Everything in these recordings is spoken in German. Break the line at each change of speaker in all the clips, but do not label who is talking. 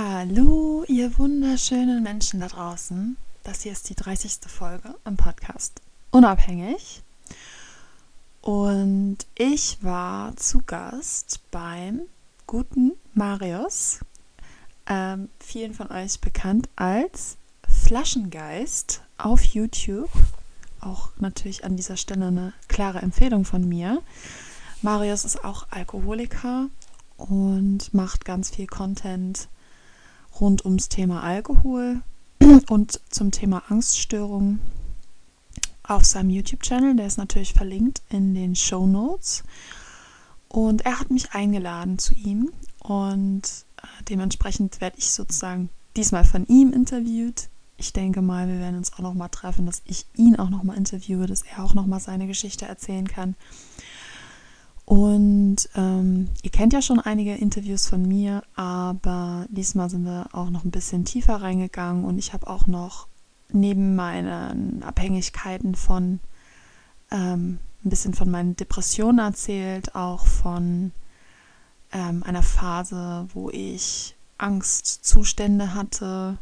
Hallo, ihr wunderschönen Menschen da draußen. Das hier ist die 30. Folge im Podcast Unabhängig. Und ich war zu Gast beim guten Marius, ähm, vielen von euch bekannt als Flaschengeist auf YouTube. Auch natürlich an dieser Stelle eine klare Empfehlung von mir. Marius ist auch Alkoholiker und macht ganz viel Content rund ums Thema Alkohol und zum Thema Angststörungen auf seinem YouTube-Channel. Der ist natürlich verlinkt in den Show Notes. Und er hat mich eingeladen zu ihm und äh, dementsprechend werde ich sozusagen diesmal von ihm interviewt. Ich denke mal, wir werden uns auch noch mal treffen, dass ich ihn auch noch mal interviewe, dass er auch noch mal seine Geschichte erzählen kann. Und ähm, ihr kennt ja schon einige Interviews von mir, aber diesmal sind wir auch noch ein bisschen tiefer reingegangen und ich habe auch noch neben meinen Abhängigkeiten von ähm, ein bisschen von meinen Depressionen erzählt, auch von ähm, einer Phase, wo ich Angstzustände hatte.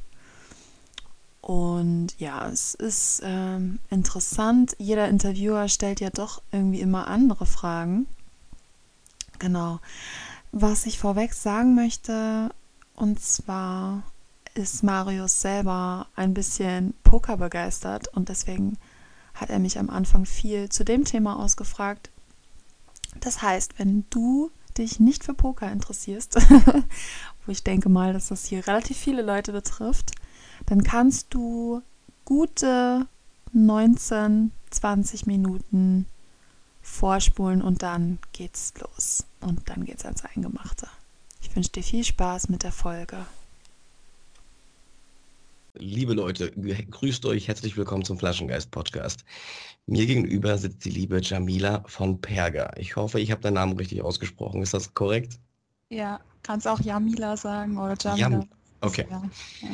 Und ja, es ist ähm, interessant. Jeder Interviewer stellt ja doch irgendwie immer andere Fragen. Genau. Was ich vorweg sagen möchte, und zwar ist Marius selber ein bisschen Poker begeistert und deswegen hat er mich am Anfang viel zu dem Thema ausgefragt. Das heißt, wenn du dich nicht für Poker interessierst, wo ich denke mal, dass das hier relativ viele Leute betrifft, dann kannst du gute 19, 20 Minuten vorspulen und dann geht's los. Und dann geht's ans Eingemachte. Ich wünsche dir viel Spaß mit der Folge.
Liebe Leute, grüßt euch, herzlich willkommen zum Flaschengeist Podcast. Mir gegenüber sitzt die liebe Jamila von Perga. Ich hoffe, ich habe deinen Namen richtig ausgesprochen. Ist das korrekt?
Ja, kannst auch Jamila sagen oder Jamila. Jam
okay. Ja, ja.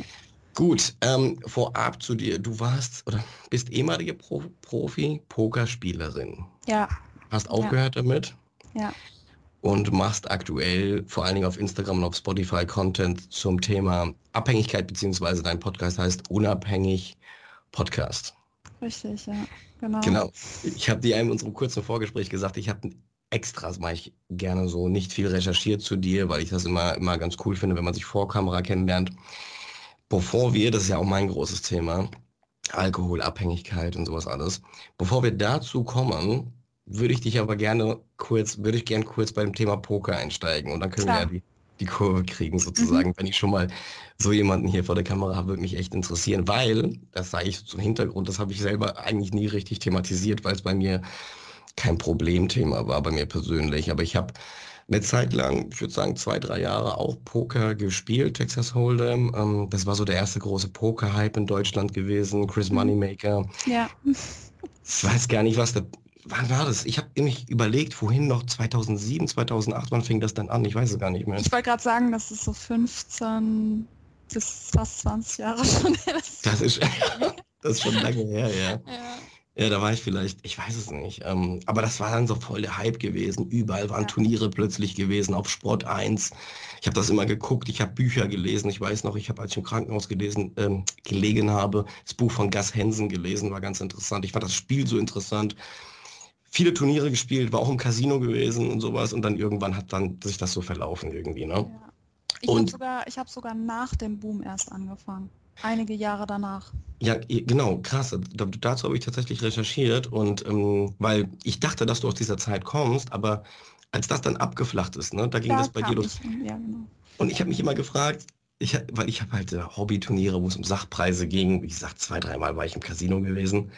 Gut, ähm, vorab zu dir. Du warst oder bist ehemalige Pro Profi-Pokerspielerin.
Ja.
Hast aufgehört
ja.
damit?
Ja.
Und machst aktuell vor allen Dingen auf Instagram und auf Spotify Content zum Thema Abhängigkeit, beziehungsweise dein Podcast heißt Unabhängig Podcast.
Richtig, ja, genau.
Genau. Ich habe dir in unserem kurzen Vorgespräch gesagt, ich habe Extras mache ich gerne so, nicht viel recherchiert zu dir, weil ich das immer, immer ganz cool finde, wenn man sich vor Kamera kennenlernt bevor wir, das ist ja auch mein großes Thema, Alkoholabhängigkeit und sowas alles, bevor wir dazu kommen, würde ich dich aber gerne kurz, würde ich gerne kurz beim Thema Poker einsteigen und dann können Klar. wir ja die, die Kurve kriegen sozusagen, mhm. wenn ich schon mal so jemanden hier vor der Kamera habe, würde mich echt interessieren, weil, das sage ich zum Hintergrund, das habe ich selber eigentlich nie richtig thematisiert, weil es bei mir kein Problemthema war, bei mir persönlich, aber ich habe eine Zeit lang, ich würde sagen zwei, drei Jahre auch Poker gespielt, Texas Hold'em. Ähm, das war so der erste große Poker-Hype in Deutschland gewesen, Chris mhm. Moneymaker.
Ja.
Ich weiß gar nicht, was da, wann war das? Ich habe nämlich überlegt, wohin noch 2007, 2008, wann fing das dann an? Ich weiß es gar nicht mehr.
Ich wollte gerade sagen, das ist so 15 bis fast 20 Jahre schon
her. Das ist, das ist schon lange her, ja. ja. Ja, da war ich vielleicht, ich weiß es nicht. Ähm, aber das war dann so voll der Hype gewesen. Überall waren ja. Turniere plötzlich gewesen, auf Sport 1. Ich habe das immer geguckt, ich habe Bücher gelesen. Ich weiß noch, ich habe, als ich im Krankenhaus gelesen, ähm, gelegen habe, das Buch von Gus Hensen gelesen, war ganz interessant. Ich fand das Spiel so interessant. Viele Turniere gespielt, war auch im Casino gewesen und sowas. Und dann irgendwann hat dann sich das so verlaufen irgendwie. Ne? Ja.
Ich habe sogar, hab sogar nach dem Boom erst angefangen. Einige Jahre danach.
Ja, genau, krass. dazu habe ich tatsächlich recherchiert und ähm, weil ich dachte, dass du aus dieser Zeit kommst, aber als das dann abgeflacht ist, ne, da ging da das bei dir los. Ja, genau. Und ich habe mich immer gefragt, ich, weil ich habe halt äh, Hobbyturniere, wo es um Sachpreise ging. Wie gesagt, zwei, dreimal war ich im Casino gewesen.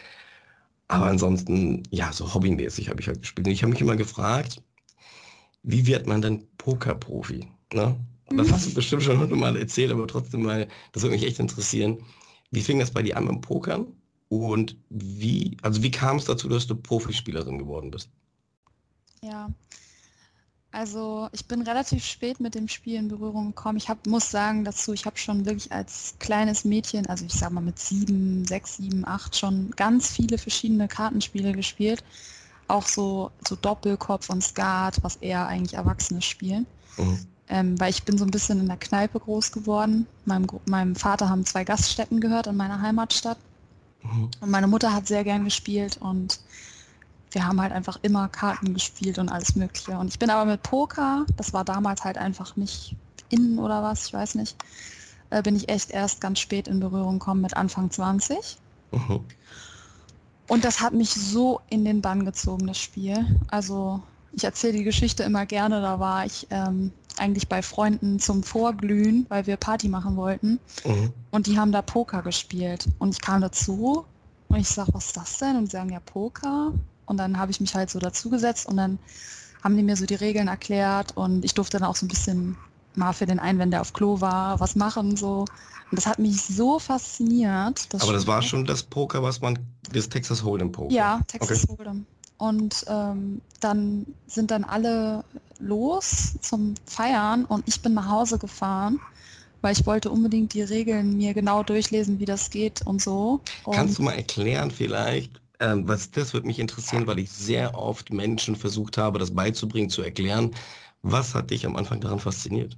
Aber ansonsten, ja, so hobbymäßig habe ich halt gespielt. Und ich habe mich immer gefragt, wie wird man denn Pokerprofi? Ne? Das hast du bestimmt schon mal erzählt, aber trotzdem mal, das würde mich echt interessieren. Wie fing das bei dir an mit dem Pokern? Und wie, also wie kam es dazu, dass du Profispielerin geworden bist?
Ja, also ich bin relativ spät mit dem Spiel in Berührung gekommen. Ich hab, muss sagen dazu, ich habe schon wirklich als kleines Mädchen, also ich sag mal mit sieben, sechs, sieben, acht schon ganz viele verschiedene Kartenspiele gespielt. Auch so, so Doppelkopf und Skat, was eher eigentlich Erwachsene spielen. Mhm.
ähm, weil ich bin so ein bisschen in der Kneipe groß geworden. Meinem, meinem Vater haben zwei Gaststätten gehört in meiner Heimatstadt. Mhm. Und meine Mutter hat sehr gern gespielt und wir haben halt einfach immer Karten gespielt und alles Mögliche. Und ich bin aber mit Poker, das war damals halt einfach nicht innen oder was, ich weiß nicht, äh, bin ich echt erst ganz spät in Berührung gekommen mit Anfang 20. Mhm. Und das hat mich so in den Bann gezogen, das Spiel. Also ich erzähle die Geschichte immer gerne, da war ich ähm, eigentlich bei Freunden zum Vorglühen, weil wir Party machen wollten. Mhm. Und die haben da Poker gespielt. Und ich kam dazu und ich sage, was ist das denn? Und sie sagen, ja, Poker. Und dann habe ich mich halt so dazugesetzt und dann haben die mir so die Regeln erklärt und ich durfte dann auch so ein bisschen mal für den einen, wenn der auf Klo war, was machen so. Und das hat mich so fasziniert.
Das Aber das war schon das Poker, was man, das Texas Hold'em Poker.
Ja, Texas okay. Hold'em. Und ähm, dann sind dann alle los zum Feiern und ich bin nach Hause gefahren, weil ich wollte unbedingt die Regeln mir genau durchlesen, wie das geht und so. Und
Kannst du mal erklären vielleicht, ähm, was das würde mich interessieren, weil ich sehr oft Menschen versucht habe, das beizubringen, zu erklären. Was hat dich am Anfang daran fasziniert?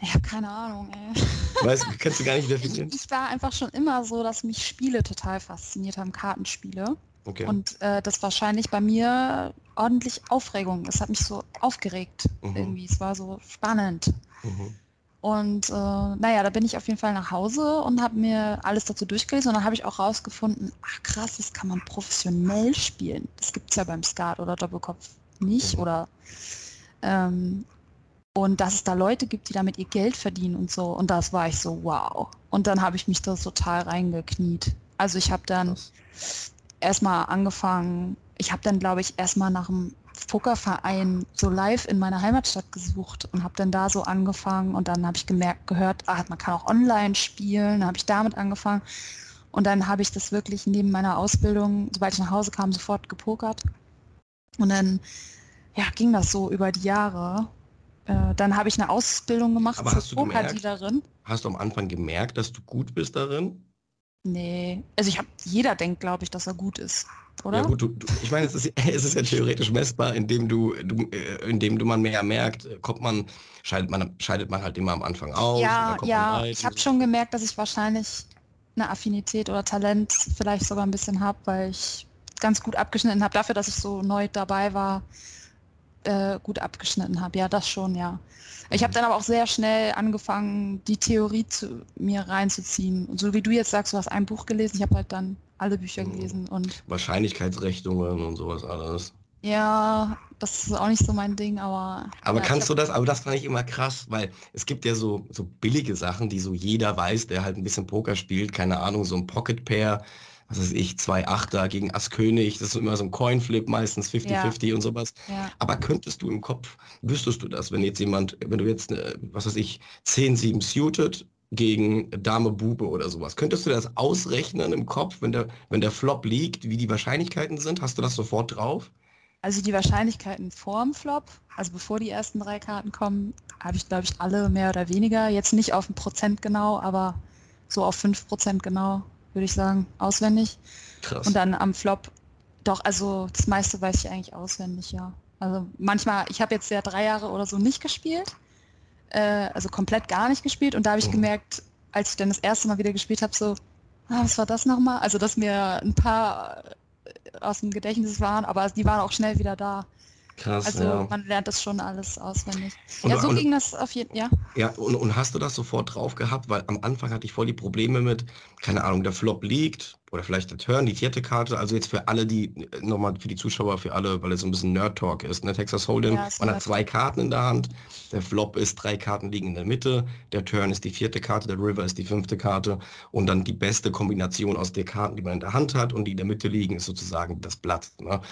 Ich habe keine Ahnung, ey.
Weißt du, kannst du gar nicht definieren?
Ich, ich, war einfach schon immer so, dass mich Spiele total fasziniert haben, Kartenspiele. Okay. Und äh, das wahrscheinlich bei mir ordentlich Aufregung. Es hat mich so aufgeregt mhm. irgendwie. Es war so spannend. Mhm. Und äh, naja, da bin ich auf jeden Fall nach Hause und habe mir alles dazu durchgelesen und dann habe ich auch rausgefunden, ach krass, das kann man professionell spielen. Das gibt es ja beim Skat oder Doppelkopf nicht mhm. oder ähm, und dass es da Leute gibt, die damit ihr Geld verdienen und so. Und das war ich so, wow. Und dann habe ich mich da total reingekniet. Also ich habe dann erstmal angefangen, ich habe dann, glaube ich, erstmal nach einem Pokerverein so live in meiner Heimatstadt gesucht und habe dann da so angefangen und dann habe ich gemerkt, gehört, ah, man kann auch online spielen, dann habe ich damit angefangen und dann habe ich das wirklich neben meiner Ausbildung, sobald ich nach Hause kam, sofort gepokert und dann ja, ging das so über die Jahre. Äh, dann habe ich eine Ausbildung gemacht
Aber zur Pokerdealerin. Hast du am Anfang gemerkt, dass du gut bist darin?
Nee, also ich habe, jeder denkt, glaube ich, dass er gut ist, oder?
Ja gut, du, du, ich meine, es ist, es ist ja theoretisch messbar, indem du, du, äh, indem du man mehr merkt, kommt man, scheidet man, scheidet man halt immer am Anfang aus.
Ja, ja, ich habe schon gemerkt, dass ich wahrscheinlich eine Affinität oder Talent vielleicht sogar ein bisschen habe, weil ich ganz gut abgeschnitten habe, dafür, dass ich so neu dabei war, äh, gut abgeschnitten habe. Ja, das schon, ja. Ich habe dann aber auch sehr schnell angefangen, die Theorie zu mir reinzuziehen. Und so wie du jetzt sagst, du hast ein Buch gelesen, ich habe halt dann alle Bücher mhm. gelesen und.
Wahrscheinlichkeitsrechnungen und sowas alles.
Ja, das ist auch nicht so mein Ding, aber.
Aber
ja,
kannst du das, aber das fand ich immer krass, weil es gibt ja so, so billige Sachen, die so jeder weiß, der halt ein bisschen Poker spielt, keine Ahnung, so ein Pocket Pair, was weiß ich, zwei Achter gegen Ass König, das ist immer so ein Coinflip, meistens 50-50 ja. und sowas. Ja. Aber könntest du im Kopf, wüsstest du das, wenn jetzt jemand, wenn du jetzt, äh, was weiß ich, 10-7 suited gegen Dame Bube oder sowas, könntest du das ausrechnen im Kopf, wenn der, wenn der Flop liegt, wie die Wahrscheinlichkeiten sind? Hast du das sofort drauf?
Also die Wahrscheinlichkeiten vorm Flop, also bevor die ersten drei Karten kommen, habe ich, glaube ich, alle mehr oder weniger. Jetzt nicht auf ein Prozent genau, aber so auf fünf Prozent genau würde ich sagen, auswendig. Krass. Und dann am Flop, doch, also das meiste weiß ich eigentlich auswendig, ja. Also manchmal, ich habe jetzt ja drei Jahre oder so nicht gespielt, äh, also komplett gar nicht gespielt und da habe ich mhm. gemerkt, als ich dann das erste Mal wieder gespielt habe, so, ah, was war das nochmal? Also dass mir ein paar äh, aus dem Gedächtnis waren, aber die waren auch schnell wieder da. Krass, also ja. man lernt das schon alles auswendig. Und, ja, so und, ging das auf jeden Fall, ja.
Ja, und, und hast du das sofort drauf gehabt? Weil am Anfang hatte ich voll die Probleme mit, keine Ahnung, der Flop liegt oder vielleicht der Turn, die vierte Karte. Also jetzt für alle, die, nochmal für die Zuschauer, für alle, weil es so ein bisschen Nerd-Talk ist. Ne? Texas Hold'em, ja, man hat zwei Karten in der Hand. Der Flop ist, drei Karten liegen in der Mitte. Der Turn ist die vierte Karte, der River ist die fünfte Karte. Und dann die beste Kombination aus der Karten, die man in der Hand hat und die in der Mitte liegen, ist sozusagen das Blatt. Ne?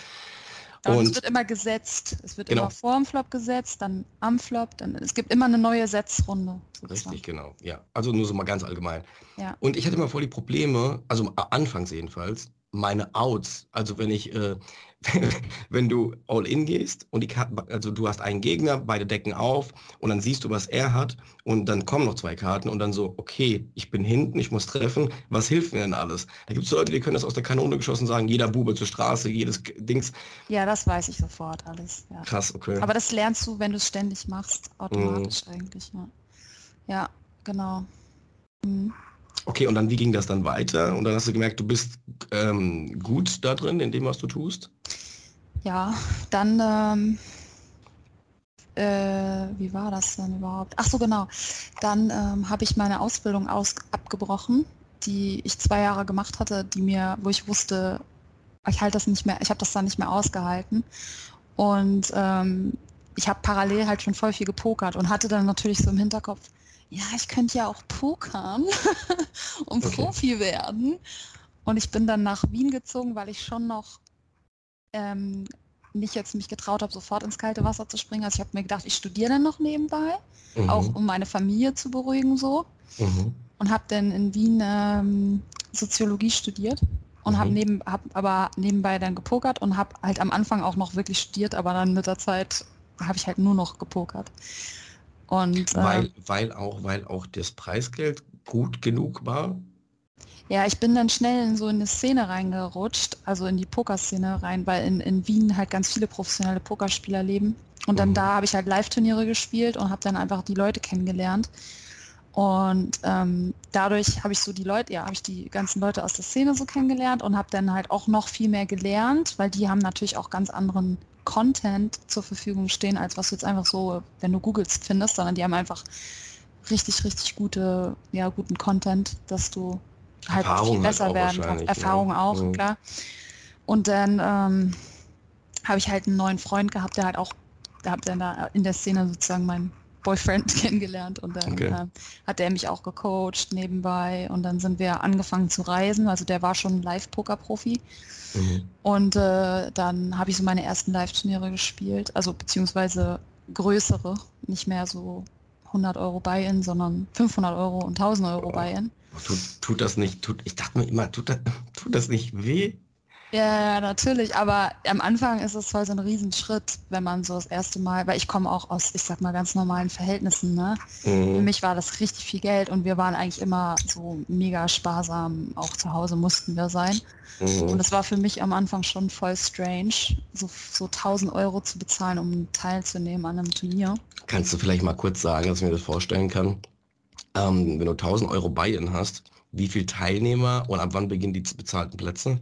Und, und, es wird immer gesetzt. Es wird genau. immer vor dem Flop gesetzt, dann am Flop, dann es gibt immer eine neue Setzrunde.
Sozusagen. Richtig, genau. Ja, also nur so mal ganz allgemein. Ja. Und ich hatte immer voll die Probleme, also anfangs jedenfalls, meine Outs. Also wenn ich, äh, wenn du all in gehst und die Karten, also du hast einen Gegner, beide decken auf und dann siehst du, was er hat und dann kommen noch zwei Karten und dann so, okay, ich bin hinten, ich muss treffen, was hilft mir denn alles? Da gibt es Leute, die können das aus der Kanone geschossen sagen, jeder Bube zur Straße, jedes Dings.
Ja, das weiß ich sofort alles. Ja.
Krass, okay.
Aber das lernst du, wenn du es ständig machst, automatisch mhm. eigentlich, ja. Ja, genau.
Mhm. Okay, und dann wie ging das dann weiter? Und dann hast du gemerkt, du bist ähm, gut da drin, in dem, was du tust?
Ja, dann, ähm, äh, wie war das denn überhaupt? Ach so, genau. Dann ähm, habe ich meine Ausbildung aus abgebrochen, die ich zwei Jahre gemacht hatte, die mir, wo ich wusste, ich halte das nicht mehr, ich habe das dann nicht mehr ausgehalten. Und ähm, ich habe parallel halt schon voll viel gepokert und hatte dann natürlich so im Hinterkopf, ja, ich könnte ja auch pokern und okay. Profi werden. Und ich bin dann nach Wien gezogen, weil ich schon noch ähm, nicht jetzt mich getraut habe, sofort ins kalte Wasser zu springen. Also ich habe mir gedacht, ich studiere dann noch nebenbei, mhm. auch um meine Familie zu beruhigen so. Mhm. Und habe dann in Wien ähm, Soziologie studiert und mhm. habe neben, hab aber nebenbei dann gepokert und habe halt am Anfang auch noch wirklich studiert, aber dann mit der Zeit habe ich halt nur noch gepokert.
Und, weil, äh, weil, auch, weil auch das Preisgeld gut genug war?
Ja, ich bin dann schnell in so eine Szene reingerutscht, also in die Pokerszene rein, weil in, in Wien halt ganz viele professionelle Pokerspieler leben. Und dann mhm. da habe ich halt Live-Turniere gespielt und habe dann einfach die Leute kennengelernt. Und ähm, dadurch habe ich so die Leute, ja, habe ich die ganzen Leute aus der Szene so kennengelernt und habe dann halt auch noch viel mehr gelernt, weil die haben natürlich auch ganz anderen Content zur Verfügung stehen, als was du jetzt einfach so, wenn du googelst, findest, sondern die haben einfach richtig, richtig gute, ja, guten Content, dass du halt Erfahrung viel besser halt werden kannst. Ne? Erfahrung ja. auch, mhm. klar. Und dann ähm, habe ich halt einen neuen Freund gehabt, der halt auch, der hat dann da in der Szene sozusagen meinen Boyfriend kennengelernt und dann okay. äh, hat er mich auch gecoacht nebenbei und dann sind wir angefangen zu reisen. Also der war schon Live-Poker-Profi Mhm. Und äh, dann habe ich so meine ersten Live-Turniere gespielt, also beziehungsweise größere, nicht mehr so 100 Euro Buy-in, sondern 500 Euro und 1000 Euro oh. Buy-in.
Tut, tut, das nicht, tut, ich dachte mir immer, tut das, tut das nicht weh?
Ja, ja, natürlich, aber am Anfang ist es voll so ein Riesenschritt, wenn man so das erste Mal, weil ich komme auch aus, ich sag mal, ganz normalen Verhältnissen, ne? Mhm. Für mich war das richtig viel Geld und wir waren eigentlich immer so mega sparsam, auch zu Hause mussten wir sein. Mhm. Und es war für mich am Anfang schon voll strange, so, so 1000 Euro zu bezahlen, um teilzunehmen an einem Turnier.
Kannst du vielleicht mal kurz sagen, dass ich mir das vorstellen kann? Ähm, wenn du 1000 Euro Buy-in hast, wie viele Teilnehmer und ab wann beginnen die bezahlten Plätze?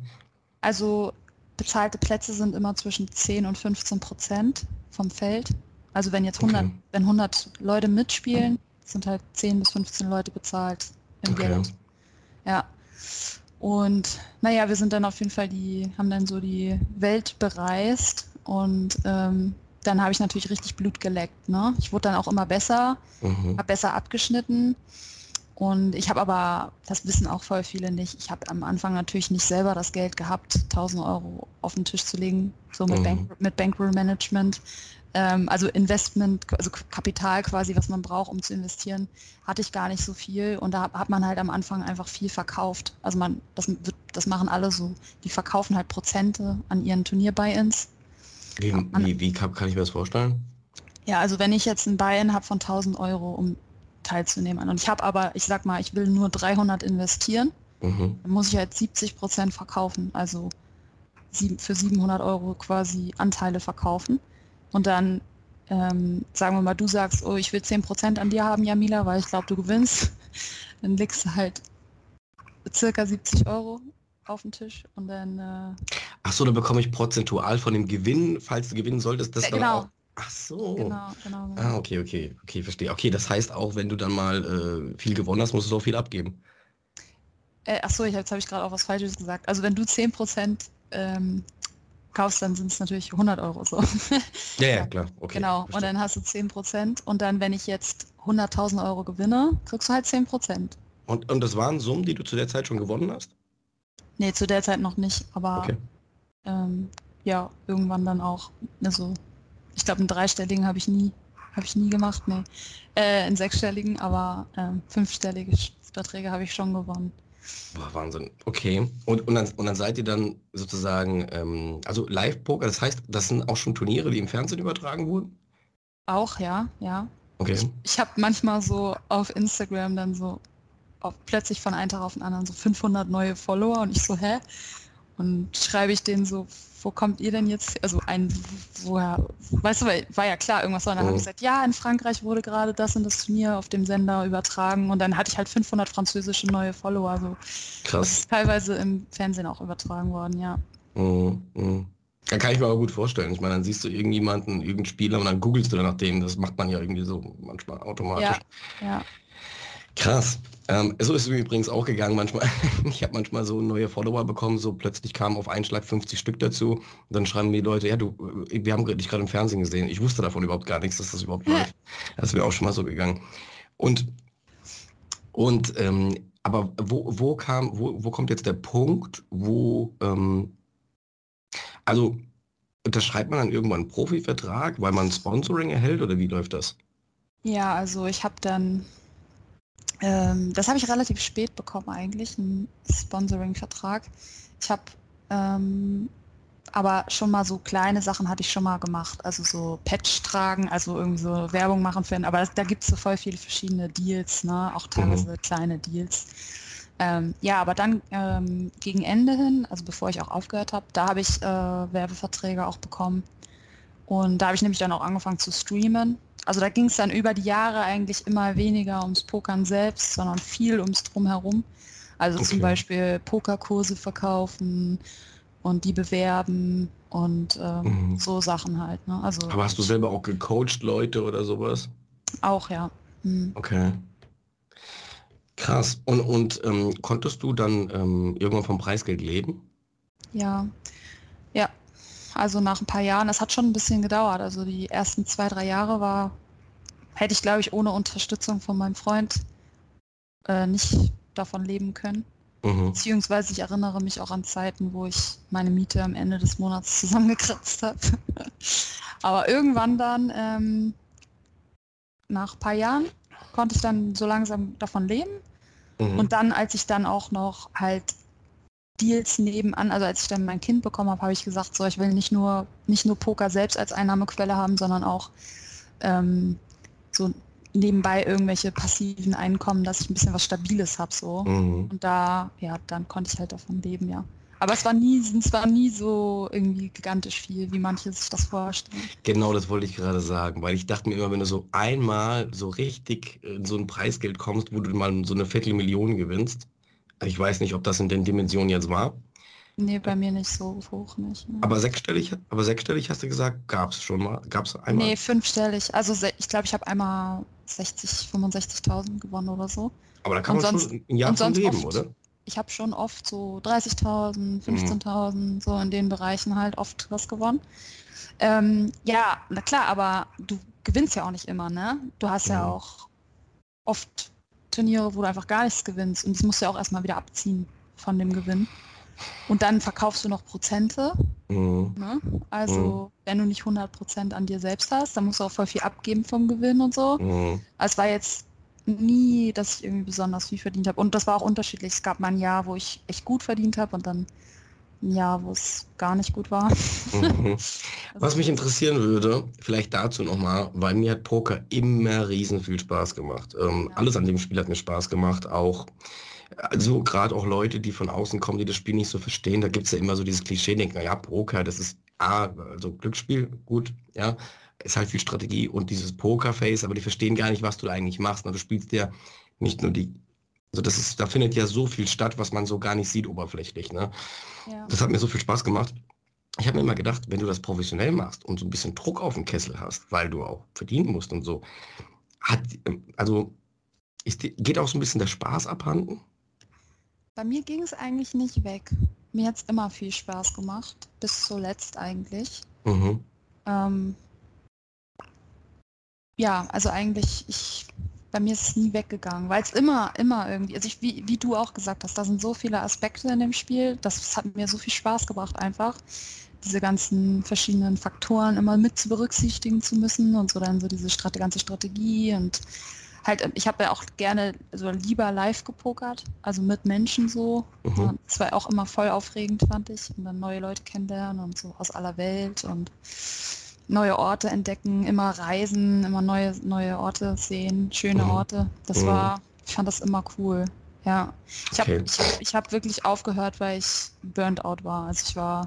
Also bezahlte Plätze sind immer zwischen 10 und 15 Prozent vom Feld. Also wenn jetzt 100, okay. wenn 100 Leute mitspielen, sind halt 10 bis 15 Leute bezahlt im okay. Geld. Ja. Und naja, wir sind dann auf jeden Fall die, haben dann so die Welt bereist und ähm, dann habe ich natürlich richtig Blut geleckt. Ne? Ich wurde dann auch immer besser, mhm. habe besser abgeschnitten und ich habe aber, das wissen auch voll viele nicht, ich habe am Anfang natürlich nicht selber das Geld gehabt, 1000 Euro auf den Tisch zu legen, so mit, mhm. Bank, mit Bankroll Management. Ähm, also Investment, also Kapital quasi, was man braucht, um zu investieren, hatte ich gar nicht so viel. Und da hat man halt am Anfang einfach viel verkauft. Also man, das, das machen alle so, die verkaufen halt Prozente an ihren Turnier-Buy-Ins.
Wie, wie, wie kann, kann ich mir das vorstellen?
Ja, also wenn ich jetzt ein Buy-in habe von 1000 Euro, um teilzunehmen. Und ich habe aber, ich sag mal, ich will nur 300 investieren, mhm. dann muss ich halt 70 Prozent verkaufen, also für 700 Euro quasi Anteile verkaufen. Und dann ähm, sagen wir mal, du sagst, oh, ich will 10 Prozent an dir haben, Jamila, weil ich glaube, du gewinnst. dann legst du halt circa 70 Euro auf den Tisch und dann. Äh,
Ach so, dann bekomme ich prozentual von dem Gewinn, falls du gewinnen solltest, das
äh, genau.
auch Ach so. Genau, genau, genau. Ah, okay, okay, okay, verstehe. Okay, das heißt auch, wenn du dann mal äh, viel gewonnen hast, musst du auch viel abgeben.
Äh, ach so, ich, jetzt habe ich gerade auch was Falsches gesagt. Also wenn du 10% ähm, kaufst, dann sind es natürlich 100 Euro so.
ja, ja, klar. Okay,
genau, verstehe. und dann hast du 10% und dann, wenn ich jetzt 100.000 Euro gewinne, kriegst du halt 10%.
Und, und das waren Summen, die du zu der Zeit schon gewonnen hast?
Nee, zu der Zeit noch nicht, aber okay. ähm, ja, irgendwann dann auch. Also ich glaube, einen dreistelligen habe ich nie, habe ich nie gemacht, nee. Äh, einen sechsstelligen, aber äh, fünfstellige Beträge habe ich schon gewonnen.
Boah, Wahnsinn. Okay. Und, und, dann, und dann seid ihr dann sozusagen, ähm, also Live-Poker, das heißt, das sind auch schon Turniere, die im Fernsehen übertragen wurden?
Auch, ja, ja.
Okay.
Ich, ich habe manchmal so auf Instagram dann so auf, plötzlich von einem Tag auf den anderen so 500 neue Follower und ich so, hä? Und schreibe ich denen so, wo kommt ihr denn jetzt? Also ein, woher, weißt du, war ja klar, irgendwas war. Und dann mhm. habe ich gesagt, ja, in Frankreich wurde gerade das und das Turnier auf dem Sender übertragen und dann hatte ich halt 500 französische neue Follower. So. Krass. Das ist teilweise im Fernsehen auch übertragen worden, ja.
Mhm. Mhm. Ja, kann ich mir aber gut vorstellen. Ich meine, dann siehst du irgendjemanden, irgendeinen Spieler und dann googelst du nach dem. Das macht man ja irgendwie so manchmal automatisch.
Ja, ja.
Krass. Ähm, so ist es übrigens auch gegangen manchmal. Ich habe manchmal so neue Follower bekommen, so plötzlich kamen auf einen Schlag 50 Stück dazu. Und dann schreiben mir die Leute, ja, du, äh, wir haben dich gerade im Fernsehen gesehen. Ich wusste davon überhaupt gar nichts, dass das überhaupt läuft. Das wäre auch schon mal so gegangen. Und, und ähm, aber wo, wo kam, wo, wo kommt jetzt der Punkt, wo, ähm, also unterschreibt man dann irgendwann einen Profivertrag, weil man Sponsoring erhält oder wie läuft das?
Ja, also ich habe dann ähm, das habe ich relativ spät bekommen eigentlich, einen Sponsoring-Vertrag. Ich habe ähm, aber schon mal so kleine Sachen hatte ich schon mal gemacht. Also so Patch tragen, also irgendwie so Werbung machen für einen. Aber das, da gibt es so voll viele verschiedene Deals, ne? auch teilweise mhm. kleine Deals. Ähm, ja, aber dann ähm, gegen Ende hin, also bevor ich auch aufgehört habe, da habe ich äh, Werbeverträge auch bekommen. Und da habe ich nämlich dann auch angefangen zu streamen. Also da ging es dann über die Jahre eigentlich immer weniger ums Pokern selbst, sondern viel ums Drumherum. Also okay. zum Beispiel Pokerkurse verkaufen und die bewerben und ähm, mhm. so Sachen halt. Ne? Also
Aber hast du selber auch gecoacht Leute oder sowas?
Auch, ja. Mhm.
Okay. Krass. Und, und ähm, konntest du dann ähm, irgendwann vom Preisgeld leben?
Ja. Ja, also nach ein paar Jahren, das hat schon ein bisschen gedauert. Also die ersten zwei, drei Jahre war, hätte ich glaube ich ohne Unterstützung von meinem Freund äh, nicht davon leben können. Mhm. Beziehungsweise ich erinnere mich auch an Zeiten, wo ich meine Miete am Ende des Monats zusammengekratzt habe. Aber irgendwann dann, ähm, nach ein paar Jahren, konnte ich dann so langsam davon leben. Mhm. Und dann, als ich dann auch noch halt Deals nebenan, also als ich dann mein Kind bekommen habe, habe ich gesagt, so ich will nicht nur nicht nur Poker selbst als Einnahmequelle haben, sondern auch ähm, so nebenbei irgendwelche passiven Einkommen, dass ich ein bisschen was Stabiles habe so. Mhm. Und da, ja, dann konnte ich halt davon leben, ja. Aber es war nie, es war nie so irgendwie gigantisch viel, wie manche sich das vorstellen.
Genau, das wollte ich gerade sagen, weil ich dachte mir immer, wenn du so einmal so richtig in so ein Preisgeld kommst, wo du mal so eine Viertelmillion gewinnst, ich weiß nicht, ob das in den Dimensionen jetzt war.
Nee, bei mir nicht so hoch nicht.
Ne. Aber sechsstellig, aber sechsstellig hast du gesagt, gab es schon mal? Gab es einmal?
Nee, fünfstellig. Also ich glaube, ich habe einmal 60, 65.000 gewonnen oder so.
Aber da kann und man sonst, schon ein Jahr von leben,
oft,
oder?
Ich habe schon oft so 30.000, 15.000, mhm. so in den Bereichen halt oft was gewonnen. Ähm, ja, na klar, aber du gewinnst ja auch nicht immer, ne? Du hast ja, ja auch oft Turniere, wo du einfach gar nichts gewinnst. Und das musst du ja auch erstmal wieder abziehen von dem Gewinn. Und dann verkaufst du noch Prozente. Mhm. Ne? Also, mhm. wenn du nicht 100 Prozent an dir selbst hast, dann musst du auch voll viel abgeben vom Gewinn und so. Mhm. Also, es war jetzt nie, dass ich irgendwie besonders viel verdient habe. Und das war auch unterschiedlich. Es gab mal ein Jahr, wo ich echt gut verdient habe und dann Jahr, wo es gar nicht gut war.
Mhm. Was mich interessieren würde, vielleicht dazu nochmal, weil mir hat Poker immer riesen viel Spaß gemacht. Ähm, ja. Alles an dem Spiel hat mir Spaß gemacht, auch also gerade auch Leute, die von außen kommen, die das Spiel nicht so verstehen, da gibt es ja immer so dieses Klischee, denken, ja, Poker, das ist A, also Glücksspiel, gut, ja, ist halt viel Strategie und dieses Pokerface, aber die verstehen gar nicht, was du eigentlich machst. Du spielst ja nicht nur die also das ist, da findet ja so viel statt, was man so gar nicht sieht oberflächlich. Ne? Ja. Das hat mir so viel Spaß gemacht. Ich habe mir immer gedacht, wenn du das professionell machst und so ein bisschen Druck auf den Kessel hast, weil du auch verdienen musst und so, hat, also ist, geht auch so ein bisschen der Spaß abhanden?
Bei mir ging es eigentlich nicht weg. Mir hat es immer viel Spaß gemacht, bis zuletzt eigentlich. Mhm. Ähm, ja, also eigentlich, ich bei mir ist es nie weggegangen, weil es immer, immer irgendwie, also ich, wie, wie du auch gesagt hast, da sind so viele Aspekte in dem Spiel, das hat mir so viel Spaß gebracht einfach, diese ganzen verschiedenen Faktoren immer mit zu berücksichtigen zu müssen und so dann so diese Strate, ganze Strategie und halt, ähm, ich habe ja auch gerne so lieber live gepokert, also mit Menschen so.
Mhm.
Das war auch immer voll aufregend, fand ich. Und dann neue Leute kennenlernen und so aus aller Welt und neue Orte entdecken, immer reisen, immer neue, neue Orte sehen, schöne
Mhm.
Orte. Das
Mhm.
war, ich fand das immer cool. Ja. Ich habe
Okay.
ich hab, ich hab wirklich aufgehört, weil ich burnt out war. Also ich war,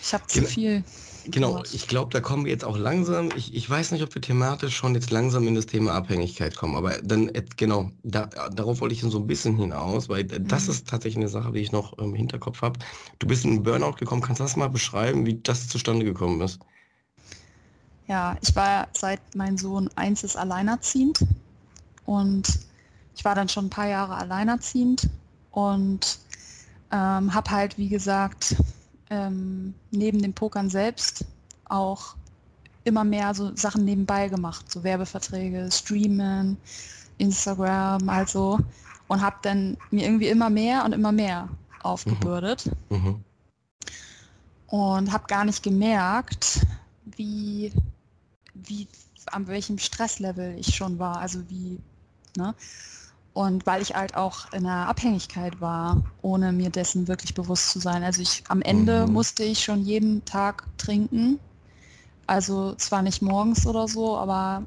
ich habe zu viel.
Genau, ich glaube, da kommen wir jetzt auch langsam. Ich, ich weiß nicht, ob wir thematisch schon jetzt langsam in das Thema Abhängigkeit kommen, aber dann, genau, da, darauf wollte ich so ein bisschen hinaus, weil das
Mhm.
ist tatsächlich eine Sache, die ich noch im Hinterkopf habe. Du bist in einen Burnout gekommen, kannst du das mal beschreiben, wie das zustande gekommen ist?
Ja, ich war seit mein Sohn eins ist alleinerziehend und ich war dann schon ein paar Jahre alleinerziehend und ähm, habe halt, wie gesagt, ähm, neben dem Pokern selbst auch immer mehr so Sachen nebenbei gemacht, so Werbeverträge, Streamen, Instagram, also. Und habe dann mir irgendwie immer mehr und immer mehr aufgebürdet.
Mhm.
und habe gar nicht gemerkt, wie, wie, an welchem Stresslevel ich schon war, also wie, ne? Und weil ich halt auch in einer Abhängigkeit war, ohne mir dessen wirklich bewusst zu sein. Also ich am Ende
Mhm.
musste ich schon jeden Tag trinken. Also zwar nicht morgens oder so, aber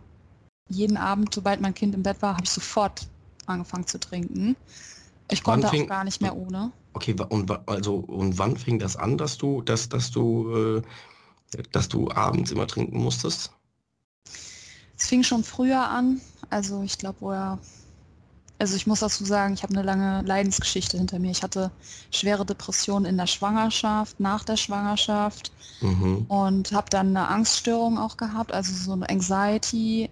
jeden Abend, sobald mein Kind im Bett war, habe ich sofort angefangen zu trinken. Ich
Wann
konnte
fing-
auch gar nicht mehr ohne.
Okay, und, also, und wann fing das an, dass du, dass, dass du, äh, dass du abends immer trinken musstest?
Es fing schon früher an. Also ich glaube, woher. Also ich muss dazu sagen, ich habe eine lange Leidensgeschichte hinter mir. Ich hatte schwere Depressionen in der Schwangerschaft, nach der Schwangerschaft
Mhm.
und habe dann eine Angststörung auch gehabt, also so eine Anxiety,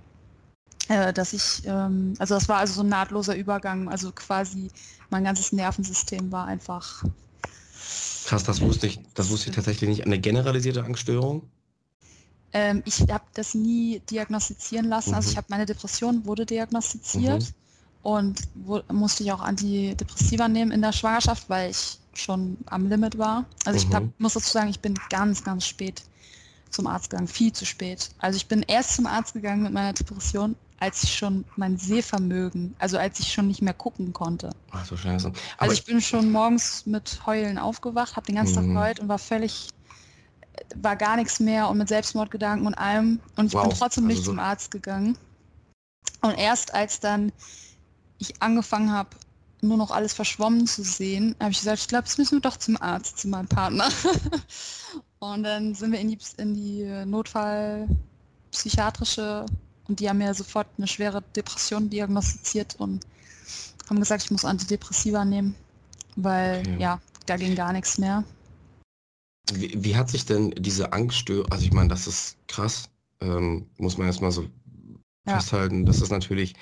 äh, dass ich, ähm, also das war also so ein nahtloser Übergang, also quasi mein ganzes Nervensystem war einfach
Krass, das wusste ich, das wusste ich tatsächlich nicht. Eine generalisierte Angststörung?
Ähm, ich habe das nie diagnostizieren lassen. Also
Mhm.
ich habe meine Depression wurde diagnostiziert
Mhm.
Und wo, musste ich auch Antidepressiva nehmen in der Schwangerschaft, weil ich schon am Limit war. Also ich
Mhm.
hab, muss dazu sagen, ich bin ganz, ganz spät zum Arzt gegangen, viel zu spät. Also ich bin erst zum Arzt gegangen mit meiner Depression, als ich schon mein Sehvermögen, also als ich schon nicht mehr gucken konnte.
Ach so scheiße. Aber
Also ich bin schon morgens mit Heulen aufgewacht, habe den ganzen Tag
Mhm.
geheult und war völlig, war gar nichts mehr und mit Selbstmordgedanken und allem. Und ich
Wow,
bin trotzdem
also
nicht
so-
zum Arzt gegangen. Und erst als dann ich angefangen habe, nur noch alles verschwommen zu sehen, habe ich gesagt, ich glaube, jetzt müssen wir doch zum Arzt, zu meinem Partner. und dann sind wir in die, in die Notfallpsychiatrische und die haben mir sofort eine schwere Depression diagnostiziert und haben gesagt, ich muss Antidepressiva nehmen, weil
Okay.
ja, da ging gar nichts mehr.
wie, wie hat sich denn diese Angststörung, also ich meine, das ist krass, ähm, muss man erstmal so
Ja.
festhalten. Das ist natürlich,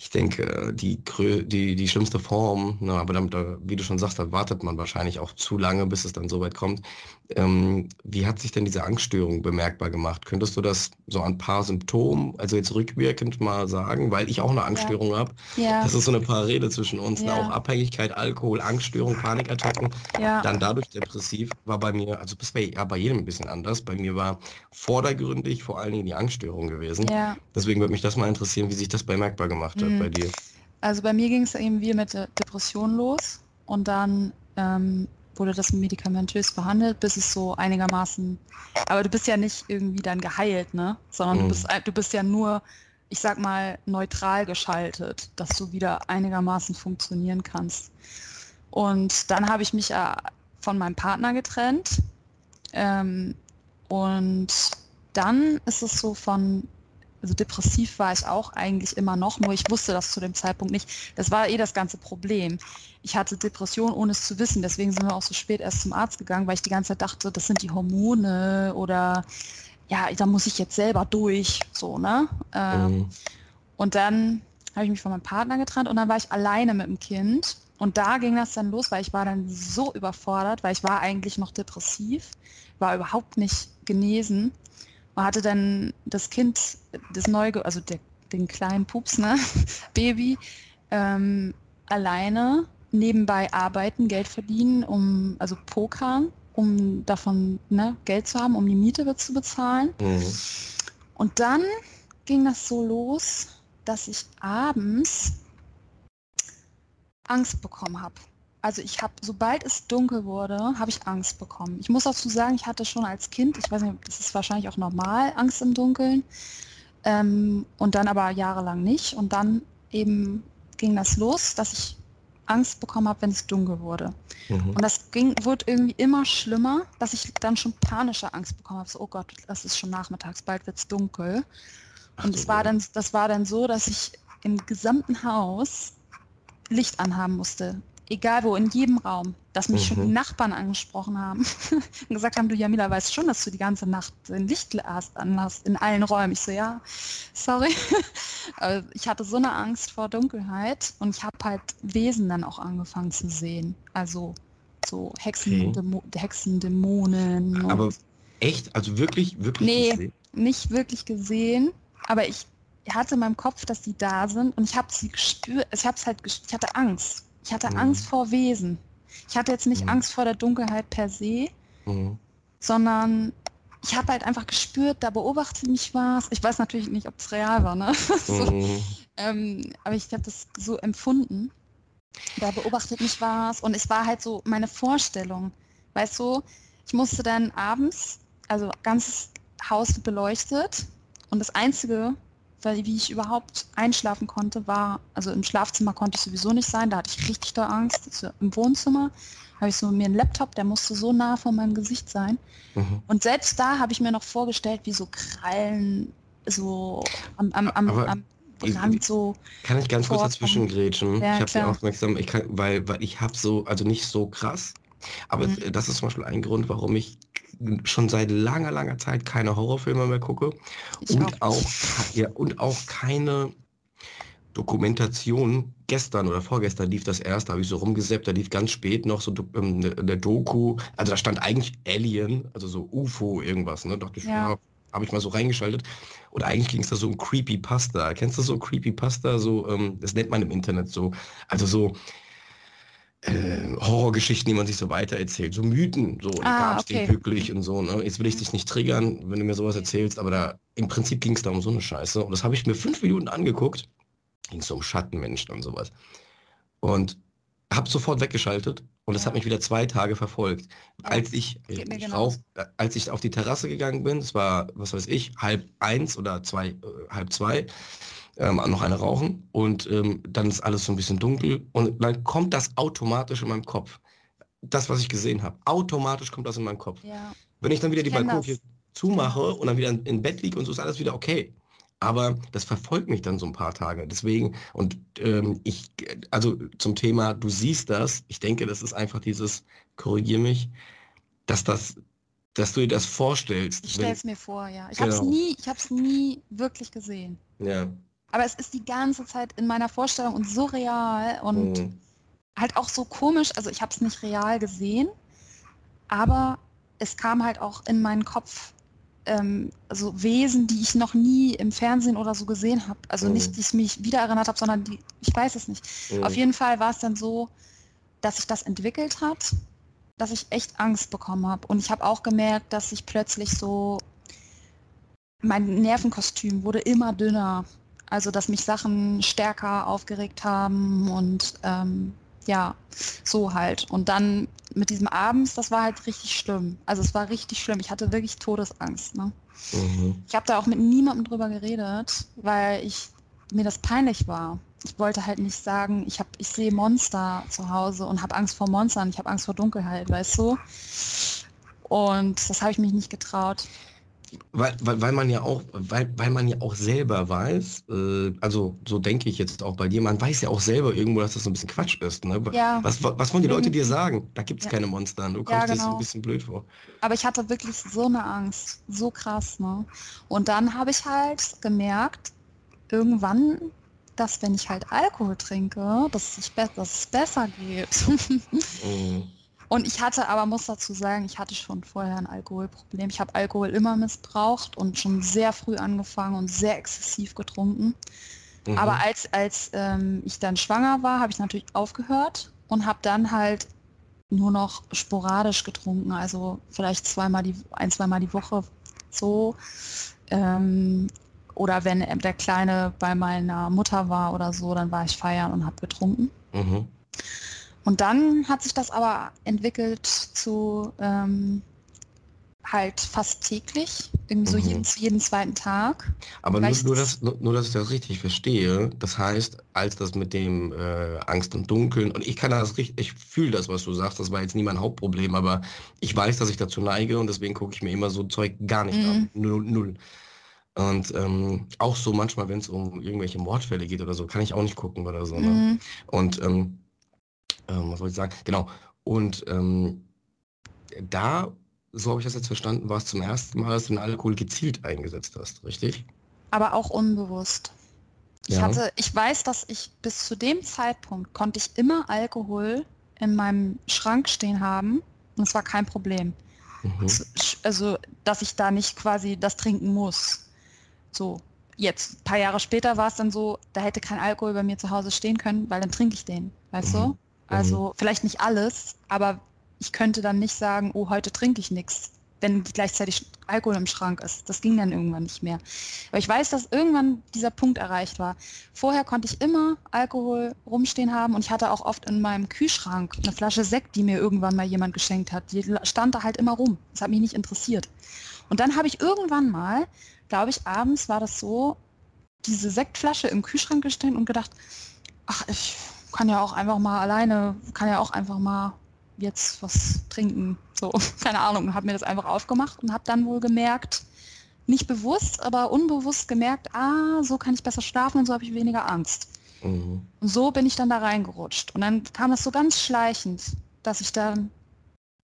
ich denke, die, die, die schlimmste Form, ne, aber damit, da, wie du schon sagst, da wartet man wahrscheinlich auch zu lange, bis es dann so weit kommt. Ähm, wie hat sich denn diese Angststörung bemerkbar gemacht? Könntest du das so an ein paar Symptomen, also jetzt rückwirkend mal sagen, weil ich auch eine Angststörung habe?
Ja,
Das ist so eine Parallele zwischen uns, ne?
Ja.
auch Abhängigkeit, Alkohol, Angststörung, Panikattacken
ja,
dann dadurch depressiv, war bei mir, also das war ja bei jedem ein bisschen anders. Bei mir war vordergründig vor allen Dingen die Angststörung gewesen.
ja.
Deswegen würde mich das mal interessieren, wie sich das bemerkbar gemacht hat
Mhm.
bei dir.
Also bei mir ging es eben wieder mit der Depression los und dann ähm, wurde das medikamentös behandelt, bis es so einigermaßen, aber du bist ja nicht irgendwie dann geheilt, ne? Sondern
Mhm.
du bist du bist ja nur, ich sag mal, neutral geschaltet, dass du wieder einigermaßen funktionieren kannst. Und dann habe ich mich äh, von meinem Partner getrennt. Ähm, und dann ist es so von also depressiv war ich auch eigentlich immer noch, nur ich wusste das zu dem Zeitpunkt nicht. Das war eh das ganze Problem. Ich hatte Depression, ohne es zu wissen. Deswegen sind wir auch so spät erst zum Arzt gegangen, weil ich die ganze Zeit dachte, das sind die Hormone oder ja, da muss ich jetzt selber durch, so, ne? Ähm,
Mhm.
und dann habe ich mich von meinem Partner getrennt und dann war ich alleine mit dem Kind. Und da ging das dann los, weil ich war dann so überfordert, weil ich war eigentlich noch depressiv, war überhaupt nicht genesen und hatte dann das Kind, das neue, also der, den kleinen Pups, ne, Baby, ähm, alleine nebenbei arbeiten, Geld verdienen, um, also pokern, um davon ne, Geld zu haben, um die Miete zu bezahlen.
Mhm.
Und dann ging das so los, dass ich abends Angst bekommen habe. Also ich habe, sobald es dunkel wurde, habe ich Angst bekommen. Ich muss dazu sagen, ich hatte schon als Kind, ich weiß nicht, das ist wahrscheinlich auch normal, Angst im Dunkeln. Ähm, und dann aber jahrelang nicht. Und dann eben ging das los, dass ich Angst bekommen habe, wenn es dunkel wurde. Mhm. Und das ging, wurde irgendwie immer schlimmer, dass ich dann schon panische Angst bekommen habe. So, oh Gott, das ist schon nachmittags, bald wird es dunkel. Und es war dann, das war dann so, dass ich im gesamten Haus Licht anhaben musste egal wo, in jedem Raum, dass mich mhm. schon die mhm. Nachbarn angesprochen haben und gesagt haben, du Jamila weißt schon, dass du die ganze Nacht ein Lichtglas anhast in allen Räumen. Ich so, ja, sorry. ich hatte so eine Angst vor Dunkelheit und ich habe halt Wesen dann auch angefangen zu sehen. Also so Hexen, okay. Hexen Dämonen.
Aber echt? Also wirklich, wirklich
nee, gesehen? nicht wirklich gesehen, aber ich hatte in meinem Kopf, dass die da sind und ich habe sie gespürt, ich habe es halt, ich hatte Angst ich hatte mhm. Angst vor Wesen. Ich hatte jetzt nicht mhm. Angst vor der Dunkelheit per se, mhm. sondern ich habe halt einfach gespürt, da beobachtet mich was. Ich weiß natürlich nicht, ob es real war, ne? so, mhm. ähm, aber ich habe das so empfunden. Da beobachtet mich was und es war halt so meine Vorstellung. Weißt du, ich musste dann abends, also ganzes Haus beleuchtet und das Einzige, weil wie ich überhaupt einschlafen konnte, war, also im Schlafzimmer konnte ich sowieso nicht sein, da hatte ich richtig doll Angst. Also Im Wohnzimmer habe ich so mir einen Laptop, der musste so nah vor meinem Gesicht sein. Mhm. Und selbst da habe ich mir noch vorgestellt, wie so Krallen so am, am, am, am Rand so.
Kann ich ganz kurz dazwischen grätschen? Ja, ich habe sie aufmerksam, ich kann, weil, weil ich habe so, also nicht so krass, aber mhm. das ist zum Beispiel ein Grund, warum ich schon seit langer, langer Zeit keine Horrorfilme mehr gucke ich und auch. auch, ja, und auch keine Dokumentation. Gestern oder vorgestern lief das erst, da habe ich so rumgesäppt, da lief ganz spät noch so ähm, ne, der Doku, also da stand eigentlich Alien, also so UFO irgendwas, ne? Dachte ich, ja. ja habe ich mal so reingeschaltet. Und eigentlich ging es da so um Creepypasta. Kennst du so Creepypasta? So, ähm, das nennt man im Internet so. Also so äh, Horrorgeschichten, die man sich so weitererzählt, so Mythen, so ah, gab okay. wirklich und so. Ne? Jetzt will ich dich nicht triggern, wenn du mir sowas erzählst, aber da im Prinzip ging es da um so eine Scheiße. Und das habe ich mir fünf Minuten angeguckt. Ging so um Schattenmenschen und sowas. Und habe sofort weggeschaltet und das ja. hat mich wieder zwei Tage verfolgt. Als ich, ich rauf, als ich auf die Terrasse gegangen bin, es war, was weiß ich, halb eins oder zwei, äh, halb zwei, ähm, noch eine rauchen und ähm, dann ist alles so ein bisschen dunkel und dann kommt das automatisch in meinem Kopf. Das, was ich gesehen habe, automatisch kommt das in meinem Kopf. Ja. Wenn ich dann wieder ich die Balkontür zumache und dann wieder in Bett liege und so ist alles wieder okay. Aber das verfolgt mich dann so ein paar Tage. Deswegen, und ähm, ich, also zum Thema, du siehst das, ich denke, das ist einfach dieses, korrigier mich, dass das dass du dir das vorstellst.
Ich stelle es mir vor, ja. Ich genau. habe es nie, ich habe es nie wirklich gesehen.
Ja.
Aber es ist die ganze Zeit in meiner Vorstellung und so real und mhm. halt auch so komisch. Also ich habe es nicht real gesehen, aber es kam halt auch in meinen Kopf ähm, also Wesen, die ich noch nie im Fernsehen oder so gesehen habe. Also mhm. nicht, die ich mich wieder erinnert habe, sondern die, ich weiß es nicht. Mhm. Auf jeden Fall war es dann so, dass sich das entwickelt hat, dass ich echt Angst bekommen habe. Und ich habe auch gemerkt, dass ich plötzlich so mein Nervenkostüm wurde immer dünner. Also, dass mich Sachen stärker aufgeregt haben und ähm, ja, so halt. Und dann mit diesem Abends, das war halt richtig schlimm. Also es war richtig schlimm. Ich hatte wirklich Todesangst. Ne? Mhm. Ich habe da auch mit niemandem drüber geredet, weil ich mir das peinlich war. Ich wollte halt nicht sagen, ich habe, ich sehe Monster zu Hause und habe Angst vor Monstern, ich habe Angst vor Dunkelheit, weißt du? Und das habe ich mich nicht getraut.
Weil, weil, weil man ja auch, weil, weil man ja auch selber weiß, äh, also so denke ich jetzt auch bei dir, man weiß ja auch selber irgendwo, dass das so ein bisschen Quatsch ist. Ne? Ja. Was, was wollen die Leute dir sagen? Da gibt es ja. keine Monster, du kommst ja, genau. dir so ein bisschen blöd vor.
Aber ich hatte wirklich so eine Angst, so krass. Ne? Und dann habe ich halt gemerkt, irgendwann, dass wenn ich halt Alkohol trinke, dass, ich be dass es besser geht. mhm. Und ich hatte aber, muss dazu sagen, ich hatte schon vorher ein Alkoholproblem. Ich habe Alkohol immer missbraucht und schon sehr früh angefangen und sehr exzessiv getrunken. Mhm. Aber als, als ähm, ich dann schwanger war, habe ich natürlich aufgehört und habe dann halt nur noch sporadisch getrunken, also vielleicht zweimal die, ein, zweimal die Woche so. Ähm, oder wenn der Kleine bei meiner Mutter war oder so, dann war ich feiern und habe getrunken. Mhm. Und dann hat sich das aber entwickelt zu ähm, halt fast täglich, irgendwie so mhm. jeden, jeden, zweiten Tag.
Aber nur, nur, dass, nur, nur, dass ich das richtig verstehe, das heißt, als das mit dem äh, Angst und Dunkeln, und ich kann das richtig, ich fühle das, was du sagst, das war jetzt nie mein Hauptproblem, aber ich weiß, dass ich dazu neige und deswegen gucke ich mir immer so Zeug gar nicht mhm. an. Null. null. Und ähm, auch so manchmal, wenn es um irgendwelche Mordfälle geht oder so, kann ich auch nicht gucken oder so. Ne? Mhm. Und ähm, ähm, was soll ich sagen? Genau. Und ähm, da so habe ich das jetzt verstanden, war es zum ersten Mal, dass du den Alkohol gezielt eingesetzt hast, richtig?
Aber auch unbewusst. Ich ja. hatte, ich weiß, dass ich bis zu dem Zeitpunkt konnte ich immer Alkohol in meinem Schrank stehen haben und es war kein Problem. Mhm. Also, dass ich da nicht quasi das trinken muss. So, jetzt, ein paar Jahre später war es dann so, da hätte kein Alkohol bei mir zu Hause stehen können, weil dann trinke ich den, weißt mhm. du? Also, mhm. vielleicht nicht alles, aber ich könnte dann nicht sagen, oh, heute trinke ich nichts, wenn gleichzeitig Alkohol im Schrank ist. Das ging dann irgendwann nicht mehr. Aber ich weiß, dass irgendwann dieser Punkt erreicht war. Vorher konnte ich immer Alkohol rumstehen haben und ich hatte auch oft in meinem Kühlschrank eine Flasche Sekt, die mir irgendwann mal jemand geschenkt hat. Die stand da halt immer rum. Das hat mich nicht interessiert. Und dann habe ich irgendwann mal, glaube ich, abends war das so, diese Sektflasche im Kühlschrank gestellt und gedacht, ach, ich kann ja auch einfach mal alleine, kann ja auch einfach mal jetzt was trinken. So, keine Ahnung, habe mir das einfach aufgemacht und habe dann wohl gemerkt, nicht bewusst, aber unbewusst gemerkt, ah, so kann ich besser schlafen und so habe ich weniger Angst. Mhm. Und so bin ich dann da reingerutscht. Und dann kam das so ganz schleichend, dass ich dann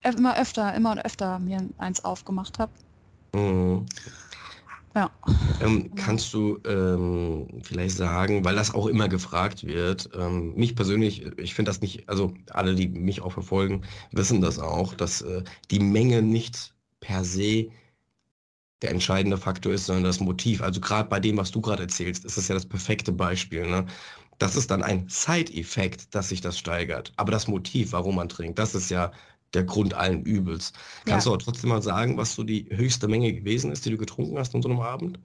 immer öfter, immer und öfter mir eins aufgemacht habe. Mhm.
Ja. Ähm, kannst du ähm, vielleicht sagen, weil das auch immer gefragt wird, ähm, mich persönlich, ich finde das nicht, also alle, die mich auch verfolgen, wissen das auch, dass äh, die Menge nicht per se der entscheidende Faktor ist, sondern das Motiv. Also gerade bei dem, was du gerade erzählst, ist das ja das perfekte Beispiel. Ne? Das ist dann ein Side-Effekt, dass sich das steigert. Aber das Motiv, warum man trinkt, das ist ja der Grund allen Übels. Kannst ja. du aber trotzdem mal sagen, was so die höchste Menge gewesen ist, die du getrunken hast an so einem Abend?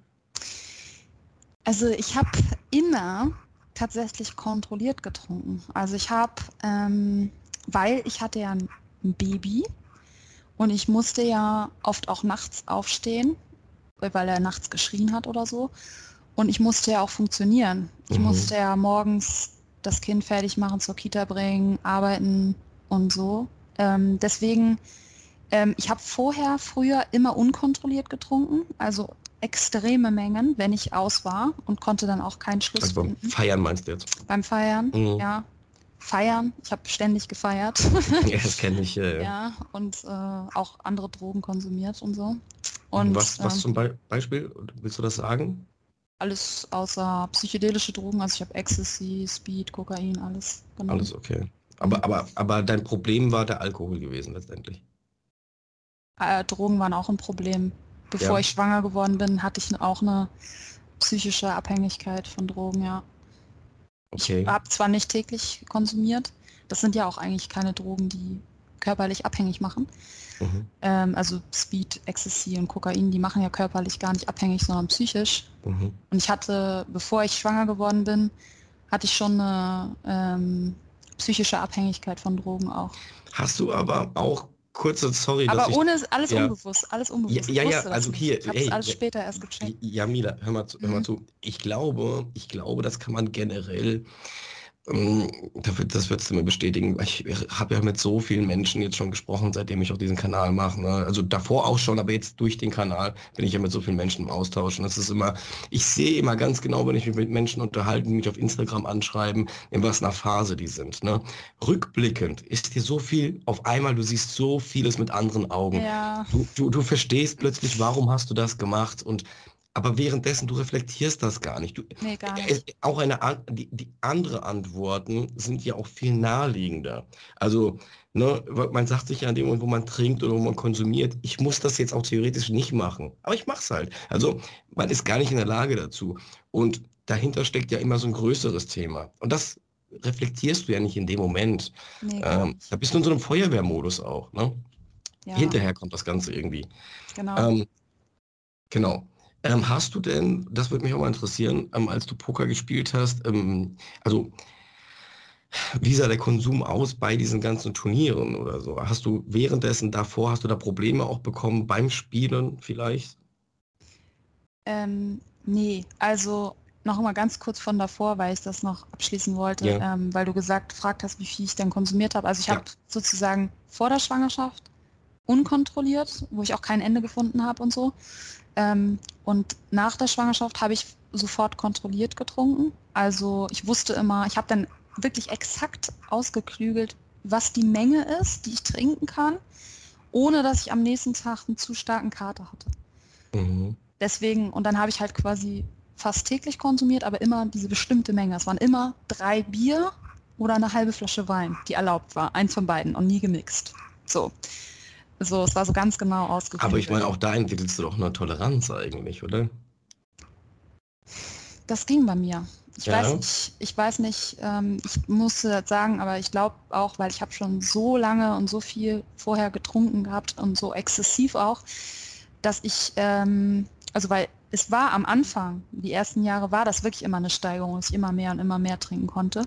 Also ich habe immer tatsächlich kontrolliert getrunken. Also ich habe, ähm, weil ich hatte ja ein Baby und ich musste ja oft auch nachts aufstehen, weil er nachts geschrien hat oder so. Und ich musste ja auch funktionieren. Ich mhm. musste ja morgens das Kind fertig machen, zur Kita bringen, arbeiten und so. Ähm, deswegen, ähm, ich habe vorher früher immer unkontrolliert getrunken, also extreme Mengen, wenn ich aus war und konnte dann auch keinen Schluss also
beim finden. Feiern meinst du jetzt?
Beim Feiern, mhm. ja. Feiern, ich habe ständig gefeiert.
ja, das kenne ich.
Ja, ja. und äh, auch andere Drogen konsumiert und so.
Und, was, was äh, zum Be Beispiel? Willst du das sagen?
Alles außer psychedelische Drogen, also ich habe Ecstasy, Speed, Kokain, alles.
Genau. Alles okay. Aber, aber, aber dein Problem war der Alkohol gewesen letztendlich.
Äh, Drogen waren auch ein Problem. Bevor ja. ich schwanger geworden bin, hatte ich auch eine psychische Abhängigkeit von Drogen, ja. Okay. Ich habe zwar nicht täglich konsumiert, das sind ja auch eigentlich keine Drogen, die körperlich abhängig machen. Mhm. Ähm, also Speed, Ecstasy und Kokain, die machen ja körperlich gar nicht abhängig, sondern psychisch. Mhm. Und ich hatte, bevor ich schwanger geworden bin, hatte ich schon eine ähm, psychische Abhängigkeit von Drogen auch.
Hast du aber auch kurze, sorry.
Aber ohne ich, alles ja, unbewusst, alles unbewusst.
Ja, ja, ja also hier,
ich habe alles später erst gecheckt.
Ja, Mila, hör mal, hör mal mhm. zu. Ich glaube, ich glaube, das kann man generell das würdest du mir bestätigen. Ich habe ja mit so vielen Menschen jetzt schon gesprochen, seitdem ich auch diesen Kanal mache. Ne? Also davor auch schon, aber jetzt durch den Kanal bin ich ja mit so vielen Menschen im Austausch. Und das ist immer, ich sehe immer ganz genau, wenn ich mich mit Menschen unterhalte, die mich auf Instagram anschreiben, in was einer Phase die sind. Ne? Rückblickend ist dir so viel, auf einmal, du siehst so vieles mit anderen Augen. Ja. Du, du, du verstehst plötzlich, warum hast du das gemacht und aber währenddessen, du reflektierst das gar nicht. Du, nee, gar nicht. Äh, auch eine, die, die andere Antworten sind ja auch viel naheliegender. Also, ne, man sagt sich ja in dem Moment, wo man trinkt oder wo man konsumiert, ich muss das jetzt auch theoretisch nicht machen. Aber ich mache es halt. Also, man ist gar nicht in der Lage dazu. Und dahinter steckt ja immer so ein größeres Thema. Und das reflektierst du ja nicht in dem Moment. Nee, ähm, da bist du in so einem Feuerwehrmodus auch. Ne? Ja. Hinterher kommt das Ganze irgendwie. Genau. Ähm, genau. Ähm, hast du denn, das würde mich auch mal interessieren, ähm, als du Poker gespielt hast, ähm, also wie sah der Konsum aus bei diesen ganzen Turnieren oder so? Hast du währenddessen davor, hast du da Probleme auch bekommen beim Spielen vielleicht?
Ähm, nee, also noch mal ganz kurz von davor, weil ich das noch abschließen wollte, ja. ähm, weil du gesagt, gefragt hast, wie viel ich denn konsumiert habe. Also ich ja. habe sozusagen vor der Schwangerschaft unkontrolliert, wo ich auch kein Ende gefunden habe und so. Ähm, und nach der Schwangerschaft habe ich sofort kontrolliert getrunken. Also ich wusste immer, ich habe dann wirklich exakt ausgeklügelt, was die Menge ist, die ich trinken kann, ohne dass ich am nächsten Tag einen zu starken Kater hatte. Mhm. Deswegen, und dann habe ich halt quasi fast täglich konsumiert, aber immer diese bestimmte Menge. Es waren immer drei Bier oder eine halbe Flasche Wein, die erlaubt war. Eins von beiden und nie gemixt. So. So, es war so ganz genau ausgeklügelt.
Aber ich meine, auch da entwickelst du doch eine Toleranz eigentlich, oder?
Das ging bei mir. Ich ja. weiß nicht, ich weiß nicht, ähm, ich muss sagen, aber ich glaube auch, weil ich habe schon so lange und so viel vorher getrunken gehabt und so exzessiv auch, dass ich, ähm, also weil es war am Anfang, die ersten Jahre war das wirklich immer eine Steigerung, dass ich immer mehr und immer mehr trinken konnte.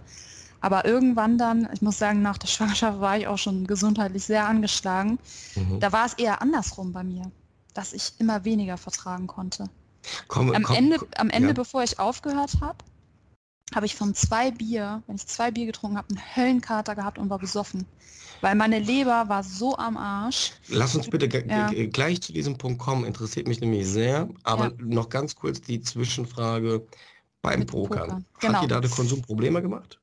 Aber irgendwann dann, ich muss sagen, nach der Schwangerschaft war ich auch schon gesundheitlich sehr angeschlagen. Mhm. Da war es eher andersrum bei mir, dass ich immer weniger vertragen konnte. Komm, am, komm, Ende, am Ende, ja. bevor ich aufgehört habe, habe ich von zwei Bier, wenn ich zwei Bier getrunken habe, einen Höllenkater gehabt und war besoffen. Weil meine Leber war so am Arsch.
Lass uns bitte ja. gleich zu diesem Punkt kommen, interessiert mich nämlich sehr. Aber ja. noch ganz kurz die Zwischenfrage beim Mit Pokern. Poker. Genau. Hat dir da die Konsumprobleme gemacht?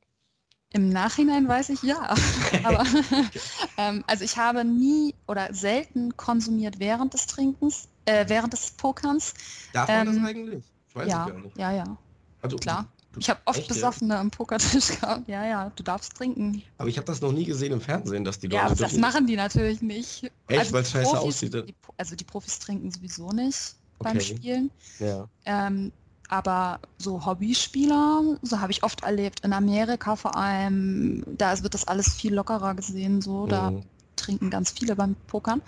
Im Nachhinein weiß ich ja. Aber ähm, also ich habe nie oder selten konsumiert während des Trinkens, äh, während des Pokerns.
Darf man ähm, das eigentlich?
Ich weiß ja, gar nicht. Ja, ja. Also, Klar. Ich habe oft Echt, Besoffene ja? am Pokertisch gehabt. Ja, ja, du darfst trinken.
Aber ich habe das noch nie gesehen im Fernsehen, dass die
Leute. Ja, das machen die natürlich nicht.
Echt, also weil es scheiße aussieht.
Die, also die Profis trinken sowieso nicht okay. beim Spielen. Ja. Ähm, aber so Hobbyspieler, so habe ich oft erlebt, in Amerika vor allem, da wird das alles viel lockerer gesehen, so, da mhm. trinken ganz viele beim Pokern.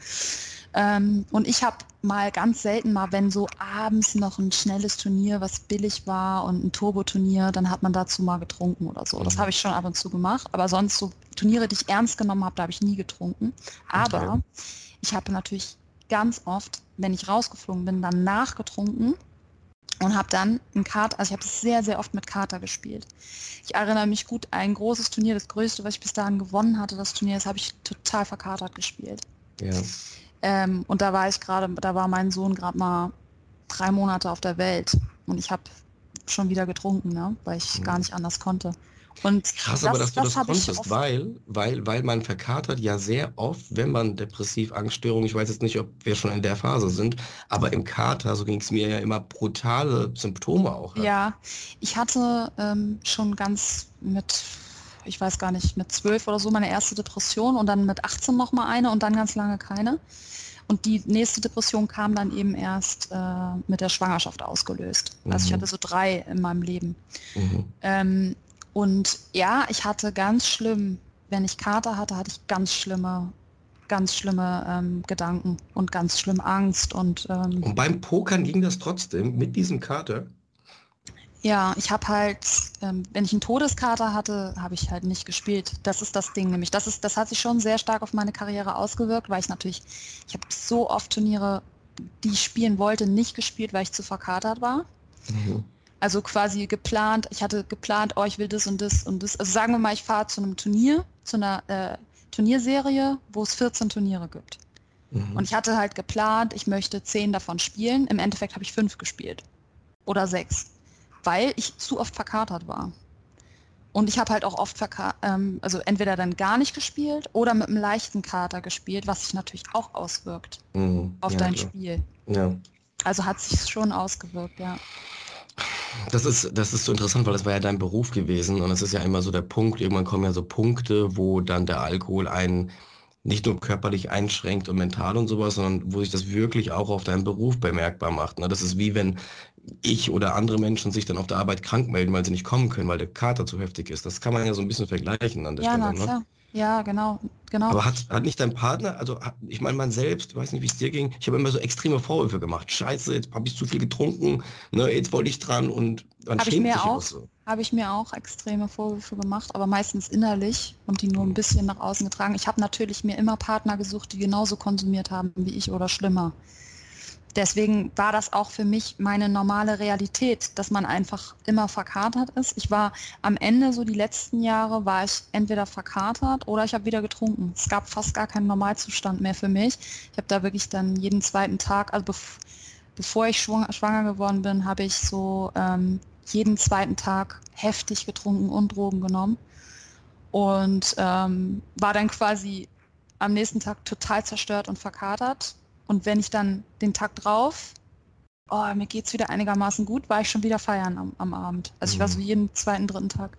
Ähm, und ich habe mal ganz selten mal, wenn so abends noch ein schnelles Turnier, was billig war und ein Turbo-Turnier, dann hat man dazu mal getrunken oder so. Das mhm. habe ich schon ab und zu gemacht. Aber sonst so Turniere, die ich ernst genommen habe, da habe ich nie getrunken. Aber okay. ich habe natürlich ganz oft, wenn ich rausgeflogen bin, dann nachgetrunken und habe dann ein Kater, also ich habe sehr, sehr oft mit Kater gespielt. Ich erinnere mich gut, ein großes Turnier, das größte, was ich bis dahin gewonnen hatte, das Turnier, das habe ich total verkatert gespielt. Ja. Ähm, und da war ich gerade, da war mein Sohn gerade mal drei Monate auf der Welt und ich habe schon wieder getrunken, ne? weil ich mhm. gar nicht anders konnte. Und
Krass, das, aber dass du das, das konntest, weil, weil, weil man verkatert ja sehr oft, wenn man depressiv Angststörungen, ich weiß jetzt nicht, ob wir schon in der Phase sind, aber im Kater, so ging es mir ja immer, brutale Symptome auch.
Hat. Ja, ich hatte ähm, schon ganz mit ich weiß gar nicht, mit zwölf oder so meine erste Depression und dann mit 18 nochmal eine und dann ganz lange keine. Und die nächste Depression kam dann eben erst äh, mit der Schwangerschaft ausgelöst. Mhm. Also ich mhm. hatte so drei in meinem Leben. Mhm. Ähm, und ja, ich hatte ganz schlimm, wenn ich Kater hatte, hatte ich ganz schlimme, ganz schlimme ähm, Gedanken und ganz schlimm Angst. Und, ähm,
und beim Pokern ging das trotzdem mit diesem Kater?
Ja, ich habe halt, ähm, wenn ich einen Todeskater hatte, habe ich halt nicht gespielt. Das ist das Ding nämlich. Das, ist, das hat sich schon sehr stark auf meine Karriere ausgewirkt, weil ich natürlich, ich habe so oft Turniere, die ich spielen wollte, nicht gespielt, weil ich zu verkatert war. Mhm. Also quasi geplant, ich hatte geplant, oh, ich will das und das und das. Also sagen wir mal, ich fahre zu einem Turnier, zu einer äh, Turnierserie, wo es 14 Turniere gibt. Mhm. Und ich hatte halt geplant, ich möchte 10 davon spielen. Im Endeffekt habe ich fünf gespielt. Oder sechs weil ich zu oft verkatert war. Und ich habe halt auch oft ähm, also entweder dann gar nicht gespielt oder mit einem leichten Kater gespielt, was sich natürlich auch auswirkt mhm, auf ja, dein klar. Spiel. Ja. Also hat sich schon ausgewirkt, ja.
Das ist, das ist so interessant, weil das war ja dein Beruf gewesen und es ist ja immer so der Punkt, irgendwann kommen ja so Punkte, wo dann der Alkohol einen nicht nur körperlich einschränkt und mental und sowas, sondern wo sich das wirklich auch auf deinen Beruf bemerkbar macht. Ne? Das ist wie wenn ich oder andere Menschen sich dann auf der Arbeit krank melden, weil sie nicht kommen können, weil der Kater zu heftig ist. Das kann man ja so ein bisschen vergleichen an der ja, Stelle. Na, ne?
Ja, genau, genau.
Aber hat, hat nicht dein Partner, also ich meine, man selbst, weiß nicht, wie es dir ging, ich habe immer so extreme Vorwürfe gemacht. Scheiße, jetzt habe ich zu viel getrunken, ne, jetzt wollte ich dran und
dann hab schämt ich mir auch, so. Habe ich mir auch extreme Vorwürfe gemacht, aber meistens innerlich und die nur ein bisschen nach außen getragen. Ich habe natürlich mir immer Partner gesucht, die genauso konsumiert haben wie ich oder schlimmer deswegen war das auch für mich meine normale Realität, dass man einfach immer verkatert ist. Ich war am Ende, so die letzten Jahre, war ich entweder verkatert oder ich habe wieder getrunken. Es gab fast gar keinen Normalzustand mehr für mich. Ich habe da wirklich dann jeden zweiten Tag, also bev bevor ich schwanger geworden bin, habe ich so ähm, jeden zweiten Tag heftig getrunken und Drogen genommen und ähm, war dann quasi am nächsten Tag total zerstört und verkatert und wenn ich dann den Tag drauf, oh, mir geht es wieder einigermaßen gut, war ich schon wieder feiern am, am Abend. Also ich war so mhm. jeden zweiten, dritten Tag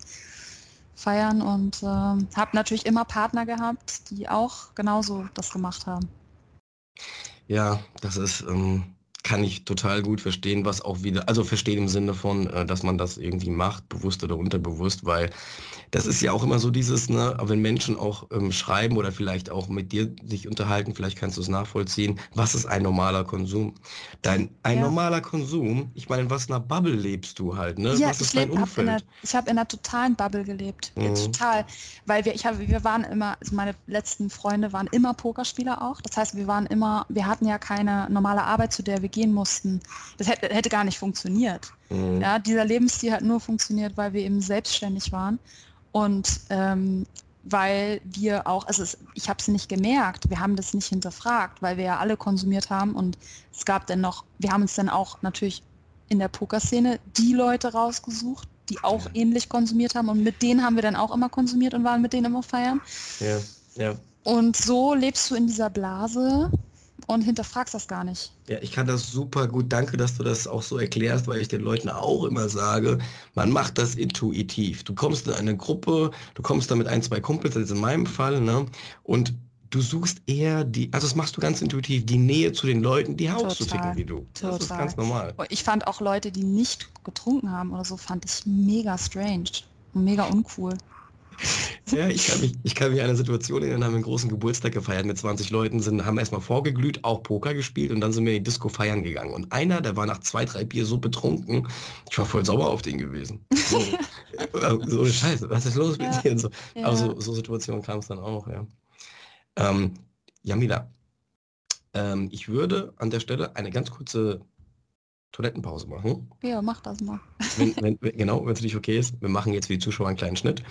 feiern und äh, habe natürlich immer Partner gehabt, die auch genauso das gemacht haben.
Ja, das ist, ähm, kann ich total gut verstehen, was auch wieder, also verstehen im Sinne von, äh, dass man das irgendwie macht, bewusst oder unterbewusst, weil das ist ja auch immer so dieses, ne, wenn Menschen auch ähm, schreiben oder vielleicht auch mit dir sich unterhalten, vielleicht kannst du es nachvollziehen, was ist ein normaler Konsum? Dein, ein ja. normaler Konsum, ich meine, was in einer Bubble lebst du halt, ne?
Ja,
was
ist dein Umfeld? Einer, ich habe in einer totalen Bubble gelebt, mhm. total, weil wir, ich habe, wir waren immer, also meine letzten Freunde waren immer Pokerspieler auch, das heißt, wir waren immer, wir hatten ja keine normale Arbeit, zu der wir gehen mussten. Das hätte, hätte gar nicht funktioniert. Mhm. Ja, dieser Lebensstil hat nur funktioniert, weil wir eben selbstständig waren. Und ähm, weil wir auch, also es, ich habe es nicht gemerkt, wir haben das nicht hinterfragt, weil wir ja alle konsumiert haben und es gab dann noch, wir haben uns dann auch natürlich in der Pokerszene die Leute rausgesucht, die auch ja. ähnlich konsumiert haben und mit denen haben wir dann auch immer konsumiert und waren mit denen immer feiern.
Ja, ja.
Und so lebst du in dieser Blase und hinterfragst das gar nicht.
Ja, ich kann das super gut. Danke, dass du das auch so erklärst, weil ich den Leuten auch immer sage, man macht das intuitiv. Du kommst in eine Gruppe, du kommst da mit ein, zwei Kumpels, das ist in meinem Fall, ne? Und du suchst eher die, also das machst du ganz intuitiv, die Nähe zu den Leuten, die auch so ticken wie du.
Total. Das ist ganz normal. Ich fand auch Leute, die nicht getrunken haben oder so, fand ich mega strange und mega uncool.
Ja, ich kann mich, ich kann mich an eine Situation erinnern, haben einen großen Geburtstag gefeiert mit 20 Leuten, sind, haben erstmal vorgeglüht, auch Poker gespielt und dann sind wir in die Disco feiern gegangen. Und einer, der war nach zwei, drei Bier so betrunken, ich war voll sauer auf den gewesen. So, äh, so Scheiße, was ist los mit ja. dir? Und so. Ja. Aber so, so Situationen kam es dann auch, ja. Ähm, Jamila, ähm, ich würde an der Stelle eine ganz kurze Toilettenpause machen.
Ja, mach das mal.
Wenn, wenn, genau, wenn es nicht okay ist. Wir machen jetzt für die Zuschauer einen kleinen Schnitt.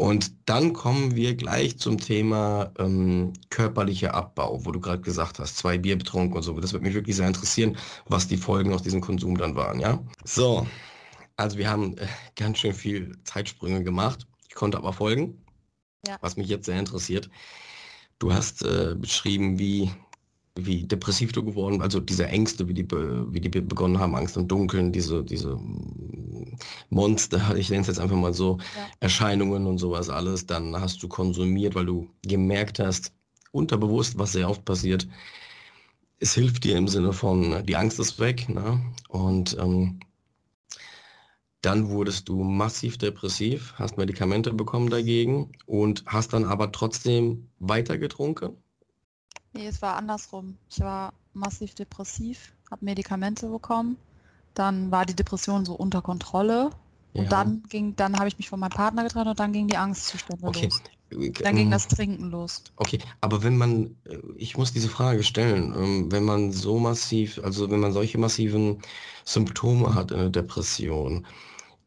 Und dann kommen wir gleich zum Thema ähm, körperlicher Abbau, wo du gerade gesagt hast, zwei Bier betrunken und so. Das wird mich wirklich sehr interessieren, was die Folgen aus diesem Konsum dann waren, ja? So, also wir haben äh, ganz schön viel Zeitsprünge gemacht. Ich konnte aber folgen, ja. was mich jetzt sehr interessiert. Du hast äh, beschrieben, wie wie depressiv du geworden, also diese Ängste, wie die, wie die begonnen haben, Angst im Dunkeln, diese, diese Monster, ich nenne es jetzt einfach mal so, ja. Erscheinungen und sowas alles, dann hast du konsumiert, weil du gemerkt hast, unterbewusst, was sehr oft passiert, es hilft dir im Sinne von, die Angst ist weg, ne? und ähm, dann wurdest du massiv depressiv, hast Medikamente bekommen dagegen und hast dann aber trotzdem weiter getrunken?
Nee, es war andersrum. Ich war massiv depressiv, habe Medikamente bekommen. Dann war die Depression so unter Kontrolle. Und ja. dann ging, dann habe ich mich von meinem Partner getrennt und dann ging die Angstzustände okay. los. Dann ging ähm, das Trinken los.
Okay, aber wenn man, äh, ich muss diese Frage stellen, ähm, wenn man so massiv, also wenn man solche massiven Symptome hat in der Depression,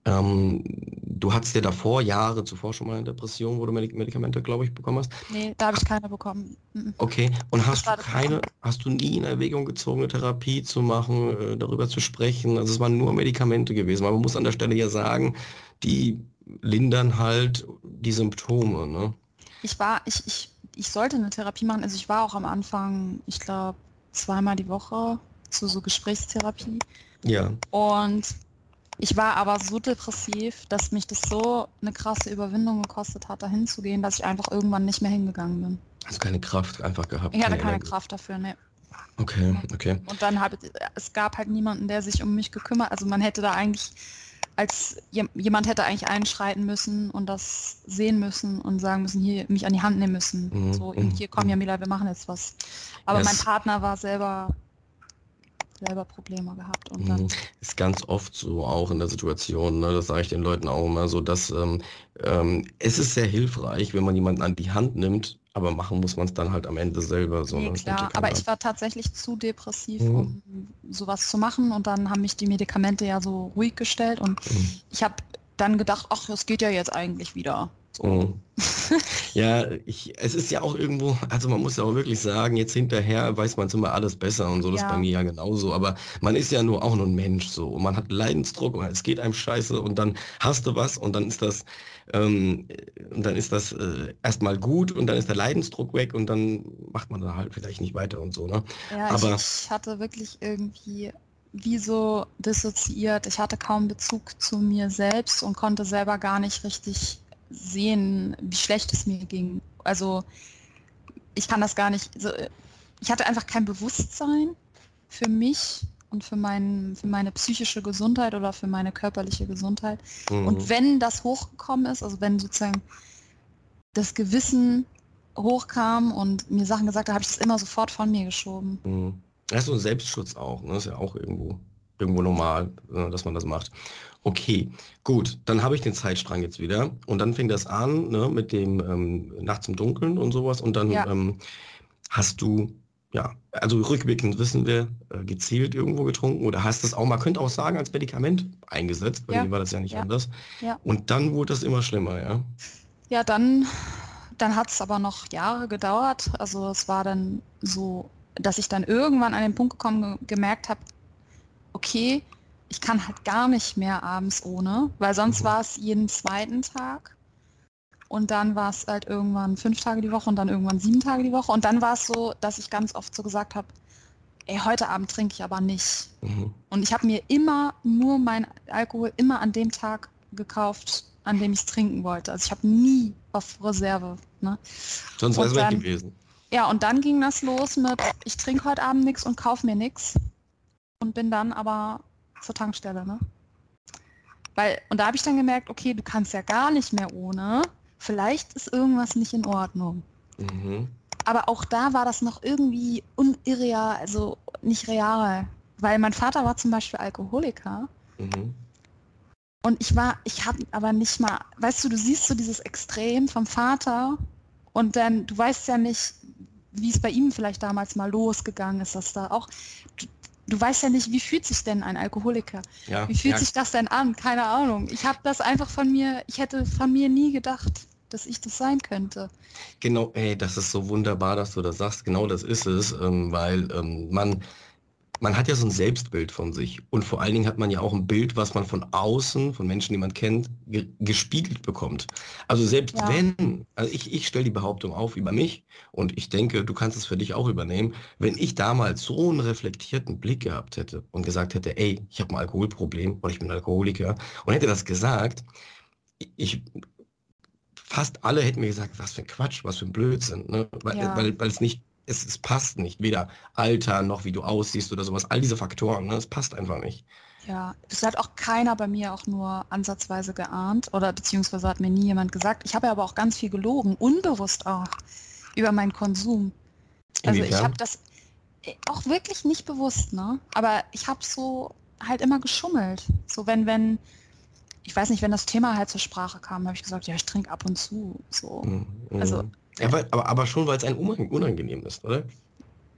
ähm, du hattest ja davor, Jahre zuvor schon mal eine Depression, wo du Medikamente, glaube ich, bekommen hast.
Nee, da habe ich keine bekommen.
Okay, und hast du keine, hast du nie in Erwägung gezogen, eine Therapie zu machen, äh, darüber zu sprechen? Also es waren nur Medikamente gewesen, aber man muss an der Stelle ja sagen, die lindern halt die Symptome, ne?
Ich war, ich, ich, ich sollte eine Therapie machen, also ich war auch am Anfang, ich glaube, zweimal die Woche zu so Gesprächstherapie.
Ja.
Und ich war aber so depressiv, dass mich das so eine krasse Überwindung gekostet hat, da hinzugehen, dass ich einfach irgendwann nicht mehr hingegangen bin.
Also keine Kraft einfach gehabt?
Ich hatte keine Energie. Kraft dafür, ne.
Okay, okay.
Und dann habe es gab halt niemanden, der sich um mich gekümmert. Also man hätte da eigentlich als jemand hätte eigentlich einschreiten müssen und das sehen müssen und sagen müssen, hier mich an die Hand nehmen müssen. Mhm. So, mhm, hier komm Jamila, wir machen jetzt was. Aber yes. mein Partner war selber selber Probleme gehabt. Und dann
mhm. ist ganz oft so auch in der Situation, ne, das sage ich den Leuten auch immer so, dass ähm, ähm, es ist sehr hilfreich, wenn man jemanden an die Hand nimmt, aber machen muss man es dann halt am Ende selber. So,
nee,
ne?
klar, aber ich war tatsächlich zu depressiv, mhm. um sowas zu machen und dann haben mich die Medikamente ja so ruhig gestellt und mhm. ich habe dann gedacht, ach, es geht ja jetzt eigentlich wieder. So. Mhm.
ja, ich, es ist ja auch irgendwo, also man muss ja auch wirklich sagen, jetzt hinterher weiß man immer alles besser und so, das ja. ist bei mir ja genauso, aber man ist ja nur auch nur ein Mensch so und man hat Leidensdruck und es geht einem scheiße und dann hast du was und dann ist das, ähm, und dann ist das äh, erstmal gut und dann ist der Leidensdruck weg und dann macht man da halt vielleicht nicht weiter und so, ne?
Ja, aber ich, ich hatte wirklich irgendwie wie so dissoziiert. Ich hatte kaum Bezug zu mir selbst und konnte selber gar nicht richtig sehen, wie schlecht es mir ging. Also ich kann das gar nicht, so, ich hatte einfach kein Bewusstsein für mich und für, mein, für meine psychische Gesundheit oder für meine körperliche Gesundheit. Mhm. Und wenn das hochgekommen ist, also wenn sozusagen das Gewissen hochkam und mir Sachen gesagt hat, habe ich das immer sofort von mir geschoben.
Mhm. Das ist so ein Selbstschutz auch, ne? Das ist ja auch irgendwo, irgendwo normal, ne, dass man das macht. Okay, gut, dann habe ich den Zeitstrang jetzt wieder und dann fing das an ne, mit dem ähm, Nachts im Dunkeln und sowas und dann ja. ähm, hast du, ja, also rückblickend wissen wir, äh, gezielt irgendwo getrunken oder hast es auch, man könnte auch sagen, als Medikament eingesetzt, bei ja. mir war das ja nicht ja. anders. Ja. Und dann wurde es immer schlimmer, ja?
Ja, dann, dann hat es aber noch Jahre gedauert. Also es war dann so, dass ich dann irgendwann an den Punkt gekommen gemerkt habe, okay, ich kann halt gar nicht mehr abends ohne, weil sonst mhm. war es jeden zweiten Tag. Und dann war es halt irgendwann fünf Tage die Woche und dann irgendwann sieben Tage die Woche. Und dann war es so, dass ich ganz oft so gesagt habe, ey, heute Abend trinke ich aber nicht. Mhm. Und ich habe mir immer nur mein Alkohol immer an dem Tag gekauft, an dem ich es trinken wollte. Also ich habe nie auf Reserve. Ne?
Sonst wäre es weg gewesen.
Ja, und dann ging das los mit, ich trinke heute Abend nichts und kaufe mir nichts. Und bin dann aber zur Tankstelle, ne? Weil, und da habe ich dann gemerkt, okay, du kannst ja gar nicht mehr ohne. Vielleicht ist irgendwas nicht in Ordnung. Mhm. Aber auch da war das noch irgendwie unirreal, also nicht real. Weil mein Vater war zum Beispiel Alkoholiker. Mhm. Und ich war, ich habe aber nicht mal, weißt du, du siehst so dieses Extrem vom Vater und dann, du weißt ja nicht, wie es bei ihm vielleicht damals mal losgegangen ist, dass da auch, du weißt ja nicht, wie fühlt sich denn ein Alkoholiker? Ja, wie fühlt ja. sich das denn an? Keine Ahnung. Ich habe das einfach von mir, ich hätte von mir nie gedacht, dass ich das sein könnte.
Genau, ey, das ist so wunderbar, dass du das sagst. Genau das ist es, ähm, weil ähm, man man hat ja so ein Selbstbild von sich und vor allen Dingen hat man ja auch ein Bild, was man von außen, von Menschen, die man kennt, ge gespiegelt bekommt. Also selbst ja. wenn, also ich, ich stelle die Behauptung auf über mich und ich denke, du kannst es für dich auch übernehmen, wenn ich damals so einen reflektierten Blick gehabt hätte und gesagt hätte, ey, ich habe ein Alkoholproblem oder ich bin Alkoholiker und hätte das gesagt, ich, fast alle hätten mir gesagt, was für ein Quatsch, was für ein Blödsinn, ne? weil, ja. weil, weil es nicht es, es passt nicht. Weder Alter noch wie du aussiehst oder sowas. All diese Faktoren, ne? es passt einfach nicht.
Ja, das hat auch keiner bei mir auch nur ansatzweise geahnt oder beziehungsweise hat mir nie jemand gesagt. Ich habe aber auch ganz viel gelogen, unbewusst auch, über meinen Konsum. Also Inwiefern? ich habe das äh, auch wirklich nicht bewusst, ne? Aber ich habe so halt immer geschummelt. So wenn, wenn, ich weiß nicht, wenn das Thema halt zur Sprache kam, habe ich gesagt, ja, ich trinke ab und zu. So. Mhm. Also
ja, weil, aber, aber schon, weil es ein unangenehm ist, oder?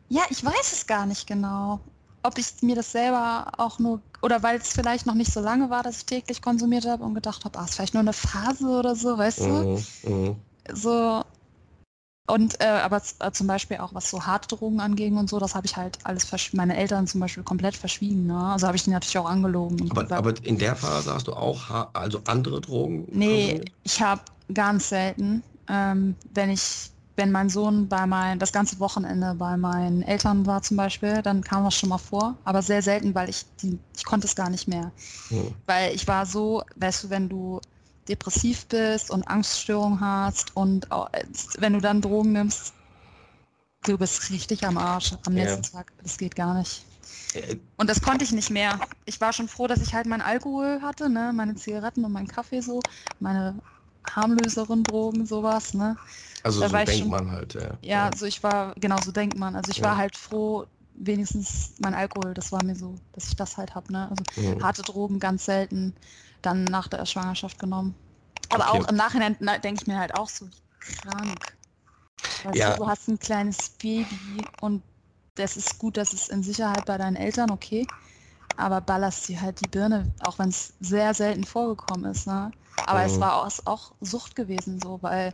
Ja, ich weiß es gar nicht genau. Ob ich mir das selber auch nur, oder weil es vielleicht noch nicht so lange war, dass ich täglich konsumiert habe und gedacht habe, ah, ist vielleicht nur eine Phase oder so, weißt du? Mhm, mhm. So, und äh, aber äh, zum Beispiel auch was so harte Drogen anging und so, das habe ich halt alles meine Eltern zum Beispiel komplett verschwiegen. Ne? Also habe ich die natürlich auch angelogen.
Aber, aber, in der Phase hast du auch also andere Drogen?
Nee, konsumiert? ich habe ganz selten ähm, wenn ich, wenn mein Sohn bei mein, das ganze Wochenende bei meinen Eltern war zum Beispiel, dann kam das schon mal vor, aber sehr selten, weil ich, die, ich konnte es gar nicht mehr. Hm. Weil ich war so, weißt du, wenn du depressiv bist und Angststörung hast und auch, wenn du dann Drogen nimmst, du bist richtig am Arsch am nächsten ja. Tag. Das geht gar nicht. Äh, und das konnte ich nicht mehr. Ich war schon froh, dass ich halt mein Alkohol hatte, ne? meine Zigaretten und meinen Kaffee so, meine harmlöseren Drogen, sowas. Ne?
Also da so denkt schon, man halt, ja.
Ja, so ich war, genau so denkt man. Also ich ja. war halt froh, wenigstens mein Alkohol, das war mir so, dass ich das halt habe. Ne? Also mhm. harte Drogen ganz selten, dann nach der Schwangerschaft genommen. Aber okay. auch im Nachhinein denke ich mir halt auch so, krank. Weißt ja. du, du hast ein kleines Baby und das ist gut, dass es in Sicherheit bei deinen Eltern, okay. Aber ballerst dir halt die Birne, auch wenn es sehr selten vorgekommen ist. Ne? Aber mhm. es war auch, auch Sucht gewesen, so, weil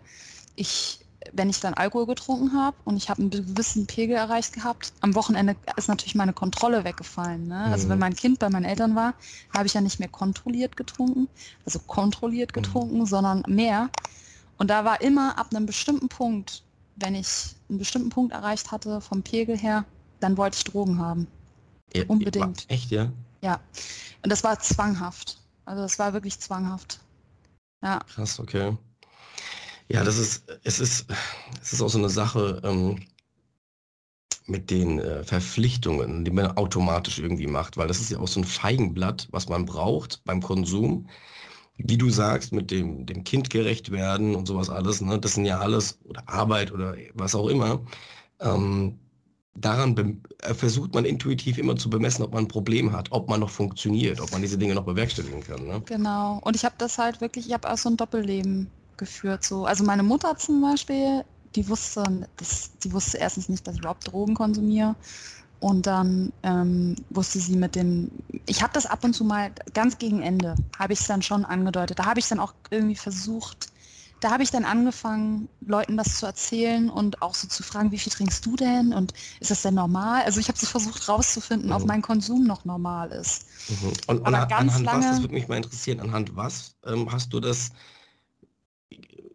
ich, wenn ich dann Alkohol getrunken habe und ich habe einen gewissen Pegel erreicht gehabt, am Wochenende ist natürlich meine Kontrolle weggefallen. Ne? Mhm. Also wenn mhm. mein Kind bei meinen Eltern war, habe ich ja nicht mehr kontrolliert getrunken, also kontrolliert mhm. getrunken, mhm. sondern mehr. Und da war immer ab einem bestimmten Punkt, wenn ich einen bestimmten Punkt erreicht hatte vom Pegel her, dann wollte ich Drogen haben. Ja, Unbedingt.
Echt, ja?
Ja. Und das war zwanghaft. Also das war wirklich zwanghaft. Ja.
Krass, okay. Ja, das ist, es ist, es ist auch so eine Sache ähm, mit den äh, Verpflichtungen, die man automatisch irgendwie macht, weil das ist ja auch so ein Feigenblatt, was man braucht beim Konsum. Wie du sagst, mit dem, dem Kind gerecht werden und sowas alles, ne? das sind ja alles, oder Arbeit oder was auch immer. Ähm, daran äh, versucht man intuitiv immer zu bemessen, ob man ein Problem hat, ob man noch funktioniert, ob man diese Dinge noch bewerkstelligen kann. Ne?
Genau. Und ich habe das halt wirklich, ich habe auch so ein Doppelleben geführt. So. Also meine Mutter zum Beispiel, die wusste, das, die wusste erstens nicht, dass ich überhaupt Drogen konsumiere. Und dann ähm, wusste sie mit dem, ich habe das ab und zu mal ganz gegen Ende, habe ich es dann schon angedeutet. Da habe ich dann auch irgendwie versucht, da habe ich dann angefangen, Leuten das zu erzählen und auch so zu fragen, wie viel trinkst du denn und ist das denn normal? Also ich habe so versucht rauszufinden, mhm. ob mein Konsum noch normal ist.
Mhm. Und an, ganz anhand lange, was, das würde mich mal interessieren, anhand was ähm, hast du das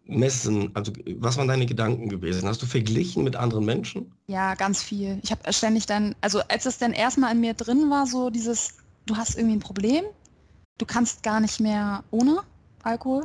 messen? Also was waren deine Gedanken gewesen? Hast du verglichen mit anderen Menschen?
Ja, ganz viel. Ich habe ständig dann, also als es dann erstmal in mir drin war, so dieses, du hast irgendwie ein Problem, du kannst gar nicht mehr ohne Alkohol.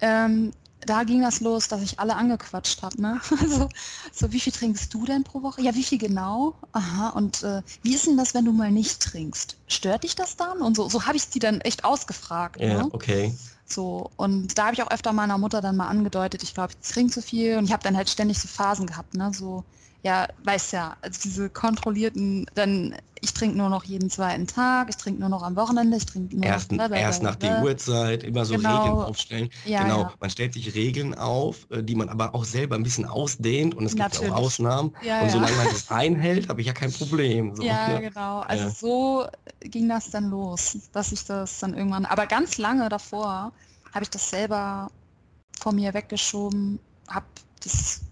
Ähm, da ging das los, dass ich alle angequatscht habe. Ne? Also, so, wie viel trinkst du denn pro Woche? Ja, wie viel genau? Aha, und äh, wie ist denn das, wenn du mal nicht trinkst? Stört dich das dann? Und so, so habe ich die dann echt ausgefragt.
Ja, ne? okay.
So, und da habe ich auch öfter meiner Mutter dann mal angedeutet, ich glaube, ich trinke zu viel und ich habe dann halt ständig so Phasen gehabt, ne? So, ja, weißt ja, also diese kontrollierten, dann ich trinke nur noch jeden zweiten Tag, ich trinke nur noch am Wochenende, ich trinke nur
erst,
noch,
erst nach der Uhrzeit, immer so genau. Regeln aufstellen. Ja, genau, ja. man stellt sich Regeln auf, äh, die man aber auch selber ein bisschen ausdehnt und es gibt Natürlich. auch Ausnahmen. Ja, und solange man das einhält, habe ich ja kein Problem.
So, ja, ne? genau. Also so ging das dann los, dass ich das dann irgendwann, aber ganz lange davor habe ich das selber vor mir weggeschoben, habe das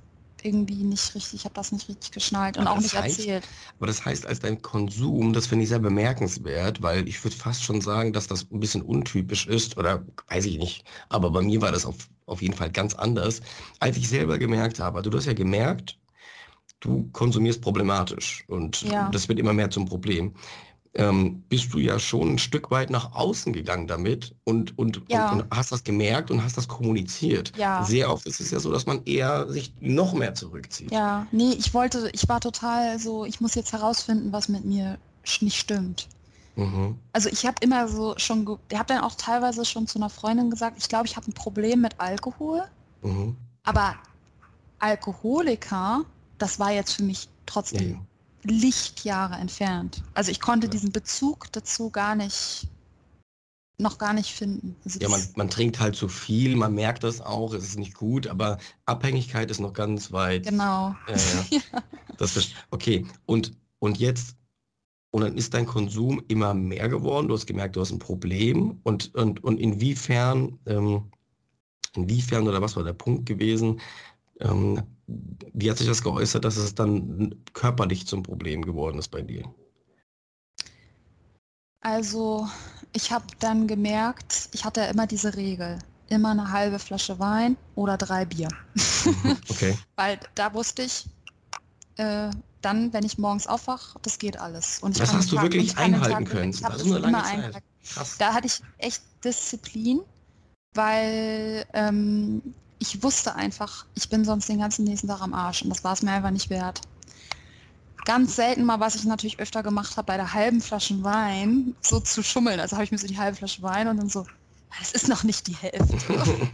irgendwie nicht richtig, ich habe das nicht richtig geschnallt und aber auch nicht heißt, erzählt.
Aber das heißt, als dein Konsum, das finde ich sehr bemerkenswert, weil ich würde fast schon sagen, dass das ein bisschen untypisch ist oder weiß ich nicht. Aber bei mir war das auf, auf jeden Fall ganz anders, als ich selber gemerkt habe. Also du hast ja gemerkt, du konsumierst problematisch und ja. das wird immer mehr zum Problem ähm, bist du ja schon ein Stück weit nach außen gegangen damit und, und, ja. und, und, hast das gemerkt und hast das kommuniziert. Ja. Sehr oft ist es ja so, dass man eher sich noch mehr zurückzieht.
Ja, nee, ich wollte, ich war total so, ich muss jetzt herausfinden, was mit mir nicht stimmt. Mhm. Also ich habe immer so schon, ich habe dann auch teilweise schon zu einer Freundin gesagt, ich glaube, ich habe ein Problem mit Alkohol. Mhm. Aber Alkoholiker, das war jetzt für mich trotzdem ja, Lichtjahre entfernt. Also ich konnte diesen Bezug dazu gar nicht, noch gar nicht finden. Also
ja, man, man trinkt halt zu viel, man merkt das auch, es ist nicht gut, aber Abhängigkeit ist noch ganz weit.
Genau.
Äh, ja. Das, okay, und, und jetzt, und dann ist dein Konsum immer mehr geworden, du hast gemerkt, du hast ein Problem und, und, und inwiefern, ähm, inwiefern oder was war der Punkt gewesen, ähm, wie hat sich das geäußert, dass es dann körperlich zum Problem geworden ist bei dir?
Also ich habe dann gemerkt, ich hatte ja immer diese Regel, immer eine halbe Flasche Wein oder drei Bier.
Mhm, okay.
Weil da wusste ich, äh, dann, wenn ich morgens aufwache, das geht alles.
Und das hast du Tag, wirklich einhalten können.
Ich habe das immer eingehalten. Da hatte ich echt Disziplin, weil ähm, ich wusste einfach, ich bin sonst den ganzen nächsten Tag am Arsch und das war es mir einfach nicht wert. ganz selten mal, was ich natürlich öfter gemacht habe, bei der halben Flasche Wein so zu schummeln. Also habe ich mir so die halbe Flasche Wein und dann so, es ist noch nicht die Hälfte.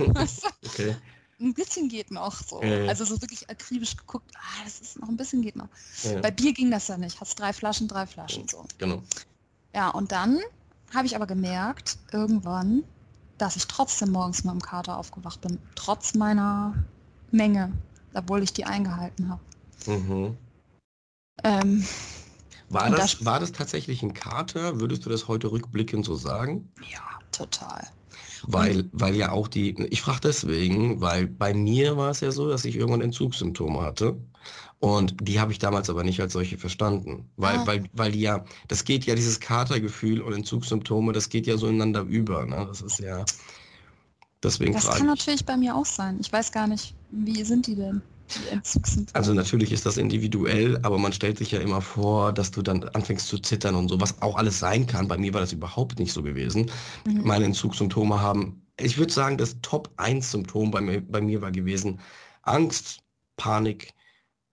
okay. Ein bisschen geht noch so. Ja. Also so wirklich akribisch geguckt, ah, das ist noch ein bisschen geht noch. Ja. Bei Bier ging das ja nicht. Hast drei Flaschen, drei Flaschen so. Genau. Ja, und dann habe ich aber gemerkt, irgendwann, dass ich trotzdem morgens mit dem Kater aufgewacht bin, trotz meiner Menge, obwohl ich die eingehalten habe. Mhm.
Ähm, war, das, das, war das tatsächlich ein Kater? Würdest du das heute rückblickend so sagen?
Ja, total.
Weil, weil ja auch die, ich frage deswegen, weil bei mir war es ja so, dass ich irgendwann Entzugssymptome hatte. Und die habe ich damals aber nicht als solche verstanden. Weil, ah. weil, weil die ja, das geht ja, dieses Katergefühl und Entzugssymptome, das geht ja so ineinander über. Ne? Das ist ja. Deswegen
das kann natürlich bei mir auch sein. Ich weiß gar nicht, wie sind die denn?
Also natürlich ist das individuell, aber man stellt sich ja immer vor, dass du dann anfängst zu zittern und so, was auch alles sein kann. Bei mir war das überhaupt nicht so gewesen. Mhm. Meine Entzugssymptome haben, ich würde sagen, das Top 1 Symptom bei mir, bei mir war gewesen Angst, Panik,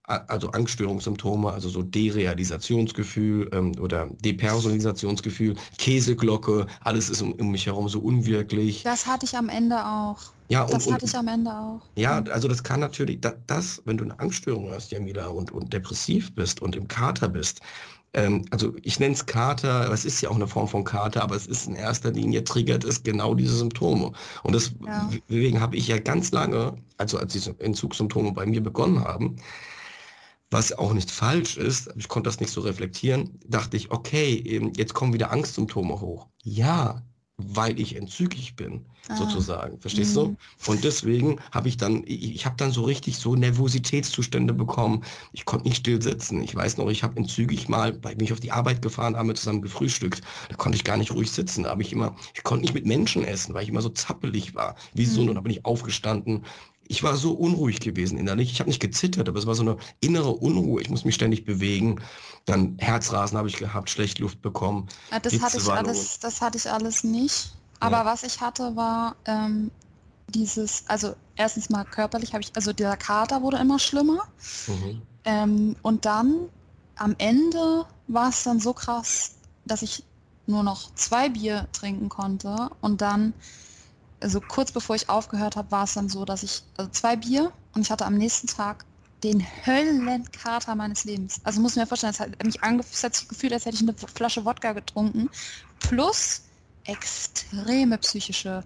also Angststörungssymptome, also so Derealisationsgefühl ähm, oder Depersonalisationsgefühl, Käseglocke, alles ist um, um, mich herum so unwirklich.
Das hatte ich am Ende auch. Ja, und, das hatte ich am Ende auch.
Ja, also das kann natürlich, das, das wenn du eine Angststörung hast, Jamila, und, und depressiv bist und im Kater bist, ähm, also ich nenne es Kater, es ist ja auch eine Form von Kater, aber es ist in erster Linie triggert es genau diese Symptome. Und das, ja. deswegen habe ich ja ganz lange, also als diese Entzugssymptome bei mir begonnen haben, was auch nicht falsch ist, ich konnte das nicht so reflektieren, dachte ich, okay, jetzt kommen wieder Angstsymptome hoch. Ja, weil ich entzügig bin, ah. sozusagen. Verstehst mhm. du? Und deswegen habe ich dann, ich, ich habe dann so richtig so Nervositätszustände bekommen. Ich konnte nicht still sitzen. Ich weiß noch, ich habe entzügig mal, weil ich mich auf die Arbeit gefahren habe, zusammen gefrühstückt. Da konnte ich gar nicht ruhig sitzen. Da habe ich immer, ich konnte nicht mit Menschen essen, weil ich immer so zappelig war. Wie so, mhm. und da bin ich aufgestanden, ich war so unruhig gewesen innerlich. Ich habe nicht gezittert, aber es war so eine innere Unruhe. Ich muss mich ständig bewegen. Dann Herzrasen habe ich gehabt, schlecht Luft bekommen.
Ja, das, hatte ich alles, das hatte ich alles nicht. Aber ja. was ich hatte, war ähm, dieses, also erstens mal körperlich habe ich, also dieser Kater wurde immer schlimmer. Mhm. Ähm, und dann am Ende war es dann so krass, dass ich nur noch zwei Bier trinken konnte und dann also kurz bevor ich aufgehört habe, war es dann so, dass ich also zwei Bier und ich hatte am nächsten Tag den Höllenkater meines Lebens. Also muss mir vorstellen, es hat mich angefühlt, sich gefühlt, als hätte ich eine Flasche Wodka getrunken, plus extreme psychische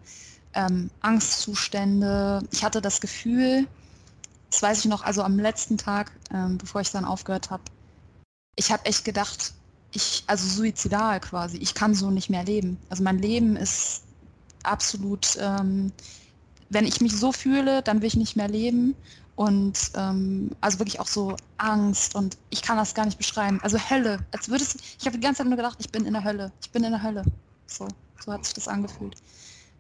ähm, Angstzustände. Ich hatte das Gefühl, das weiß ich noch, also am letzten Tag, ähm, bevor ich dann aufgehört habe, ich habe echt gedacht, ich, also suizidal quasi, ich kann so nicht mehr leben. Also mein Leben ist absolut, ähm, wenn ich mich so fühle, dann will ich nicht mehr leben. Und ähm, also wirklich auch so Angst und ich kann das gar nicht beschreiben. Also Hölle, als würdest ich habe die ganze Zeit nur gedacht, ich bin in der Hölle, ich bin in der Hölle. So, so hat sich das angefühlt.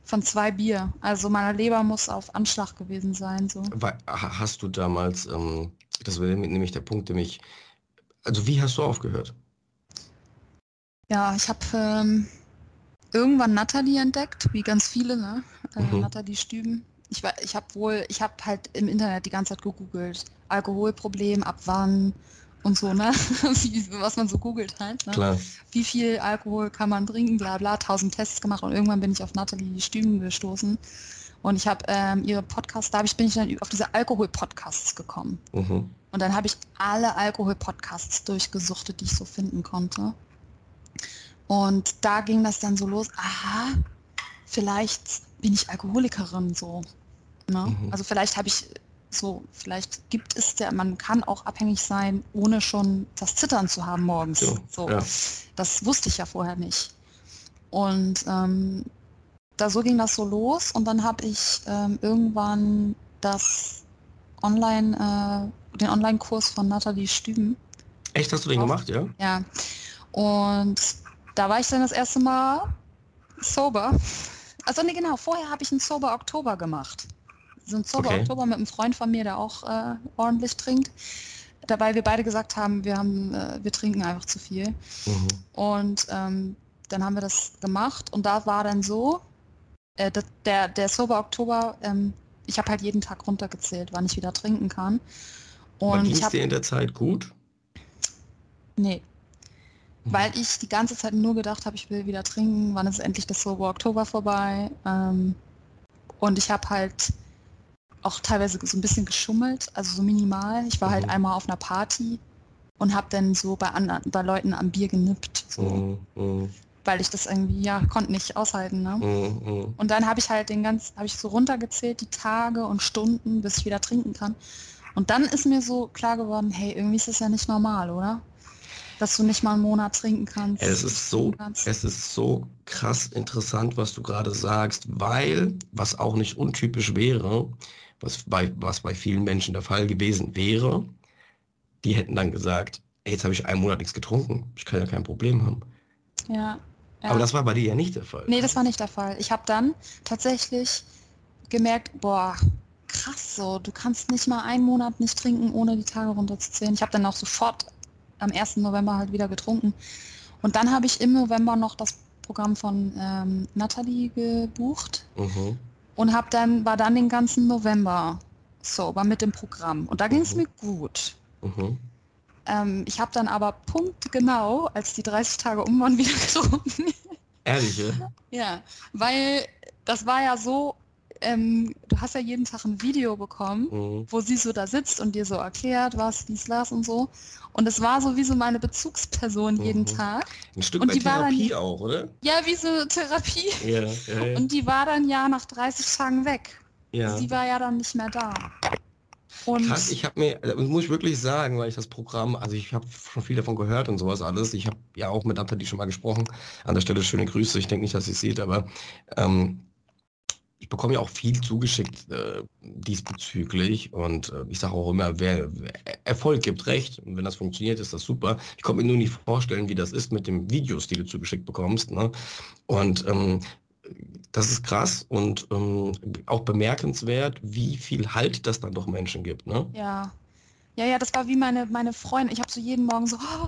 Von zwei Bier. Also meine Leber muss auf Anschlag gewesen sein. So.
Hast du damals, ähm, das wäre nämlich der Punkt, der mich, also wie hast du aufgehört?
Ja, ich habe ähm, irgendwann Natalie entdeckt, wie ganz viele, ne? Äh, mhm. Natalie Stüben. Ich, ich habe wohl, ich habe halt im Internet die ganze Zeit gegoogelt. Alkoholproblem, ab wann und so, ne? wie, was man so googelt halt. Ne? Klar. Wie viel Alkohol kann man trinken, bla bla, tausend Tests gemacht und irgendwann bin ich auf Natalie Stüben gestoßen. Und ich habe ähm, ihre Podcasts, da ich, bin ich dann auf diese Alkohol-Podcasts gekommen. Mhm. Und dann habe ich alle Alkohol-Podcasts durchgesuchtet, die ich so finden konnte. Und da ging das dann so los, aha, vielleicht bin ich Alkoholikerin so. Ne? Mhm. Also vielleicht habe ich so, vielleicht gibt es der, man kann auch abhängig sein, ohne schon das Zittern zu haben morgens. Ja, so. Ja. Das wusste ich ja vorher nicht. Und ähm, da so ging das so los und dann habe ich ähm, irgendwann das Online, äh, den Online-Kurs von Nathalie Stüben.
Echt, hast du den gemacht, ja?
Ja. Und da war ich dann das erste Mal sober. Also nee, genau, vorher habe ich einen Sober Oktober gemacht. So ein Sober okay. Oktober mit einem Freund von mir, der auch äh, ordentlich trinkt. Dabei wir beide gesagt haben, wir haben, äh, wir trinken einfach zu viel. Mhm. Und ähm, dann haben wir das gemacht und da war dann so, äh, der, der Sober Oktober, ähm, ich habe halt jeden Tag runtergezählt, wann ich wieder trinken kann.
Und ging es dir in der Zeit gut?
Nee. Mhm. Weil ich die ganze Zeit nur gedacht habe, ich will wieder trinken, wann ist endlich das Sober Oktober vorbei. Ähm, und ich habe halt auch teilweise so ein bisschen geschummelt, also so minimal. Ich war halt mhm. halt einmal auf einer Party und habe dann so bei anderen, bei Leuten am Bier genippt. So. Mhm. mhm. Weil ich das irgendwie, ja, konnte nicht aushalten. Ne? Mhm. mhm. Und dann habe ich halt den ganz, habe ich so runtergezählt, die Tage und Stunden, bis ich wieder trinken kann. Und dann ist mir so klar geworden, hey, irgendwie ist das ja nicht normal, oder? Dass du nicht mal einen Monat trinken kannst.
Es ist so, es ist so krass interessant, was du gerade sagst, weil, was auch nicht untypisch wäre, was bei, was bei vielen Menschen der Fall gewesen wäre, die hätten dann gesagt, ey, jetzt habe ich einen Monat nichts getrunken, ich kann ja kein Problem haben.
Ja, ja.
Aber das war bei dir ja nicht der Fall.
Nee, das war nicht der Fall. Ich habe dann tatsächlich gemerkt, boah, krass so, du kannst nicht mal einen Monat nicht trinken, ohne die Tage runterzuzählen. Ich habe dann auch sofort am 1. November halt wieder getrunken. Und dann habe ich im November noch das Programm von ähm, Natalie gebucht mhm. und habe dann, war dann den ganzen November sober mit dem Programm. Und da ging es mhm. mir gut. Mhm. Ähm, ich habe dann aber punktgenau, als die 30 Tage um waren, wieder getrunken.
Ehrlich, ja?
Ja, weil das war ja so, ähm, du hast ja jeden Tag ein Video bekommen, mhm. wo sie so da sitzt und dir so erklärt, was, dies, das und so. Und es war so wie so meine Bezugsperson mhm. jeden Tag.
Ein Stück und die Therapie dann, auch, oder?
Ja, wie so Therapie. Ja, ja, ja. Und die war dann ja nach 30 Tagen weg. Ja. Sie war ja dann nicht mehr da.
Und Krass, ich habe mir, das muss ich wirklich sagen, weil ich das Programm, also ich habe schon viel davon gehört und sowas alles. Ich habe ja auch mit Nathalie schon mal gesprochen. An der Stelle schöne Grüße. Ich denke nicht, dass sie es sieht, aber ähm, ich bekomme ja auch viel zugeschickt äh, diesbezüglich und äh, ich sage auch immer, wer, wer, Erfolg gibt recht und wenn das funktioniert, ist das super. Ich konnte mir nur nicht vorstellen, wie das ist mit den Videos, die du zugeschickt bekommst. Ne? Und ähm, das ist krass und ähm, auch bemerkenswert, wie viel Halt das dann doch Menschen gibt. Ne?
Ja. Ja, ja, das war wie meine, meine Freundin. Ich habe so jeden Morgen so, oh,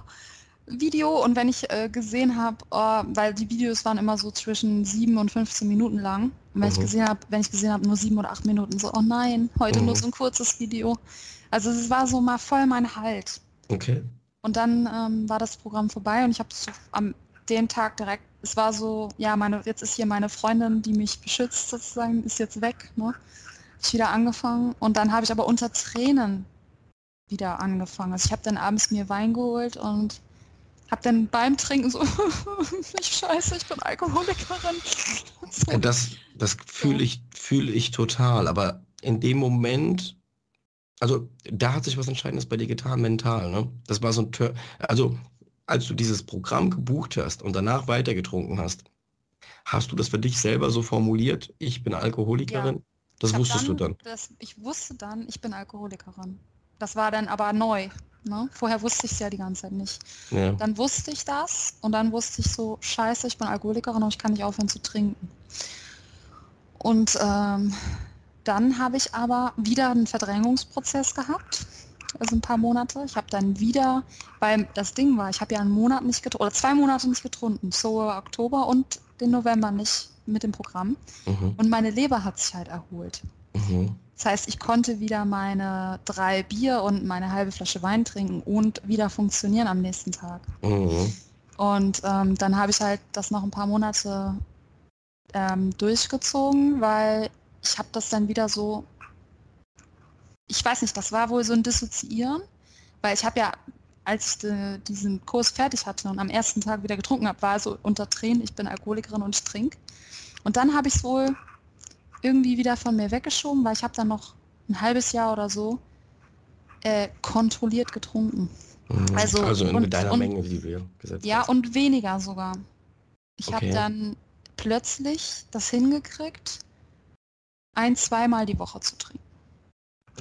Video und wenn ich äh, gesehen habe, oh, weil die Videos waren immer so zwischen 7 und 15 Minuten lang. Und wenn mhm. ich gesehen habe, wenn ich gesehen habe, nur 7 oder 8 Minuten, so, oh nein, heute mhm. nur so ein kurzes Video. Also es war so mal voll mein Halt.
Okay.
Und dann ähm, war das Programm vorbei und ich habe so am den Tag direkt, es war so, ja, meine, jetzt ist hier meine Freundin, die mich beschützt sozusagen, ist jetzt weg, ne? Ich wieder angefangen und dann habe ich aber unter Tränen wieder angefangen. Also ich habe dann abends mir Wein geholt und habe dann beim Trinken so, ich scheiße, ich bin Alkoholikerin.
So. Das, das fühle ich, fühle ich total, aber in dem Moment, also da hat sich was Entscheidendes bei dir getan, mental, ne? Das war so ein, Tör also als du dieses Programm gebucht hast und danach weitergetrunken hast, hast du das für dich selber so formuliert, ich bin Alkoholikerin? Ja. Das wusstest dann, du dann?
Das, ich wusste dann, ich bin Alkoholikerin. Das war dann aber neu. Ne? Vorher wusste ich es ja die ganze Zeit nicht. Ja. Dann wusste ich das und dann wusste ich so, scheiße, ich bin Alkoholikerin und ich kann nicht aufhören zu trinken. Und ähm, dann habe ich aber wieder einen Verdrängungsprozess gehabt also ein paar Monate. Ich habe dann wieder, weil das Ding war, ich habe ja einen Monat nicht getrunken, oder zwei Monate nicht getrunken, so Oktober und den November nicht mit dem Programm. Mhm. Und meine Leber hat sich halt erholt. Mhm. Das heißt, ich konnte wieder meine drei Bier und meine halbe Flasche Wein trinken und wieder funktionieren am nächsten Tag. Mhm. Und ähm, dann habe ich halt das noch ein paar Monate ähm, durchgezogen, weil ich habe das dann wieder so ich weiß nicht, das war wohl so ein Dissoziieren, weil ich habe ja, als ich de, diesen Kurs fertig hatte und am ersten Tag wieder getrunken habe, war so unter Tränen, ich bin Alkoholikerin und ich trinke. Und dann habe ich es wohl irgendwie wieder von mir weggeschoben, weil ich habe dann noch ein halbes Jahr oder so äh, kontrolliert getrunken.
Mhm. Also, also in und, deiner und, Menge, die wir
gesetzt Ja, hast. und weniger sogar. Ich okay. habe dann plötzlich das hingekriegt, ein, zweimal die Woche zu trinken.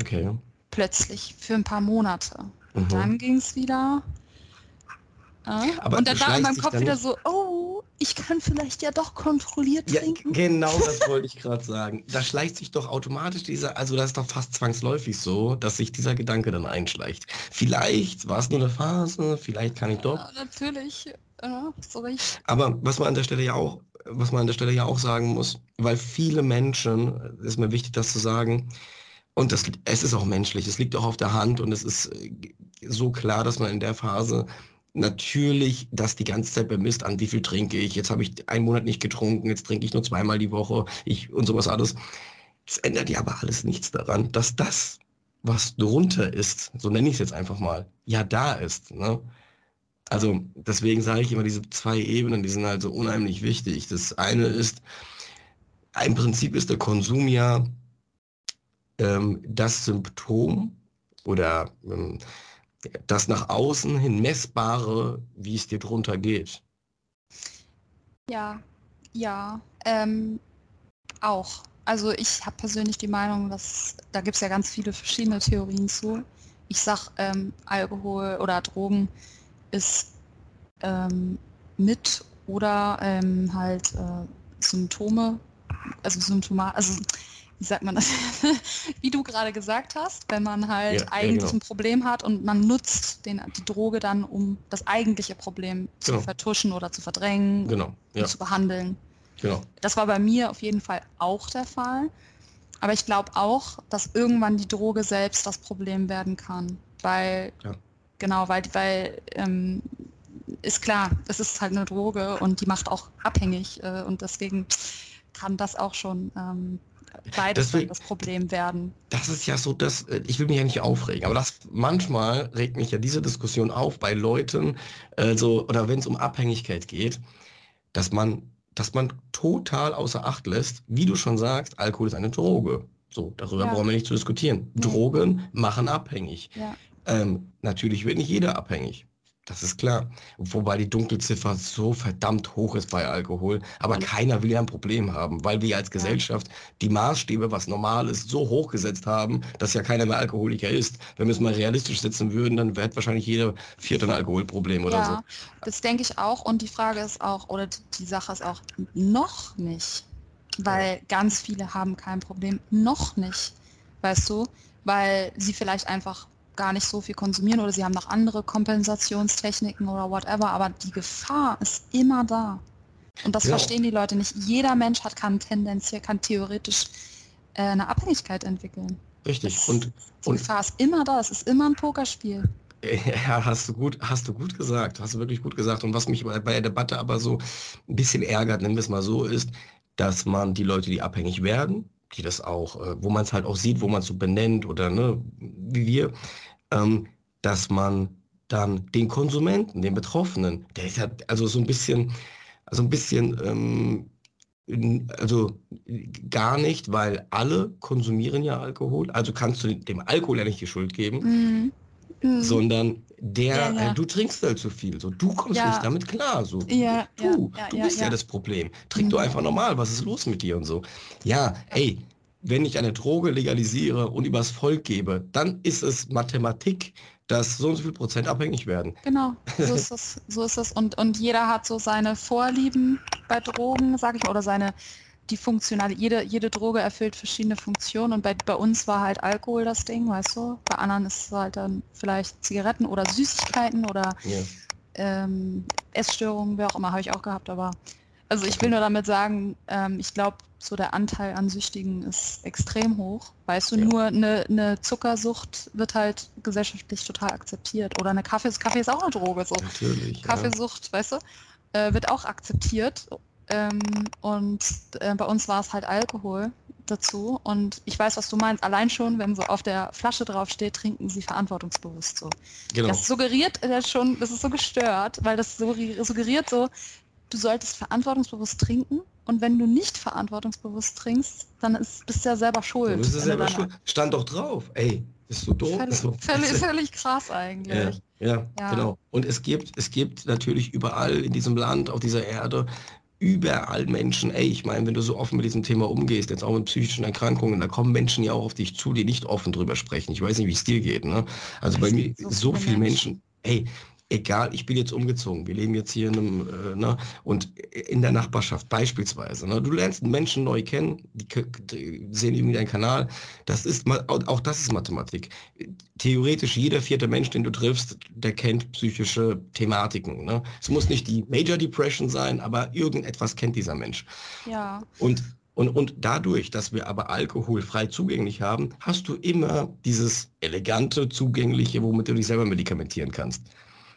Okay.
Plötzlich, für ein paar Monate. Mhm. Dann ging es wieder. Äh, Aber und dann war in meinem Kopf wieder so, oh, ich kann vielleicht ja doch kontrolliert trinken.
Ja, genau das wollte ich gerade sagen. Da schleicht sich doch automatisch dieser, also das ist doch fast zwangsläufig so, dass sich dieser Gedanke dann einschleicht. Vielleicht war es nur eine Phase, vielleicht kann ich doch. Ja,
natürlich, ja, so recht.
Aber was man an der Stelle ja auch, was man an der Stelle ja auch sagen muss, weil viele Menschen, ist mir wichtig, das zu sagen, und das, es ist auch menschlich, es liegt auch auf der Hand und es ist äh, so klar, dass man in der Phase natürlich das die ganze Zeit bemisst, an wie viel trinke ich. Jetzt habe ich einen Monat nicht getrunken, jetzt trinke ich nur zweimal die Woche ich, und sowas alles. Es ändert ja aber alles nichts daran, dass das, was drunter ist, so nenne ich es jetzt einfach mal, ja da ist. Ne? Also deswegen sage ich immer, diese zwei Ebenen, die sind halt so unheimlich wichtig. Das eine ist, im Prinzip ist der Konsum ja ähm, das Symptom oder ähm, das nach außen hin messbare, wie es dir drunter geht.
Ja, ja, ähm, auch. Also ich habe persönlich die Meinung, dass da gibt es ja ganz viele verschiedene Theorien zu. Ich sage, ähm, Alkohol oder Drogen ist ähm, mit oder ähm, halt äh, Symptome, also Symptoma, also wie sagt man das, wie du gerade gesagt hast, wenn man halt ja, eigentlich ja, genau. ein Problem hat und man nutzt den, die Droge dann, um das eigentliche Problem genau. zu vertuschen oder zu verdrängen
genau.
ja. zu behandeln. Genau. Das war bei mir auf jeden Fall auch der Fall. Aber ich glaube auch, dass irgendwann die Droge selbst das Problem werden kann. Weil, genau, weil, weil ähm, ist klar, es ist halt eine Droge und die macht auch abhängig äh, und deswegen kann das auch schon ähm, beides Deswegen, das Problem werden.
Das ist ja so, dass ich will mich ja nicht aufregen, aber das manchmal regt mich ja diese Diskussion auf bei Leuten, also oder wenn es um Abhängigkeit geht, dass man, dass man total außer Acht lässt, wie du schon sagst, Alkohol ist eine Droge. So, darüber ja. brauchen wir nicht zu diskutieren. Drogen machen abhängig. Ja. Ähm, natürlich wird nicht jeder abhängig. Das ist klar. Wobei die Dunkelziffer so verdammt hoch ist bei Alkohol. Aber ja. keiner will ja ein Problem haben, weil wir als Gesellschaft die Maßstäbe, was normal ist, so hoch gesetzt haben, dass ja keiner mehr Alkoholiker ist. Wenn wir es mal realistisch setzen würden, dann wäre wahrscheinlich jeder vierte ein Alkoholproblem oder ja, so.
Das denke ich auch. Und die Frage ist auch, oder die Sache ist auch, noch nicht. Weil ja. ganz viele haben kein Problem. Noch nicht. Weißt du? Weil sie vielleicht einfach gar nicht so viel konsumieren oder sie haben noch andere Kompensationstechniken oder whatever, aber die Gefahr ist immer da. Und das ja. verstehen die Leute nicht. Jeder Mensch hat kann tendenziell, kann theoretisch äh, eine Abhängigkeit entwickeln.
Richtig.
Das,
und,
die und, Gefahr ist immer da. Es ist immer ein Pokerspiel.
Ja, hast du gut, hast du gut gesagt, hast du wirklich gut gesagt. Und was mich bei der Debatte aber so ein bisschen ärgert, nennen wir es mal so, ist, dass man die Leute, die abhängig werden, die das auch, äh, wo man es halt auch sieht, wo man es so benennt oder ne, wie wir, ähm, dass man dann den Konsumenten, den Betroffenen, der ist ja also so ein bisschen, also ein bisschen, ähm, also gar nicht, weil alle konsumieren ja Alkohol, also kannst du dem Alkohol ja nicht die Schuld geben, mhm. Mhm. sondern der, ja, ja. Äh, du trinkst halt zu viel, so du kommst ja. nicht damit klar, so ja, du, du bist ja, das Problem. Trink mhm. du einfach normal, was ist los mit dir und so. Ja, ey, wenn ich eine Droge legalisiere und übers Volk gebe, dann ist es Mathematik, dass so und so viel Prozent abhängig werden.
Genau, so ist es. So ist es. Und, und jeder hat so seine Vorlieben bei Drogen, sage ich mal, oder seine die funktionale, jede, jede Droge erfüllt verschiedene Funktionen und bei, bei uns war halt Alkohol das Ding, weißt du? Bei anderen ist es halt dann vielleicht Zigaretten oder Süßigkeiten oder yeah. ähm, Essstörungen, wer auch immer, habe ich auch gehabt, aber also ich will nur damit sagen, ähm, ich glaube, so der Anteil an Süchtigen ist extrem hoch. Weißt du, ja. nur eine, eine, Zuckersucht wird halt gesellschaftlich total akzeptiert. Oder eine Kaffee, Kaffee ist auch eine Droge. So.
Natürlich,
Kaffeesucht, ja. weißt du, äh, wird auch akzeptiert. Ähm, und äh, bei uns war es halt Alkohol dazu. Und ich weiß, was du meinst. Allein schon, wenn so auf der Flasche draufsteht, trinken sie verantwortungsbewusst so. Genau. Das suggeriert äh, schon, das ist so gestört, weil das suggeriert so, du solltest verantwortungsbewusst trinken und wenn du nicht verantwortungsbewusst trinkst, dann ist, bist du ja selber schuld. Du
bist ja selber schuld. Stand doch drauf. Ey, bist du doof?
Völlig,
also,
völlig, völlig, krass eigentlich.
Ja, ja, ja, genau. Und es gibt, es gibt natürlich überall in diesem Land, auf dieser Erde, überall Menschen, ey, ich meine, wenn du so offen mit diesem Thema umgehst, jetzt auch mit psychischen Erkrankungen, da kommen Menschen ja auch auf dich zu, die nicht offen drüber sprechen. Ich weiß nicht, wie es dir geht, ne? Also bei mir so, so viele Menschen, Menschen ey, egal, ich bin jetzt umgezogen, wir leben jetzt hier in einem, äh, ne, und in der Nachbarschaft beispielsweise. Ne, du lernst Menschen neu kennen, die, die sehen irgendwie deinen Kanal. Das ist auch das ist Mathematik. Theoretisch jeder vierte Mensch, den du triffst, der kennt psychische Thematiken. Ne? Es muss nicht die Major Depression sein, aber irgendetwas kennt dieser Mensch.
Ja.
Und und, und dadurch, dass wir aber Alkohol frei zugänglich haben, hast du immer dieses elegante, zugängliche, womit du dich selber medikamentieren kannst.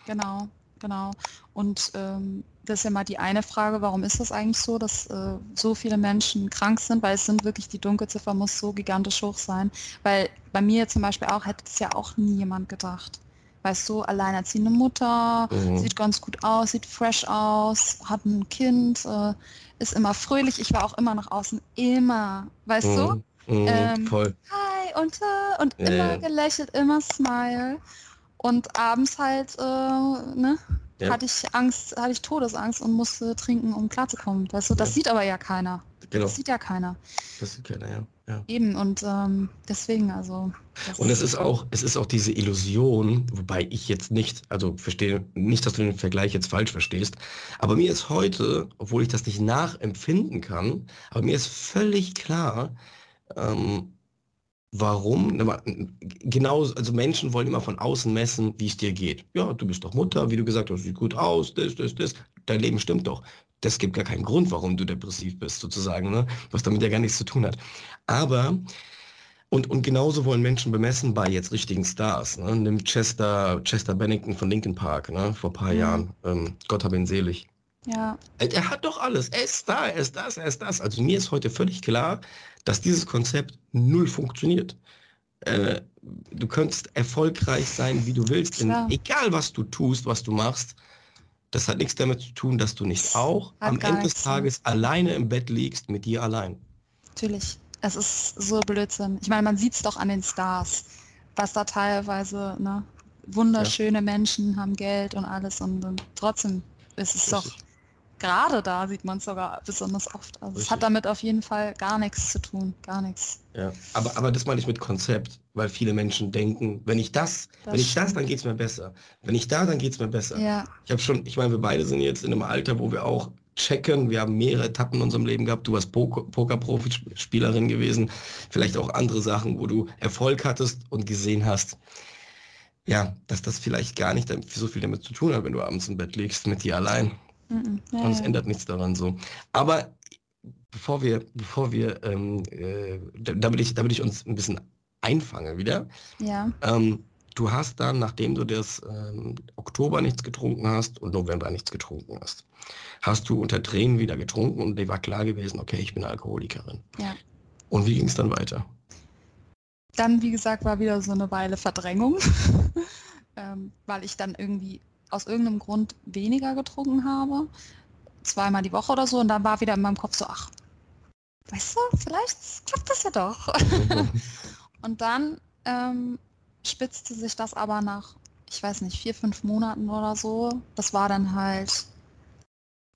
Genau, genau. Und ähm, das ist ja mal die eine Frage, warum ist das eigentlich so, dass äh, so viele Menschen krank sind, weil es sind wirklich, die Dunkelziffer muss so gigantisch hoch sein. Weil bei mir zum Beispiel auch, hätte es ja auch nie jemand gedacht. Weißt du, alleinerziehende Mutter, mhm. sieht ganz gut aus, sieht fresh aus, hat ein Kind, äh, ist immer fröhlich. Ich war auch immer nach außen, immer, weißt mhm. du?
Mhm, ähm, voll.
Hi und, äh, und ja, immer ja. gelächelt, immer smile. Und abends halt, äh, ne, ja. hatte ich Angst, hatte ich Todesangst und musste trinken, um klarzukommen. Weißt du, das ja. sieht aber ja keiner. Genau. Das sieht ja keiner.
Das sieht keiner, ja. ja.
Eben, und ähm, deswegen, also.
Und es ist auch, es ist auch diese Illusion, wobei ich jetzt nicht, also verstehe nicht, dass du den Vergleich jetzt falsch verstehst, aber mir ist heute, obwohl ich das nicht nachempfinden kann, aber mir ist völlig klar, ähm, Warum? Genau, also Menschen wollen immer von außen messen, wie es dir geht. Ja, du bist doch Mutter, wie du gesagt hast, sieht gut aus, das, das, das. Dein Leben stimmt doch. Das gibt gar keinen Grund, warum du depressiv bist, sozusagen, ne? was damit ja gar nichts zu tun hat. Aber, und, und genauso wollen Menschen bemessen bei jetzt richtigen Stars. Ne? Nimm Chester, Chester Bennington von Linkin Park, ne? vor ein paar mhm. Jahren. Ähm, Gott hab ihn selig.
Ja.
Er hat doch alles. Er ist da, er ist das, er ist das. Also mir ist heute völlig klar, dass dieses Konzept null funktioniert. Äh, du könntest erfolgreich sein, wie du willst. Egal, was du tust, was du machst, das hat nichts damit zu tun, dass du nicht auch hat am Ende des Tages so. alleine im Bett liegst, mit dir allein.
Natürlich. Es ist so Blödsinn. Ich meine, man sieht es doch an den Stars, was da teilweise, ne, wunderschöne ja. Menschen haben Geld und alles und, und trotzdem ist es Richtig. doch gerade da sieht man es sogar besonders oft. Also es hat damit auf jeden Fall gar nichts zu tun, gar nichts.
Ja, aber, aber das meine ich mit Konzept, weil viele Menschen denken, wenn ich das, das wenn ich stimmt. das, dann geht es mir besser. Wenn ich da, dann geht es mir besser.
Ja.
Ich habe schon, ich meine, wir beide sind jetzt in einem Alter, wo wir auch checken. Wir haben mehrere Etappen in unserem Leben gehabt. Du warst Poker-Profi-Spielerin gewesen, vielleicht auch andere Sachen, wo du Erfolg hattest und gesehen hast, ja, dass das vielleicht gar nicht so viel damit zu tun hat, wenn du abends im Bett liegst mit dir allein. Mhm. Und es ändert nichts daran so. Aber bevor wir, bevor wir, ähm, äh, damit, ich, damit ich uns ein bisschen einfange wieder.
Ja.
Ähm, du hast dann, nachdem du das ähm, Oktober nichts getrunken hast und November nichts getrunken hast, hast du unter Tränen wieder getrunken und dir war klar gewesen, okay, ich bin Alkoholikerin.
Ja.
Und wie ging es dann weiter?
Dann, wie gesagt, war wieder so eine Weile Verdrängung, ähm, weil ich dann irgendwie aus irgendeinem Grund weniger getrunken habe, zweimal die Woche oder so, und dann war wieder in meinem Kopf so, ach, weißt du, vielleicht klappt das ja doch. und dann ähm, spitzte sich das aber nach, ich weiß nicht, vier, fünf Monaten oder so. Das war dann halt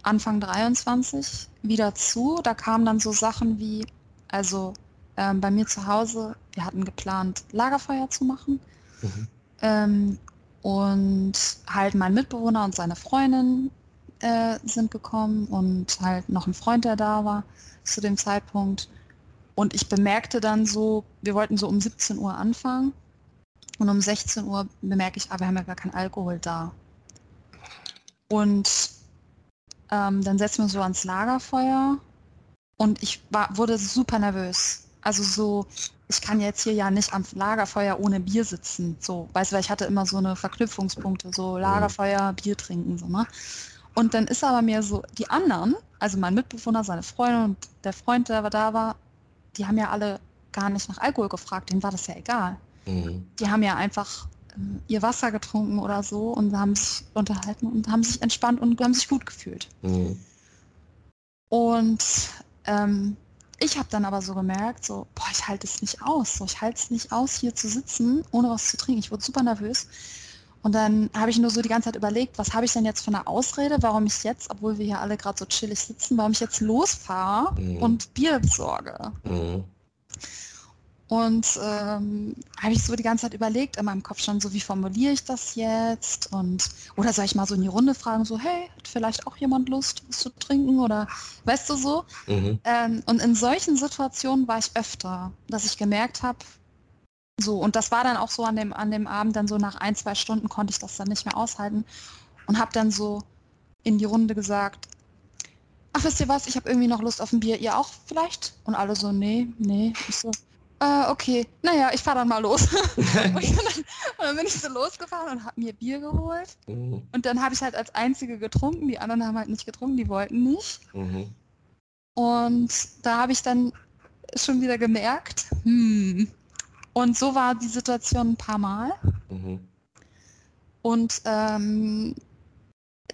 Anfang 23 wieder zu. Da kamen dann so Sachen wie, also ähm, bei mir zu Hause, wir hatten geplant, Lagerfeuer zu machen. Mhm. Ähm, und halt mein Mitbewohner und seine Freundin äh, sind gekommen und halt noch ein Freund, der da war zu dem Zeitpunkt. Und ich bemerkte dann so, wir wollten so um 17 Uhr anfangen. Und um 16 Uhr bemerke ich, ah, wir haben ja gar keinen Alkohol da. Und ähm, dann setzen wir so ans Lagerfeuer und ich war, wurde super nervös. Also so, ich kann jetzt hier ja nicht am Lagerfeuer ohne Bier sitzen. So, weißt du, weil ich hatte immer so eine Verknüpfungspunkte, so mhm. Lagerfeuer, Bier trinken, so, ne? Und dann ist aber mir so, die anderen, also mein Mitbewohner, seine Freundin und der Freund, der da war, die haben ja alle gar nicht nach Alkohol gefragt, denen war das ja egal. Mhm. Die haben ja einfach äh, ihr Wasser getrunken oder so und haben sich unterhalten und haben sich entspannt und haben sich gut gefühlt. Mhm. Und ähm, ich habe dann aber so gemerkt, so, boah, ich halte es nicht aus. So, ich halte es nicht aus, hier zu sitzen, ohne was zu trinken. Ich wurde super nervös. Und dann habe ich nur so die ganze Zeit überlegt, was habe ich denn jetzt für eine Ausrede, warum ich jetzt, obwohl wir hier alle gerade so chillig sitzen, warum ich jetzt losfahre mhm. und Bier besorge. Mhm. Und ähm, habe ich so die ganze Zeit überlegt in meinem Kopf schon so, wie formuliere ich das jetzt? Und oder soll ich mal so in die Runde fragen, so, hey, hat vielleicht auch jemand Lust, was zu trinken? Oder weißt du so? Mhm. Ähm, und in solchen Situationen war ich öfter, dass ich gemerkt habe, so, und das war dann auch so an dem, an dem Abend, dann so nach ein, zwei Stunden konnte ich das dann nicht mehr aushalten und habe dann so in die Runde gesagt, ach wisst ihr was, ich habe irgendwie noch Lust auf ein Bier, ihr auch vielleicht? Und alle so, nee, nee. Ich so, äh, okay, naja, ich fahre dann mal los. und, dann, und, dann, bin ich so losgefahren und habe mir Bier geholt. Mhm. Und dann habe ich halt als Einzige getrunken. Die anderen haben halt nicht getrunken, die wollten nicht. Mhm. Und da habe ich dann schon wieder gemerkt, hm. Und so war die Situation ein paar Mal. Mhm. Und ähm,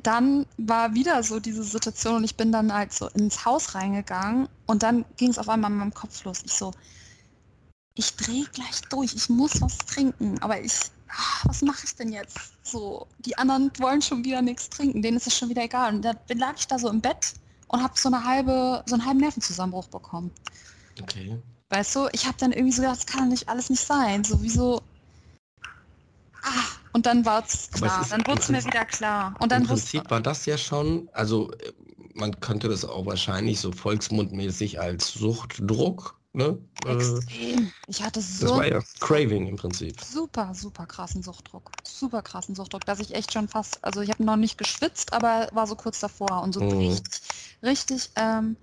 dann war wieder so diese Situation und ich bin dann halt so ins Haus reingegangen und dann ging es auf einmal in meinem Kopf los. Ich so, ich drehe gleich durch, ich muss was trinken, aber ich, ach, was mache ich denn jetzt? So, die anderen wollen schon wieder nichts trinken, denen ist es schon wieder egal. Und dann lag ich da so im Bett und habe so eine halbe, so einen halben Nervenzusammenbruch bekommen. Okay. Weißt du, ich habe dann irgendwie so gedacht, das kann nicht alles nicht sein. Sowieso. Ah, und dann war es klar. Dann wurde es mir wieder klar. Und dann
Im Prinzip war das ja schon, also äh, man könnte das auch wahrscheinlich so volksmundmäßig als Suchtdruck Ne?
Äh, Extrem. Ich hatte so.
Das war ja Craving im Prinzip.
Super, super krassen Suchtdruck. Super krassen Suchtdruck, dass ich echt schon fast, also ich habe noch nicht geschwitzt, aber war so kurz davor und so mhm. richtig, richtig, ähm,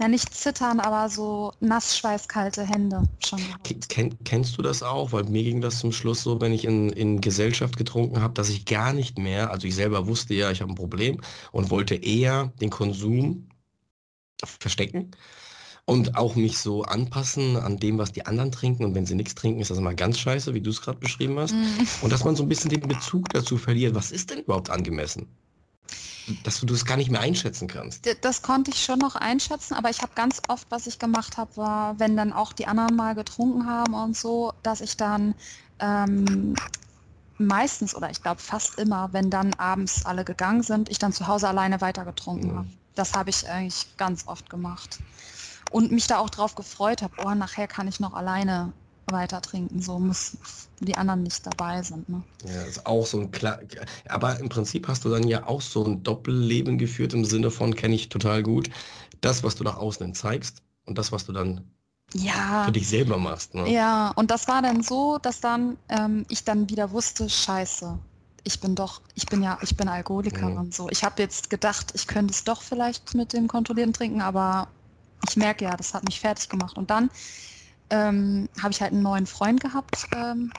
ja nicht zittern, aber so nassschweißkalte Hände schon.
Ken, kennst du das auch? Weil mir ging das zum Schluss so, wenn ich in, in Gesellschaft getrunken habe, dass ich gar nicht mehr, also ich selber wusste ja, ich habe ein Problem und wollte eher den Konsum verstecken und auch mich so anpassen an dem, was die anderen trinken. Und wenn sie nichts trinken, ist das immer ganz scheiße, wie du es gerade beschrieben hast. Mm. Und dass man so ein bisschen den Bezug dazu verliert, was ist denn überhaupt angemessen? Dass du das gar nicht mehr einschätzen kannst.
Das konnte ich schon noch einschätzen, aber ich habe ganz oft, was ich gemacht habe, war, wenn dann auch die anderen mal getrunken haben und so, dass ich dann ähm, meistens oder ich glaube fast immer, wenn dann abends alle gegangen sind, ich dann zu Hause alleine weiter getrunken ja. habe. Das habe ich eigentlich ganz oft gemacht und mich da auch drauf gefreut habe, oh, nachher kann ich noch alleine weiter trinken, so muss die anderen nicht dabei sind. Ne?
Ja, ist auch so ein klar. Aber im Prinzip hast du dann ja auch so ein Doppelleben geführt im Sinne von, kenne ich total gut, das, was du nach außen zeigst und das, was du dann ja. für dich selber machst. Ne?
Ja, und das war dann so, dass dann ähm, ich dann wieder wusste, scheiße, ich bin doch, ich bin ja, ich bin Alkoholikerin. Mhm. So, ich habe jetzt gedacht, ich könnte es doch vielleicht mit dem kontrollierten Trinken, aber ich merke ja, das hat mich fertig gemacht. Und dann ähm, habe ich halt einen neuen Freund gehabt. Ähm,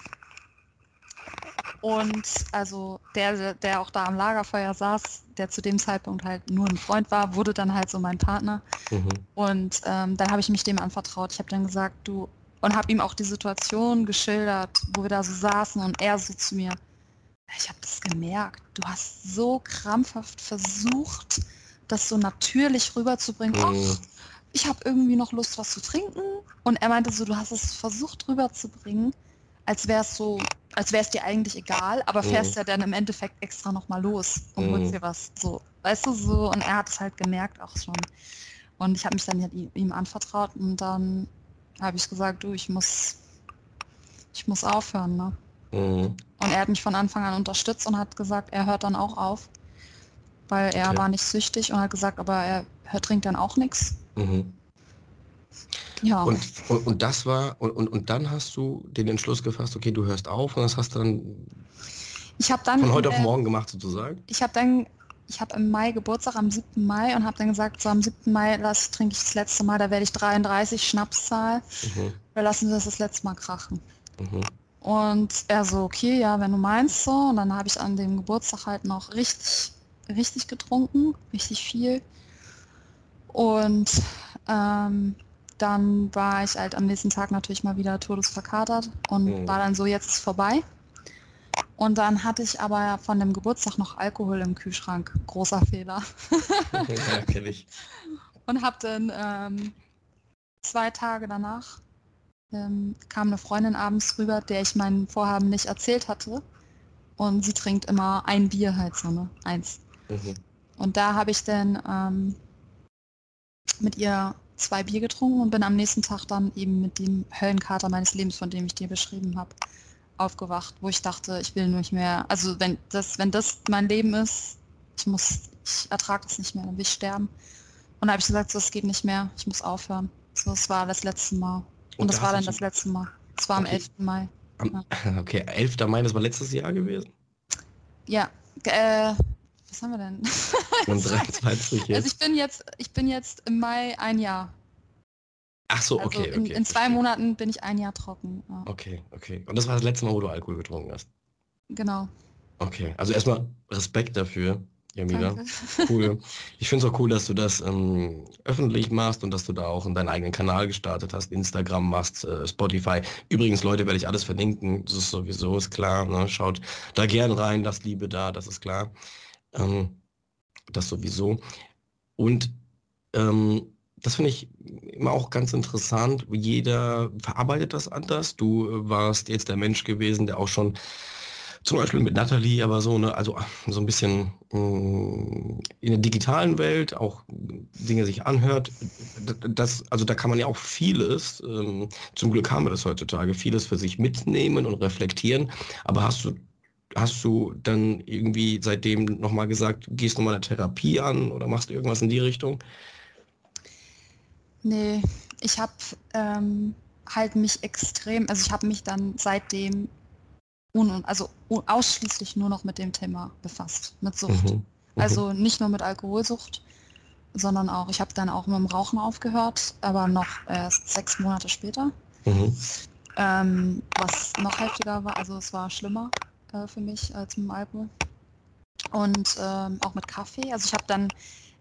und also der, der auch da am Lagerfeuer saß, der zu dem Zeitpunkt halt nur ein Freund war, wurde dann halt so mein Partner. Mhm. Und ähm, dann habe ich mich dem anvertraut. Ich habe dann gesagt, du, und habe ihm auch die Situation geschildert, wo wir da so saßen und er so zu mir, ich habe das gemerkt, du hast so krampfhaft versucht, das so natürlich rüberzubringen. Mhm. Ach, ich habe irgendwie noch Lust, was zu trinken. Und er meinte so, du hast es versucht rüberzubringen, als wäre es so, als wäre es dir eigentlich egal, aber mhm. fährst mhm. ja dann im Endeffekt extra nochmal los und mhm. holst dir was. So, weißt du, so. Und er hat es halt gemerkt auch schon. Und ich habe mich dann halt ihm anvertraut und dann habe ich gesagt, du, ich muss, ich muss aufhören, ne? Mhm. Und er hat mich von Anfang an unterstützt und hat gesagt, er hört dann auch auf, weil er okay. war nicht süchtig und hat gesagt, aber er hört, trinkt dann auch nichts. Mhm.
Ja. Und, und, und, das war, und, und, und dann hast du den Entschluss gefasst, okay, du hörst auf und das hast du dann,
ich dann
von heute auf morgen gemacht sozusagen?
Ich habe dann, ich habe im Mai Geburtstag, am 7. Mai und habe dann gesagt, so am 7. Mai lass, trinke ich das letzte Mal, da werde ich 33 Schnapszahl, mhm. da lassen wir das das letzte Mal krachen. Mhm. Und er so, okay, ja, wenn du meinst so. Und dann habe ich an dem Geburtstag halt noch richtig, richtig getrunken, richtig viel. Und ähm, dann war ich halt am nächsten Tag natürlich mal wieder todesverkatert und mhm. war dann so, jetzt ist vorbei. Und dann hatte ich aber von dem Geburtstag noch Alkohol im Kühlschrank. Großer Fehler. ja, ich. Und hab dann ähm, zwei Tage danach ähm, kam eine Freundin abends rüber, der ich mein Vorhaben nicht erzählt hatte. Und sie trinkt immer ein Bier halt so, ne? Eins. Mhm. Und da habe ich dann ähm, mit ihr zwei Bier getrunken und bin am nächsten Tag dann eben mit dem Höllenkater meines Lebens, von dem ich dir beschrieben habe, aufgewacht, wo ich dachte, ich will nicht mehr, also wenn das, wenn das mein Leben ist, ich muss, ich ertrage das nicht mehr, dann will ich sterben. Und da habe ich gesagt, so, das geht nicht mehr, ich muss aufhören. So, das war das letzte Mal. Und, und das war dann das letzte Mal. Das war okay. am 11. Mai.
Am, ja. Okay, 11. Mai, das war letztes Jahr gewesen?
Ja, äh, was haben wir denn?
Und 23
jetzt. Also ich bin jetzt, ich bin jetzt im Mai ein Jahr.
Ach so,
Also
okay,
in,
okay.
in zwei
verstehe.
Monaten bin ich ein Jahr trocken. Ja,
Okay, okay. Und das war das letzte Mal, wo du Alkohol getrunken hast.
genau.
Okay, also erstmal Respekt dafür, Jamila.
Danke.
Cool. Ich finde es auch cool, dass du das ähm, öffentlich machst und dass du da auch in deinen eigenen Kanal gestartet hast, Instagram machst, äh, Spotify. Übrigens, Leute, werde ich alles verlinken. Das ist sowieso, ist klar. Ne? Schaut da gern rein, lasst Liebe da, das ist klar. Ähm, das sowieso. Und ähm, das finde ich immer auch ganz interessant. Jeder verarbeitet das anders. Du äh, warst jetzt der Mensch gewesen, der auch schon zum Beispiel mit Natalie, aber so, ne, also so ein bisschen mh, in der digitalen Welt auch Dinge sich anhört. Das, also da kann man ja auch vieles, ähm, zum Glück haben wir das heutzutage, vieles für sich mitnehmen und reflektieren. Aber hast du, hast du dann irgendwie seitdem nochmal gesagt, gehst nochmal eine Therapie an oder machst du irgendwas in die Richtung?
Nee, ich habe ähm, halt mich extrem, also ich habe mich dann seitdem un, also un, ausschließlich nur noch mit dem Thema befasst, mit Sucht.
Mhm.
Also nicht nur mit Alkoholsucht, sondern auch, ich habe dann auch mit dem Rauchen aufgehört, aber noch erst sechs Monate später,
Mhm.
ähm, was noch heftiger war, also es war schlimmer äh, für mich mit dem Alkohol. Und ähm, auch mit Kaffee. Also ich habe dann,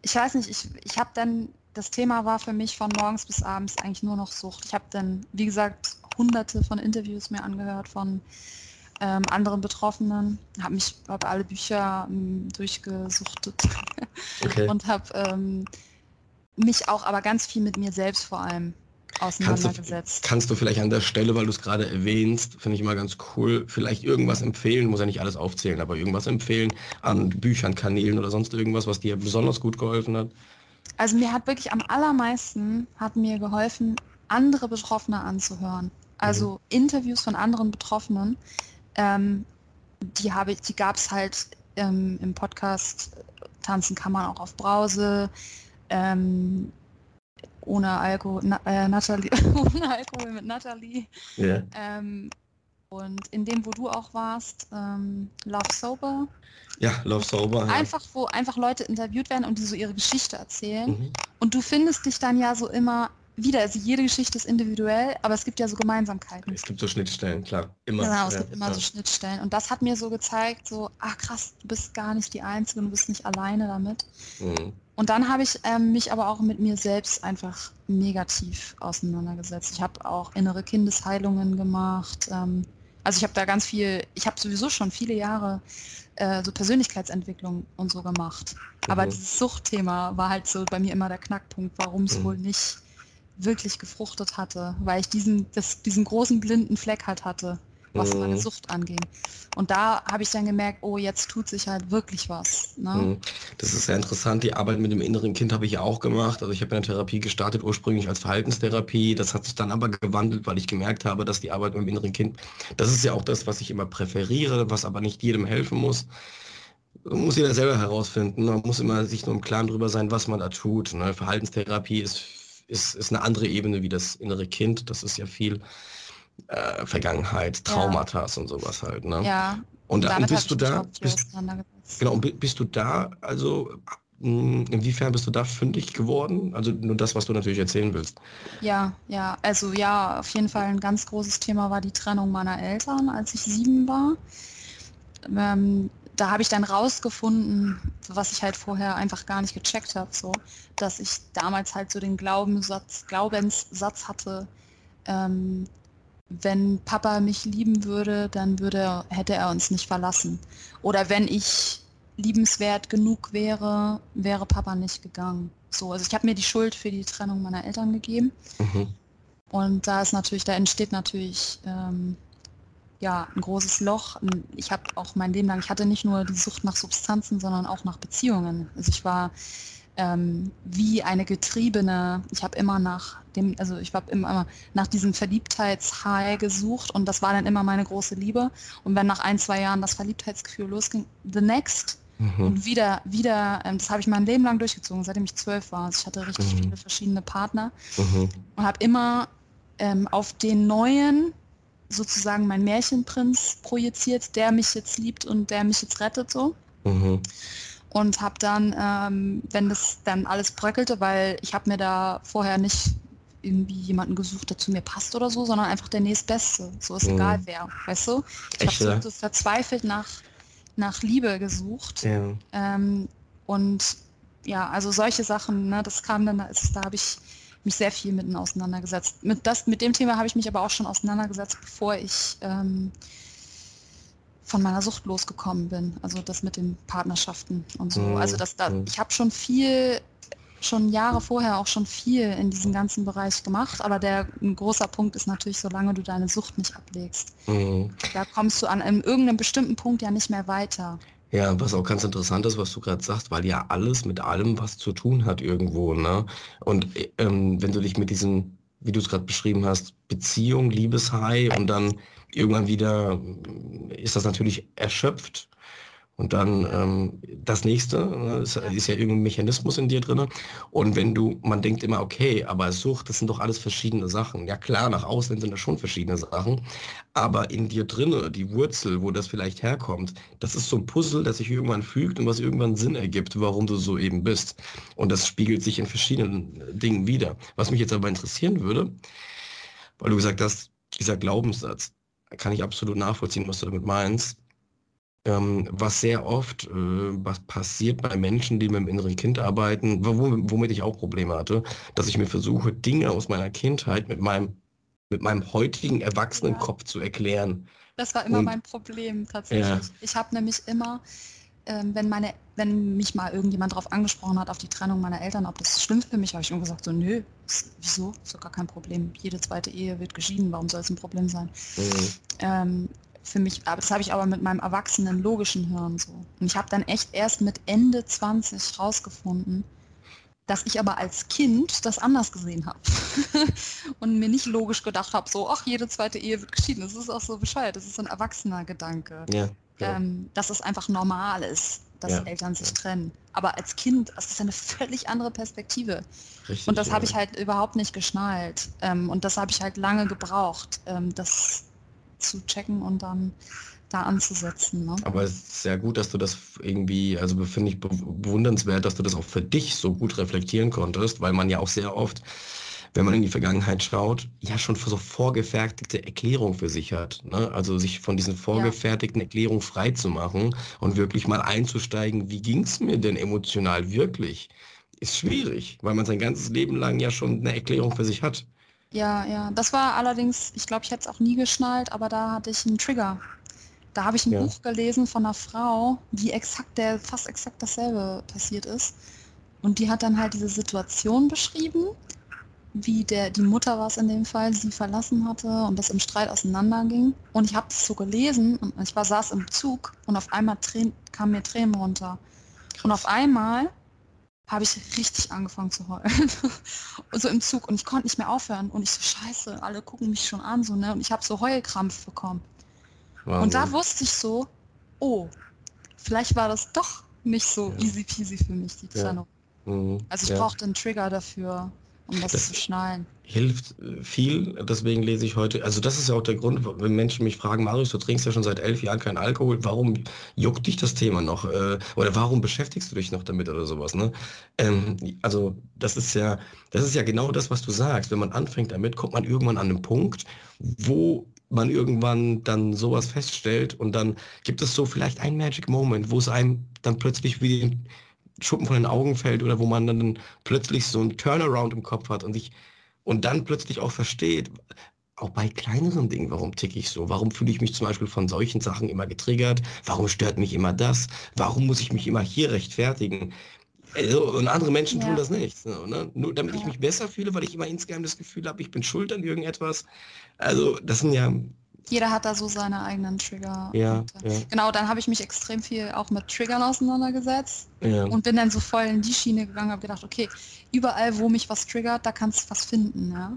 ich weiß nicht, ich, ich habe dann, das Thema war für mich von morgens bis abends eigentlich nur noch Sucht. Ich habe dann, wie gesagt, hunderte von Interviews mir angehört von ähm, anderen Betroffenen, habe mich, habe alle Bücher ähm, durchgesuchtet
Okay.
und habe ähm, mich auch aber ganz viel mit mir selbst vor allem
Kannst du,
auseinandergesetzt.
kannst du vielleicht an der Stelle, weil du es gerade erwähnst, finde ich immer ganz cool, vielleicht irgendwas empfehlen, muss ja nicht alles aufzählen, aber irgendwas empfehlen an Büchern, Kanälen oder sonst irgendwas, was dir besonders gut geholfen hat?
Also mir hat wirklich am allermeisten hat mir geholfen, andere Betroffene anzuhören. Also Interviews von anderen Betroffenen. Ähm, die habe ich, die gab es halt ähm, im Podcast Tanzen kann man auch auf Brause. Ähm, ohne Alkohol, na, äh, Natalie, ohne Alkohol mit Natalie.
Ja.
Ähm, und in dem, wo du auch warst, ähm, Love Sober.
Ja, Love Sober. Ja.
Einfach, wo einfach Leute interviewt werden und die so ihre Geschichte erzählen.
Mhm.
Und du findest dich dann ja so immer wieder. Also jede Geschichte ist individuell, aber es gibt ja so Gemeinsamkeiten.
Es gibt so Schnittstellen, klar. Immer.
Genau, es
ja,
gibt immer
ja.
so Schnittstellen. Und das hat mir so gezeigt, so, ach krass, du bist gar nicht die Einzige, du bist nicht alleine damit.
Mhm.
Und dann habe ich ähm, mich aber auch mit mir selbst einfach negativ auseinandergesetzt. Ich habe auch innere Kindesheilungen gemacht. Ähm, also ich habe da ganz viel, ich habe sowieso schon viele Jahre äh, so Persönlichkeitsentwicklung und so gemacht. Aber
Mhm.
dieses Suchtthema war halt so bei mir immer der Knackpunkt, warum es
Mhm.
wohl nicht wirklich gefruchtet hatte, weil ich diesen, das, diesen großen blinden Fleck halt hatte, was
Mhm.
meine Sucht anging. Und da habe ich dann gemerkt, oh, jetzt tut sich halt wirklich was. Ne?
Mhm. Das ist sehr interessant. Die Arbeit mit dem inneren Kind habe ich ja auch gemacht. Also ich habe eine Therapie gestartet, ursprünglich als Verhaltenstherapie. Das hat sich dann aber gewandelt, weil ich gemerkt habe, dass die Arbeit mit dem inneren Kind, das ist ja auch das, was ich immer präferiere, was aber nicht jedem helfen muss. Muss jeder selber herausfinden. Man muss immer sich nur im Klaren darüber sein, was man da tut. Ne? Verhaltenstherapie ist, ist, ist eine andere Ebene wie das innere Kind. Das ist ja viel äh, Vergangenheit,
Ja.
Traumata und sowas halt. Ne?
Ja,
Und, und
damit
bist du da? Bist. Genau, und bi- bist du da, also inwiefern bist du da fündig geworden? Also nur das, was du natürlich erzählen willst.
Ja, ja, also ja, auf jeden Fall ein ganz großes Thema war die Trennung meiner Eltern, als ich sieben war. Ähm, da habe ich dann rausgefunden, was ich halt vorher einfach gar nicht gecheckt habe, so, dass ich damals halt so den Glaubenssatz, Glaubenssatz hatte, ähm, wenn Papa mich lieben würde, dann würde hätte er uns nicht verlassen. Oder wenn ich liebenswert genug wäre, wäre Papa nicht gegangen. So, also ich habe mir die Schuld für die Trennung meiner Eltern gegeben.
Mhm.
Und da ist natürlich, da entsteht natürlich ähm, ja ein großes Loch. Ich habe auch mein Leben lang, ich hatte nicht nur die Sucht nach Substanzen, sondern auch nach Beziehungen. Also ich war ähm, wie eine Getriebene. Ich habe immer nach dem, also ich habe immer nach diesem Verliebtheitshigh gesucht und das war dann immer meine große Liebe. Und wenn nach ein, zwei Jahren das Verliebtheitsgefühl losging, the next,
Mhm.
und wieder, wieder, ähm, das habe ich mein Leben lang durchgezogen, seitdem ich zwölf war. Also ich hatte richtig
Mhm.
viele verschiedene Partner
Mhm.
und habe immer ähm, auf den neuen sozusagen mein Märchenprinz projiziert, der mich jetzt liebt und der mich jetzt rettet so. Und habe dann, ähm, wenn das dann alles bröckelte, weil ich habe mir da vorher nicht irgendwie jemanden gesucht, der zu mir passt oder so, sondern einfach der nächstbeste. So ist mhm. egal wer, weißt du? Ich habe so verzweifelt nach, nach Liebe gesucht. Ja. Ähm, und ja, also solche Sachen, ne, das kam dann, ist, da habe ich mich sehr viel mit auseinandergesetzt. Mit, das, mit dem Thema habe ich mich aber auch schon auseinandergesetzt, bevor ich ähm, von meiner Sucht losgekommen bin. Also das mit den Partnerschaften und so. Mhm. Also das, da, mhm. ich habe schon viel, schon Jahre vorher auch schon viel in diesem ganzen Bereich gemacht, aber der ein großer Punkt ist natürlich, solange du deine Sucht nicht ablegst. Mhm. Da kommst du an einem, irgendeinem bestimmten Punkt ja nicht mehr weiter.
Ja, was auch ganz interessant ist, was du gerade sagst, weil ja alles mit allem was zu tun hat irgendwo, ne? Und ähm, wenn du dich mit diesen, wie du es gerade beschrieben hast, Beziehung, Liebeshai und dann irgendwann wieder ist das natürlich erschöpft und dann ähm, das nächste, ne, ist, ist, ja irgendein Mechanismus in dir drin. Und wenn du, man denkt immer, okay, aber Sucht, das sind doch alles verschiedene Sachen. Ja klar, nach außen sind das schon verschiedene Sachen. Aber in dir drinne, die Wurzel, wo das vielleicht herkommt, das ist so ein Puzzle, das sich irgendwann fügt und was irgendwann Sinn ergibt, warum du so eben bist. Und das spiegelt sich in verschiedenen Dingen wieder. Was mich jetzt aber interessieren würde, weil du gesagt hast, dieser Glaubenssatz, kann ich absolut nachvollziehen, was du damit meinst ähm, was sehr oft äh, was passiert bei Menschen, die mit dem inneren Kind arbeiten, womit ich auch Probleme hatte, dass ich mir versuche, Dinge aus meiner Kindheit mit meinem, mit meinem heutigen Erwachsenenkopf ja. zu erklären.
Das war immer Und, mein Problem tatsächlich. Ja. Ich habe nämlich immer, wenn meine, wenn mich mal irgendjemand darauf angesprochen hat, auf die Trennung meiner Eltern, ob das schlimm für mich, habe ich immer gesagt, so nö, wieso? Ist doch gar kein Problem. Jede zweite Ehe wird geschieden, warum soll es ein Problem sein? Mhm. Ähm, für mich, aber das habe ich aber mit meinem erwachsenen logischen Hirn so. Und ich habe dann echt erst mit Ende 20 rausgefunden, dass ich aber als Kind das anders gesehen habe und mir nicht logisch gedacht habe, so, ach, jede zweite Ehe wird geschieden. Das ist auch so bescheuert. Das ist so ein erwachsener Gedanke. Ja, ja. Ähm, dass es einfach normal ist, dass ja, Eltern sich trennen. Aber als Kind, das ist eine völlig andere Perspektive. Richtig, und das habe ich halt überhaupt nicht geschnallt. Ähm, und das habe ich halt lange gebraucht. Ähm, das zu checken und dann da anzusetzen. Ne?
Aber es ist sehr gut, dass du das irgendwie, also finde ich bewundernswert, dass du das auch für dich so gut reflektieren konntest, weil man ja auch sehr oft, wenn man in die Vergangenheit schaut, ja schon so vorgefertigte Erklärungen für sich hat. Ne? Also sich von diesen vorgefertigten ja. Erklärungen frei zu machen und wirklich mal einzusteigen, wie ging es mir denn emotional wirklich, ist schwierig, weil man sein ganzes Leben lang ja schon eine Erklärung für sich hat.
Ja, ja. Das war allerdings, ich glaube, ich hätte es auch nie geschnallt, aber da hatte ich einen Trigger. Da habe ich ein ja. Buch gelesen von einer Frau, die exakt, der fast exakt dasselbe passiert ist. Und die hat dann halt diese Situation beschrieben, wie der, die Mutter war es in dem Fall, sie verlassen hatte und das im Streit auseinanderging. Und ich habe das so gelesen und ich war, saß im Zug und auf einmal kamen mir Tränen runter. Und auf einmal habe ich richtig angefangen zu heulen. so im Zug und ich konnte nicht mehr aufhören. Und ich so, scheiße, alle gucken mich schon an, so, ne? Und ich habe so Heulkrampf bekommen. Wahnsinn. Und da wusste ich so, oh, vielleicht war das doch nicht so ja. easy peasy für mich, die Trennung. Ja. Mhm. Also ich ja. brauchte einen Trigger dafür um das, das, zu schnallen.
Hilft äh, viel, deswegen lese ich heute, also das ist ja auch der Grund, wenn Menschen mich fragen, Marius, du trinkst ja schon seit elf Jahren keinen Alkohol, warum juckt dich das Thema noch? Äh, oder warum beschäftigst du dich noch damit oder sowas? Ne? Ähm, also das ist ja, das ist ja genau das, was du sagst. Wenn man anfängt damit, kommt man irgendwann an einen Punkt, wo man irgendwann dann sowas feststellt und dann gibt es so vielleicht einen Magic Moment, wo es einem dann plötzlich wie Schuppen von den Augen fällt oder wo man dann plötzlich so ein Turnaround im Kopf hat und sich und dann plötzlich auch versteht, auch bei kleineren Dingen, warum ticke ich so? Warum fühle ich mich zum Beispiel von solchen Sachen immer getriggert? Warum stört mich immer das? Warum muss ich mich immer hier rechtfertigen? Also, und andere Menschen ja. tun das nicht. Ne? Nur damit ja. ich mich besser fühle, weil ich immer insgeheim das Gefühl habe, ich bin schuld an irgendetwas. Also das sind ja
jeder hat da so seine eigenen Trigger.
Ja, ja.
Genau, dann habe ich mich extrem viel auch mit Triggern auseinandergesetzt ja. und bin dann so voll in die Schiene gegangen, habe gedacht, okay, überall, wo mich was triggert, da kannst du was finden. Ja?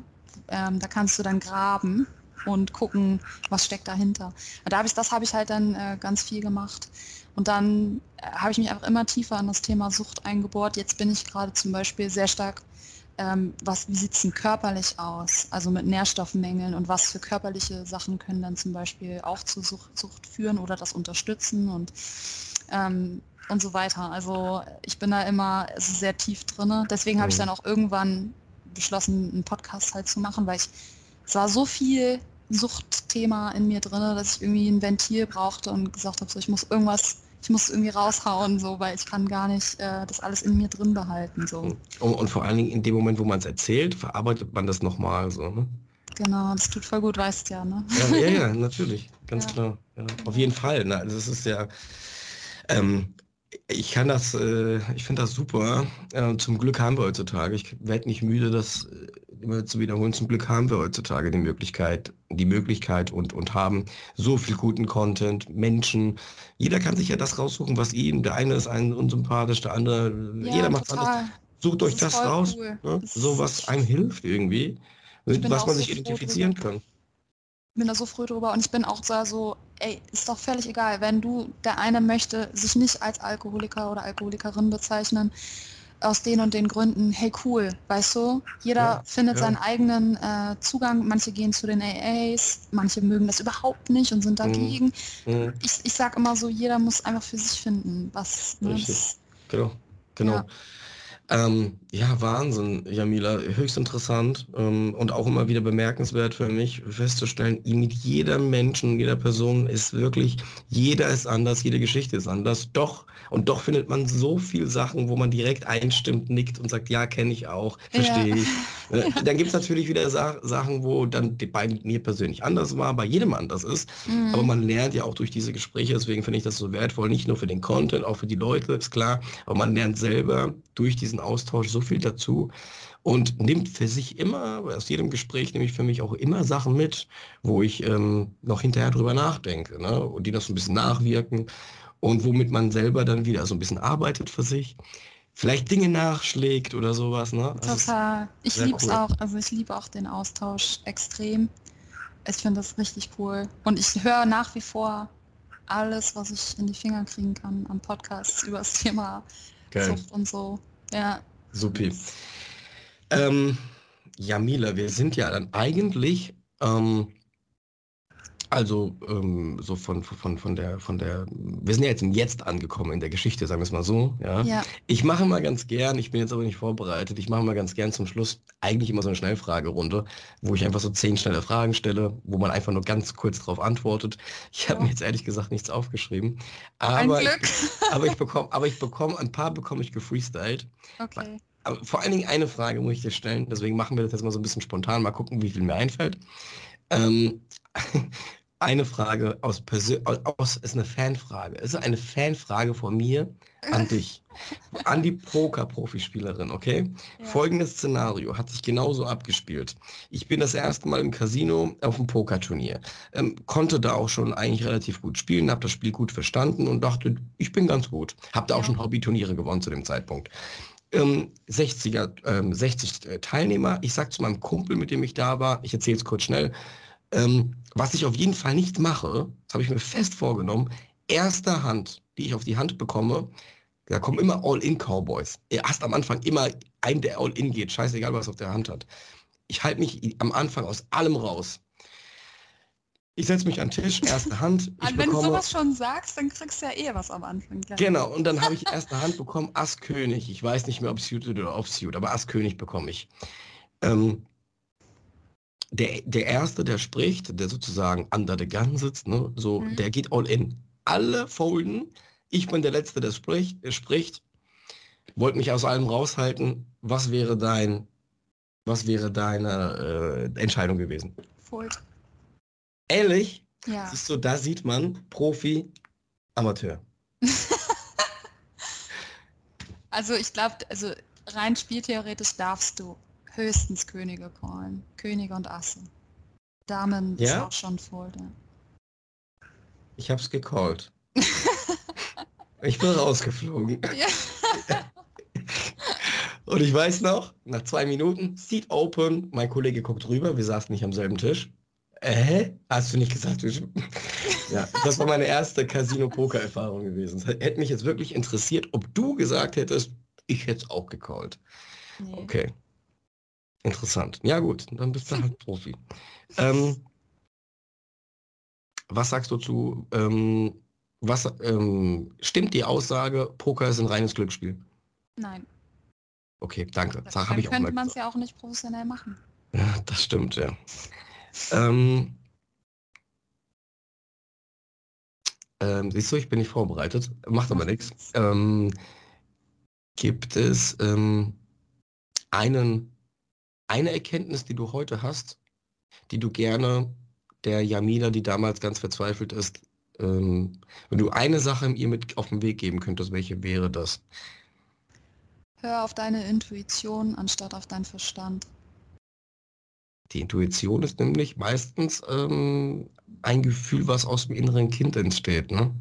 Ähm, da kannst du dann graben und gucken, was steckt dahinter. Da hab ich, das habe ich halt dann äh, ganz viel gemacht. Und dann äh, habe ich mich einfach immer tiefer in das Thema Sucht eingebohrt. Jetzt bin ich gerade zum Beispiel sehr stark ähm, was, wie sieht es denn körperlich aus, also mit Nährstoffmängeln und was für körperliche Sachen können dann zum Beispiel auch zu Sucht, Sucht führen oder das unterstützen und, ähm, und so weiter. Also ich bin da immer sehr tief drin. Deswegen habe ich mhm. dann auch irgendwann beschlossen, einen Podcast halt zu machen, weil ich, es war so viel Suchtthema in mir drin, dass ich irgendwie ein Ventil brauchte und gesagt habe, so, ich muss irgendwas, ich muss irgendwie raushauen, so, weil ich kann gar nicht äh, das alles in mir drin behalten. So.
Und, und vor allen Dingen in dem Moment, wo man es erzählt, verarbeitet man das nochmal so, ne?
Genau, das tut voll gut, weißt ja, ne?
Ja, ja, ja natürlich, ganz ja. klar. Ja, auf jeden Fall. Ne? Also es ist ja, ähm, ich kann das, äh, ich finde das super. Äh, zum Glück haben wir heutzutage. Ich werde nicht müde, das äh, immer zu wiederholen. Zum Glück haben wir heutzutage die Möglichkeit, die Möglichkeit und, und haben so viel guten Content, Menschen. Jeder kann sich ja das raussuchen, was ihm. Der eine ist ein unsympathisch, der andere. Ja, jeder macht anders. Sucht euch das, das raus, cool. ne? so was einem hilft irgendwie, mit was man sich so identifizieren kann
bin da so früh drüber und ich bin auch so, ey, ist doch völlig egal, wenn du, der eine möchte sich nicht als Alkoholiker oder Alkoholikerin bezeichnen, aus den und den Gründen, hey cool, weißt du, jeder ja, findet ja. seinen eigenen äh, Zugang, manche gehen zu den AAs, manche mögen das überhaupt nicht und sind dagegen. Mhm. Ich, ich sag immer so, jeder muss einfach für sich finden, was.
Ne, das, genau, genau. Ja. Ähm, ja, Wahnsinn, Jamila, höchst interessant ähm, und auch immer wieder bemerkenswert für mich festzustellen, mit jedem Menschen, jeder Person ist wirklich, jeder ist anders, jede Geschichte ist anders. Doch, und doch findet man so viele Sachen, wo man direkt einstimmt, nickt und sagt, ja, kenne ich auch, verstehe ja. ich. Äh, dann gibt es natürlich wieder Sa Sachen, wo dann bei mir persönlich anders war, bei jedem anders ist. Mhm. Aber man lernt ja auch durch diese Gespräche, deswegen finde ich das so wertvoll, nicht nur für den Content, auch für die Leute, ist klar, aber man lernt selber durch diesen Austausch so viel dazu und nimmt für sich immer, aus jedem Gespräch nehme ich für mich auch immer Sachen mit, wo ich ähm, noch hinterher drüber nachdenke ne? und die das so ein bisschen nachwirken und womit man selber dann wieder so ein bisschen arbeitet für sich. Vielleicht Dinge nachschlägt oder sowas, ne?
Das Total. Ich liebe es cool. auch, also ich liebe auch den Austausch extrem. Ich finde das richtig cool. Und ich höre nach wie vor alles, was ich in die Finger kriegen kann an Podcasts über das Thema Geil. Sucht und so. Ja.
Supi. Ähm, Jamila, wir sind ja dann eigentlich ähm, also ähm, so von, von, von, der, von der, wir sind ja jetzt im Jetzt angekommen in der Geschichte, sagen wir es mal so. Ja? ja. Ich mache mal ganz gern, ich bin jetzt aber nicht vorbereitet, ich mache mal ganz gern zum Schluss eigentlich immer so eine Schnellfragerunde, wo ich einfach so zehn schnelle Fragen stelle, wo man einfach nur ganz kurz darauf antwortet. Ich habe ja. mir jetzt ehrlich gesagt nichts aufgeschrieben. Aber, ein Glück. Ich, aber ich bekomme, aber ich bekomme, ein paar bekomme ich gefreestylt. Okay. Aber vor allen Dingen eine Frage muss ich dir stellen, deswegen machen wir das jetzt mal so ein bisschen spontan, mal gucken, wie viel mir einfällt. Ähm, eine Frage aus Persön aus ist eine Fanfrage. Es ist eine Fanfrage von mir an dich, an die Poker-Profispielerin, okay? Ja. Folgendes Szenario hat sich genauso abgespielt. Ich bin das erste Mal im Casino auf dem Pokerturnier, ähm, konnte da auch schon eigentlich relativ gut spielen, habe das Spiel gut verstanden und dachte, ich bin ganz gut. Habe da auch schon Hobbyturniere gewonnen zu dem Zeitpunkt. Ähm, 60er, ähm, 60 Teilnehmer. Ich sag zu meinem Kumpel, mit dem ich da war, ich erzähle es kurz schnell, ähm, was ich auf jeden Fall nicht mache, das habe ich mir fest vorgenommen, erster Hand, die ich auf die Hand bekomme, da kommen immer All-In-Cowboys. Er hast am Anfang immer einen, der All-In geht, scheißegal, was er auf der Hand hat. Ich halte mich am Anfang aus allem raus. Ich setze mich an den Tisch, erste Hand.
Ich wenn bekomme, du sowas schon sagst, dann kriegst du ja eh was am Anfang.
Gleich. Genau, und dann habe ich erste Hand bekommen, Ass König. Ich weiß nicht mehr, ob Suited oder Off-Suit, aber Ass König bekomme ich. Ähm, der, der Erste, der spricht, der sozusagen under the gun sitzt, ne, so, mhm. der geht all in. Alle folden. Ich bin der Letzte, der spricht. Der spricht. Wollte mich aus allem raushalten. Was wäre dein, was wäre deine äh, Entscheidung gewesen?
Fold.
Ehrlich? Ja. Siehst du, da sieht man Profi, Amateur.
also ich glaube, also rein spieltheoretisch darfst du höchstens Könige callen. Könige und Asse. Damen ja? ist auch schon voll. Ja.
Ich hab's gecallt. ich bin rausgeflogen. Ja. und ich weiß noch, nach zwei Minuten, Seat open, mein Kollege guckt rüber, wir saßen nicht am selben Tisch. Äh, hast du nicht gesagt? ja, das war meine erste Casino-Poker-Erfahrung gewesen. Es hätte mich jetzt wirklich interessiert, ob du gesagt hättest, ich hätte es auch gecallt. Nee. Okay. Interessant. Ja gut, dann bist du halt Profi. Ähm, was sagst du zu, ähm, was ähm, stimmt die Aussage, Poker ist ein reines Glücksspiel?
Nein.
Okay, danke.
Das habe ich könnte man es ja auch nicht professionell machen.
Ja, das stimmt, ja. ähm, ähm, siehst du, ich bin nicht vorbereitet. Macht aber nichts. Ähm, gibt es einen, eine Erkenntnis, die du heute hast, die du gerne der Jamila, die damals ganz verzweifelt ist, ähm, wenn du eine Sache ihr mit auf den Weg geben könntest, welche wäre das?
Hör auf deine Intuition anstatt auf deinen Verstand.
Die Intuition ist nämlich meistens ähm, ein Gefühl, was aus dem inneren Kind entsteht. Ne?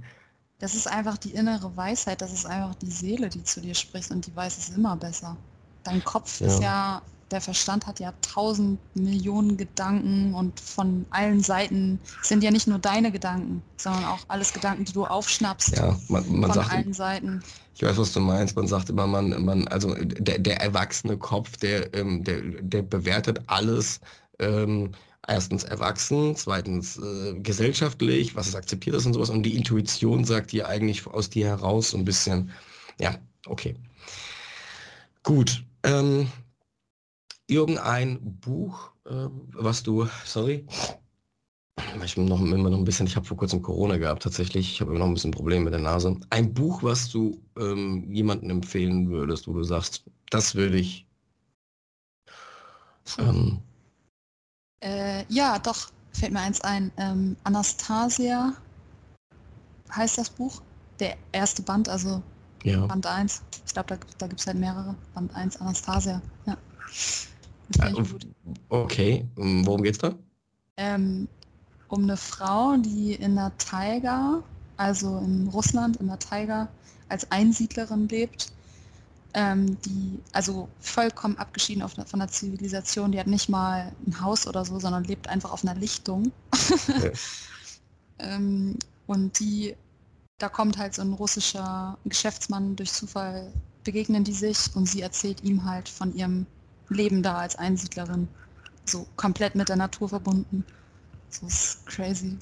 Das ist einfach die innere Weisheit, das ist einfach die Seele, die zu dir spricht und die weiß es immer besser. Dein Kopf ja. ist ja der Verstand hat ja tausend Millionen Gedanken und von allen Seiten sind ja nicht nur deine Gedanken, sondern auch alles Gedanken, die du aufschnappst
ja, man, man
von
sagt,
allen Seiten.
Ich weiß, was du meinst. Man sagt immer, man, man, also der, der erwachsene Kopf, der, ähm, der, der bewertet alles ähm, erstens erwachsen, zweitens äh, gesellschaftlich, was es akzeptiert ist und sowas. Und die Intuition sagt dir eigentlich aus dir heraus so ein bisschen, ja, okay. Gut. Ähm, irgendein Buch, äh, was du, sorry, ich bin noch immer noch ein bisschen, ich habe vor kurzem Corona gehabt tatsächlich, ich habe immer noch ein bisschen Probleme mit der Nase. Ein Buch, was du ähm, jemandem empfehlen würdest, wo du sagst, das würde ich.
Ähm, äh, ja, doch, fällt mir eins ein. Ähm, Anastasia heißt das Buch. Der erste Band, also ja. Band 1. Ich glaube, da, da gibt es halt mehrere. Band 1, Anastasia. Ja.
Ah, okay, worum geht's da?
Ähm, um eine Frau, die in der Taiga, also in Russland, in der Taiga, als Einsiedlerin lebt, ähm, die also vollkommen abgeschieden auf, von der Zivilisation, die hat nicht mal ein Haus oder so, sondern lebt einfach auf einer Lichtung. Okay. ähm, und die, da kommt halt so ein russischer Geschäftsmann durch Zufall, begegnen die sich und sie erzählt ihm halt von ihrem Leben da als Einsiedlerin. So komplett mit der Natur verbunden. So ist crazy.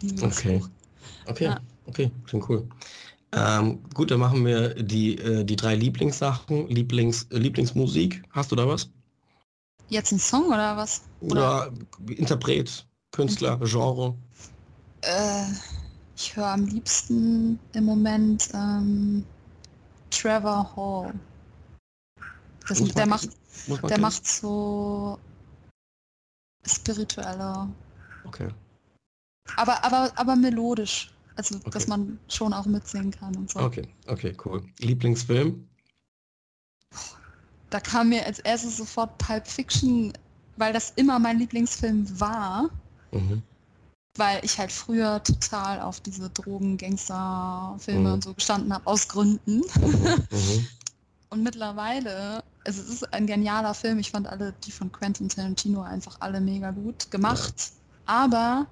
Liebe okay. Okay, ja. okay, klingt cool. Ähm, gut, dann machen wir die, äh, die drei Lieblingssachen. Lieblings, äh, Lieblingsmusik. Hast du da was?
Jetzt ein Song oder was?
Oder, oder Interpret, Künstler, Genre?
Äh, ich höre am liebsten im Moment ähm, Trevor Hall. Das, der macht der macht so spiritueller.
Okay.
Aber, aber, aber melodisch. Also, okay. dass man schon auch mitsingen kann und so.
Okay, okay, cool. Lieblingsfilm?
Da kam mir als erstes sofort Pulp Fiction, weil das immer mein Lieblingsfilm war. Mhm. Weil ich halt früher total auf diese Drogen-Gangster-Filme mhm. und so gestanden habe, aus Gründen. Mhm. und mittlerweile es ist ein genialer Film. Ich fand alle die von Quentin Tarantino einfach alle mega gut gemacht. Aber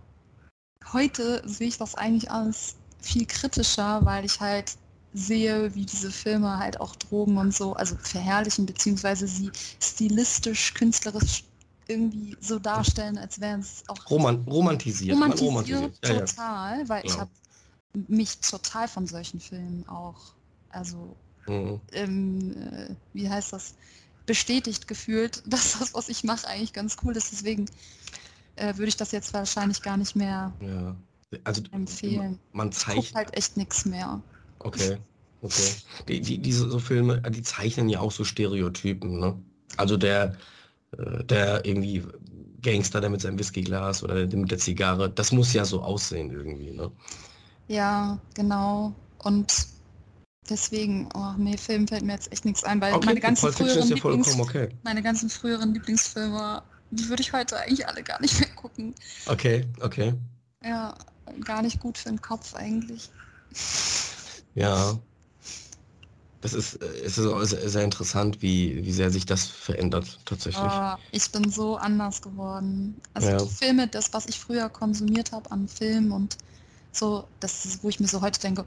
heute sehe ich das eigentlich alles viel kritischer, weil ich halt sehe, wie diese Filme halt auch Drogen und so, also verherrlichen, beziehungsweise sie stilistisch, künstlerisch irgendwie so darstellen, als wären es auch
Roman romantisiert.
Romantisiert, romantisiert. total, ja, ja. weil ja. ich habe mich total von solchen Filmen auch, also mhm. ähm, äh, wie heißt das, bestätigt gefühlt, dass das, was ich mache, eigentlich ganz cool ist. Deswegen äh, würde ich das jetzt wahrscheinlich gar nicht mehr
ja. also,
empfehlen.
Man zeigt
ich halt echt nichts mehr.
Okay, okay. Die, die, diese so Filme, die zeichnen ja auch so Stereotypen, ne? Also der, äh, der irgendwie Gangster, der mit seinem Whiskyglas oder der mit der Zigarre, das muss ja so aussehen irgendwie, ne?
Ja, genau. Und Deswegen, oh nee, Film fällt mir jetzt echt nichts ein, weil okay, meine, ganzen früheren ja Lieblings okay. meine ganzen früheren Lieblingsfilme, die würde ich heute eigentlich alle gar nicht mehr gucken.
Okay, okay.
Ja, gar nicht gut für den Kopf eigentlich.
Ja. Das ist, es ist sehr interessant, wie, wie sehr sich das verändert tatsächlich. Oh,
ich bin so anders geworden. Also ja. die Filme, das, was ich früher konsumiert habe an Filmen und so, das ist, wo ich mir so heute denke,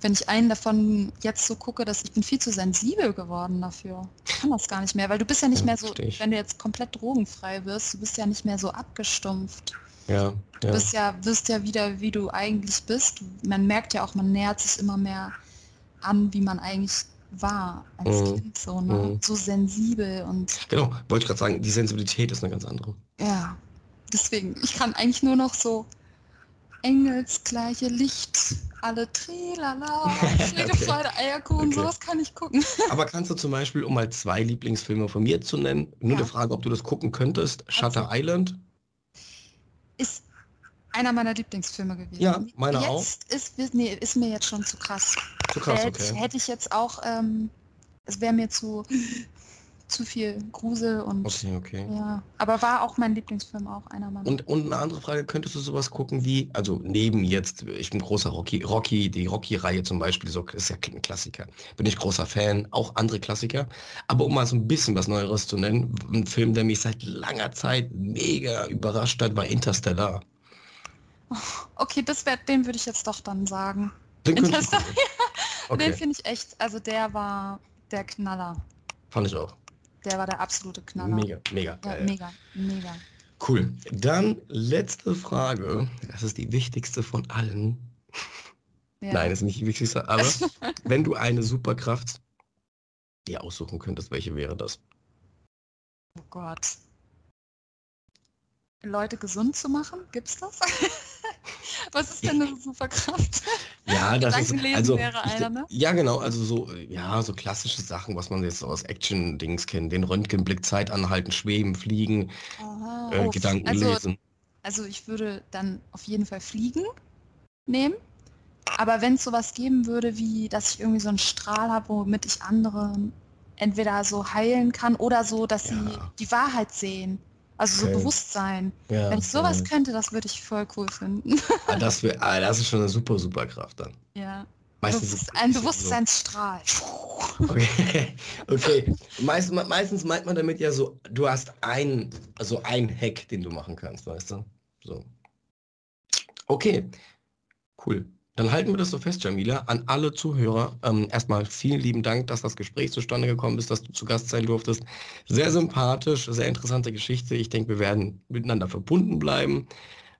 wenn ich einen davon jetzt so gucke, dass ich bin viel zu sensibel geworden dafür. Ich kann das gar nicht mehr, weil du bist ja nicht ja, mehr so, wenn du jetzt komplett drogenfrei wirst, du bist ja nicht mehr so abgestumpft.
Ja,
du bist ja, wirst ja wieder, wie du eigentlich bist. Man merkt ja auch, man nähert sich immer mehr an, wie man eigentlich war als mm. Kind, so, ne? Mm. so sensibel und.
Genau, wollte ich gerade sagen, die Sensibilität ist eine ganz andere.
Ja, deswegen, ich kann eigentlich nur noch so engelsgleiche Licht, alle Trilala, Friede, okay. Freude, Eierkuchen, okay. sowas kann ich gucken.
Aber kannst du zum Beispiel, um mal zwei Lieblingsfilme von mir zu nennen, nur ja. eine Frage, ob du das gucken könntest, Shutter also, Island?
Ist einer meiner Lieblingsfilme gewesen.
Ja, meiner
jetzt
auch.
Ist, nee, ist mir jetzt schon zu krass.
Zu krass, okay.
Hätte ich jetzt auch, ähm, es wäre mir zu zu viel Grusel und
okay, okay.
ja, aber war auch mein Lieblingsfilm auch einer meiner.
Und, und eine andere Frage, könntest du sowas gucken wie, also neben jetzt, ich bin großer Rocky, Rocky, die Rocky-Reihe zum Beispiel, so ist ja ein Klassiker, bin ich großer Fan, auch andere Klassiker, aber um mal so ein bisschen was Neueres zu nennen, ein Film, der mich seit langer Zeit mega überrascht hat, war Interstellar.
Okay, das wär, den würde ich jetzt doch dann sagen.
Den,
Interstellar, okay. den finde ich echt, also der war der Knaller.
Fand ich auch
der war der absolute Knaller.
Mega, mega.
Ja, mega, mega.
Cool. Dann letzte Frage. Das ist die wichtigste von allen. Ja. Nein, das ist nicht die wichtigste, aber wenn du eine Superkraft dir aussuchen könntest, welche wäre das?
Oh Gott. Leute gesund zu machen? Gibt's das? Was ist denn eine Superkraft?
Ja, das ist also
wäre einer, ne?
Ja, genau, also so ja, so klassische Sachen, was man jetzt aus Action Dings kennt, den Röntgenblick, Zeit anhalten, schweben, fliegen, Aha, äh, oh, Gedanken
also,
lesen.
Also ich würde dann auf jeden Fall fliegen nehmen. Aber wenn es sowas geben würde, wie dass ich irgendwie so einen Strahl habe, womit ich andere entweder so heilen kann oder so, dass ja. sie die Wahrheit sehen. Also okay. so Bewusstsein. Ja, Wenn ich sowas ja. könnte, das würde ich voll cool finden.
Ah, das, wär, ah, das ist schon eine super, super Kraft dann.
Ja. Meistens ist ein Bewusstseinsstrahl.
So. Okay, okay. Meist, meistens meint man damit ja so, du hast ein, also ein Hack, den du machen kannst, weißt du? So. Okay, cool. Dann halten wir das so fest, Jamila. An alle Zuhörer, ähm, erstmal vielen lieben Dank, dass das Gespräch zustande gekommen ist, dass du zu Gast sein durftest. Sehr sympathisch, sehr interessante Geschichte. Ich denke, wir werden miteinander verbunden bleiben.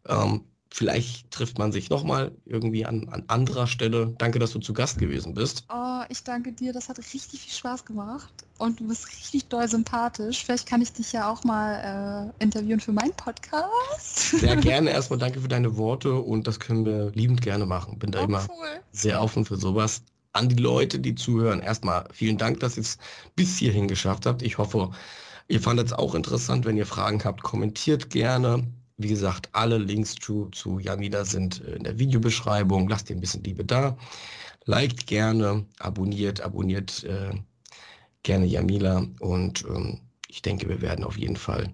Ähm, Vielleicht trifft man sich nochmal irgendwie an, an anderer Stelle. Danke, dass du zu Gast gewesen bist.
Oh, ich danke dir. Das hat richtig viel Spaß gemacht. Und du bist richtig doll sympathisch. Vielleicht kann ich dich ja auch mal äh, interviewen für meinen Podcast.
Sehr gerne. Erstmal danke für deine Worte und das können wir liebend gerne machen. Bin da oh, immer cool. sehr offen für sowas. An die Leute, die zuhören, erstmal vielen Dank, dass ihr es bis hierhin geschafft habt. Ich hoffe, ihr fandet es auch interessant. Wenn ihr Fragen habt, kommentiert gerne. Wie gesagt, alle Links zu, zu Jamila sind äh, in der Videobeschreibung. Lasst ihr ein bisschen Liebe da. Liked gerne, abonniert, abonniert äh, gerne Jamila. Und ähm, ich denke, wir werden auf jeden Fall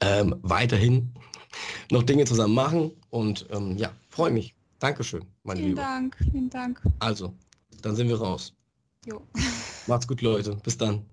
ähm, weiterhin noch Dinge zusammen machen. Und ähm, ja, freue mich. Dankeschön,
mein Vielen Lieber. Dank, vielen Dank.
Also, dann sind wir raus.
Jo.
Macht's gut, Leute. Bis dann.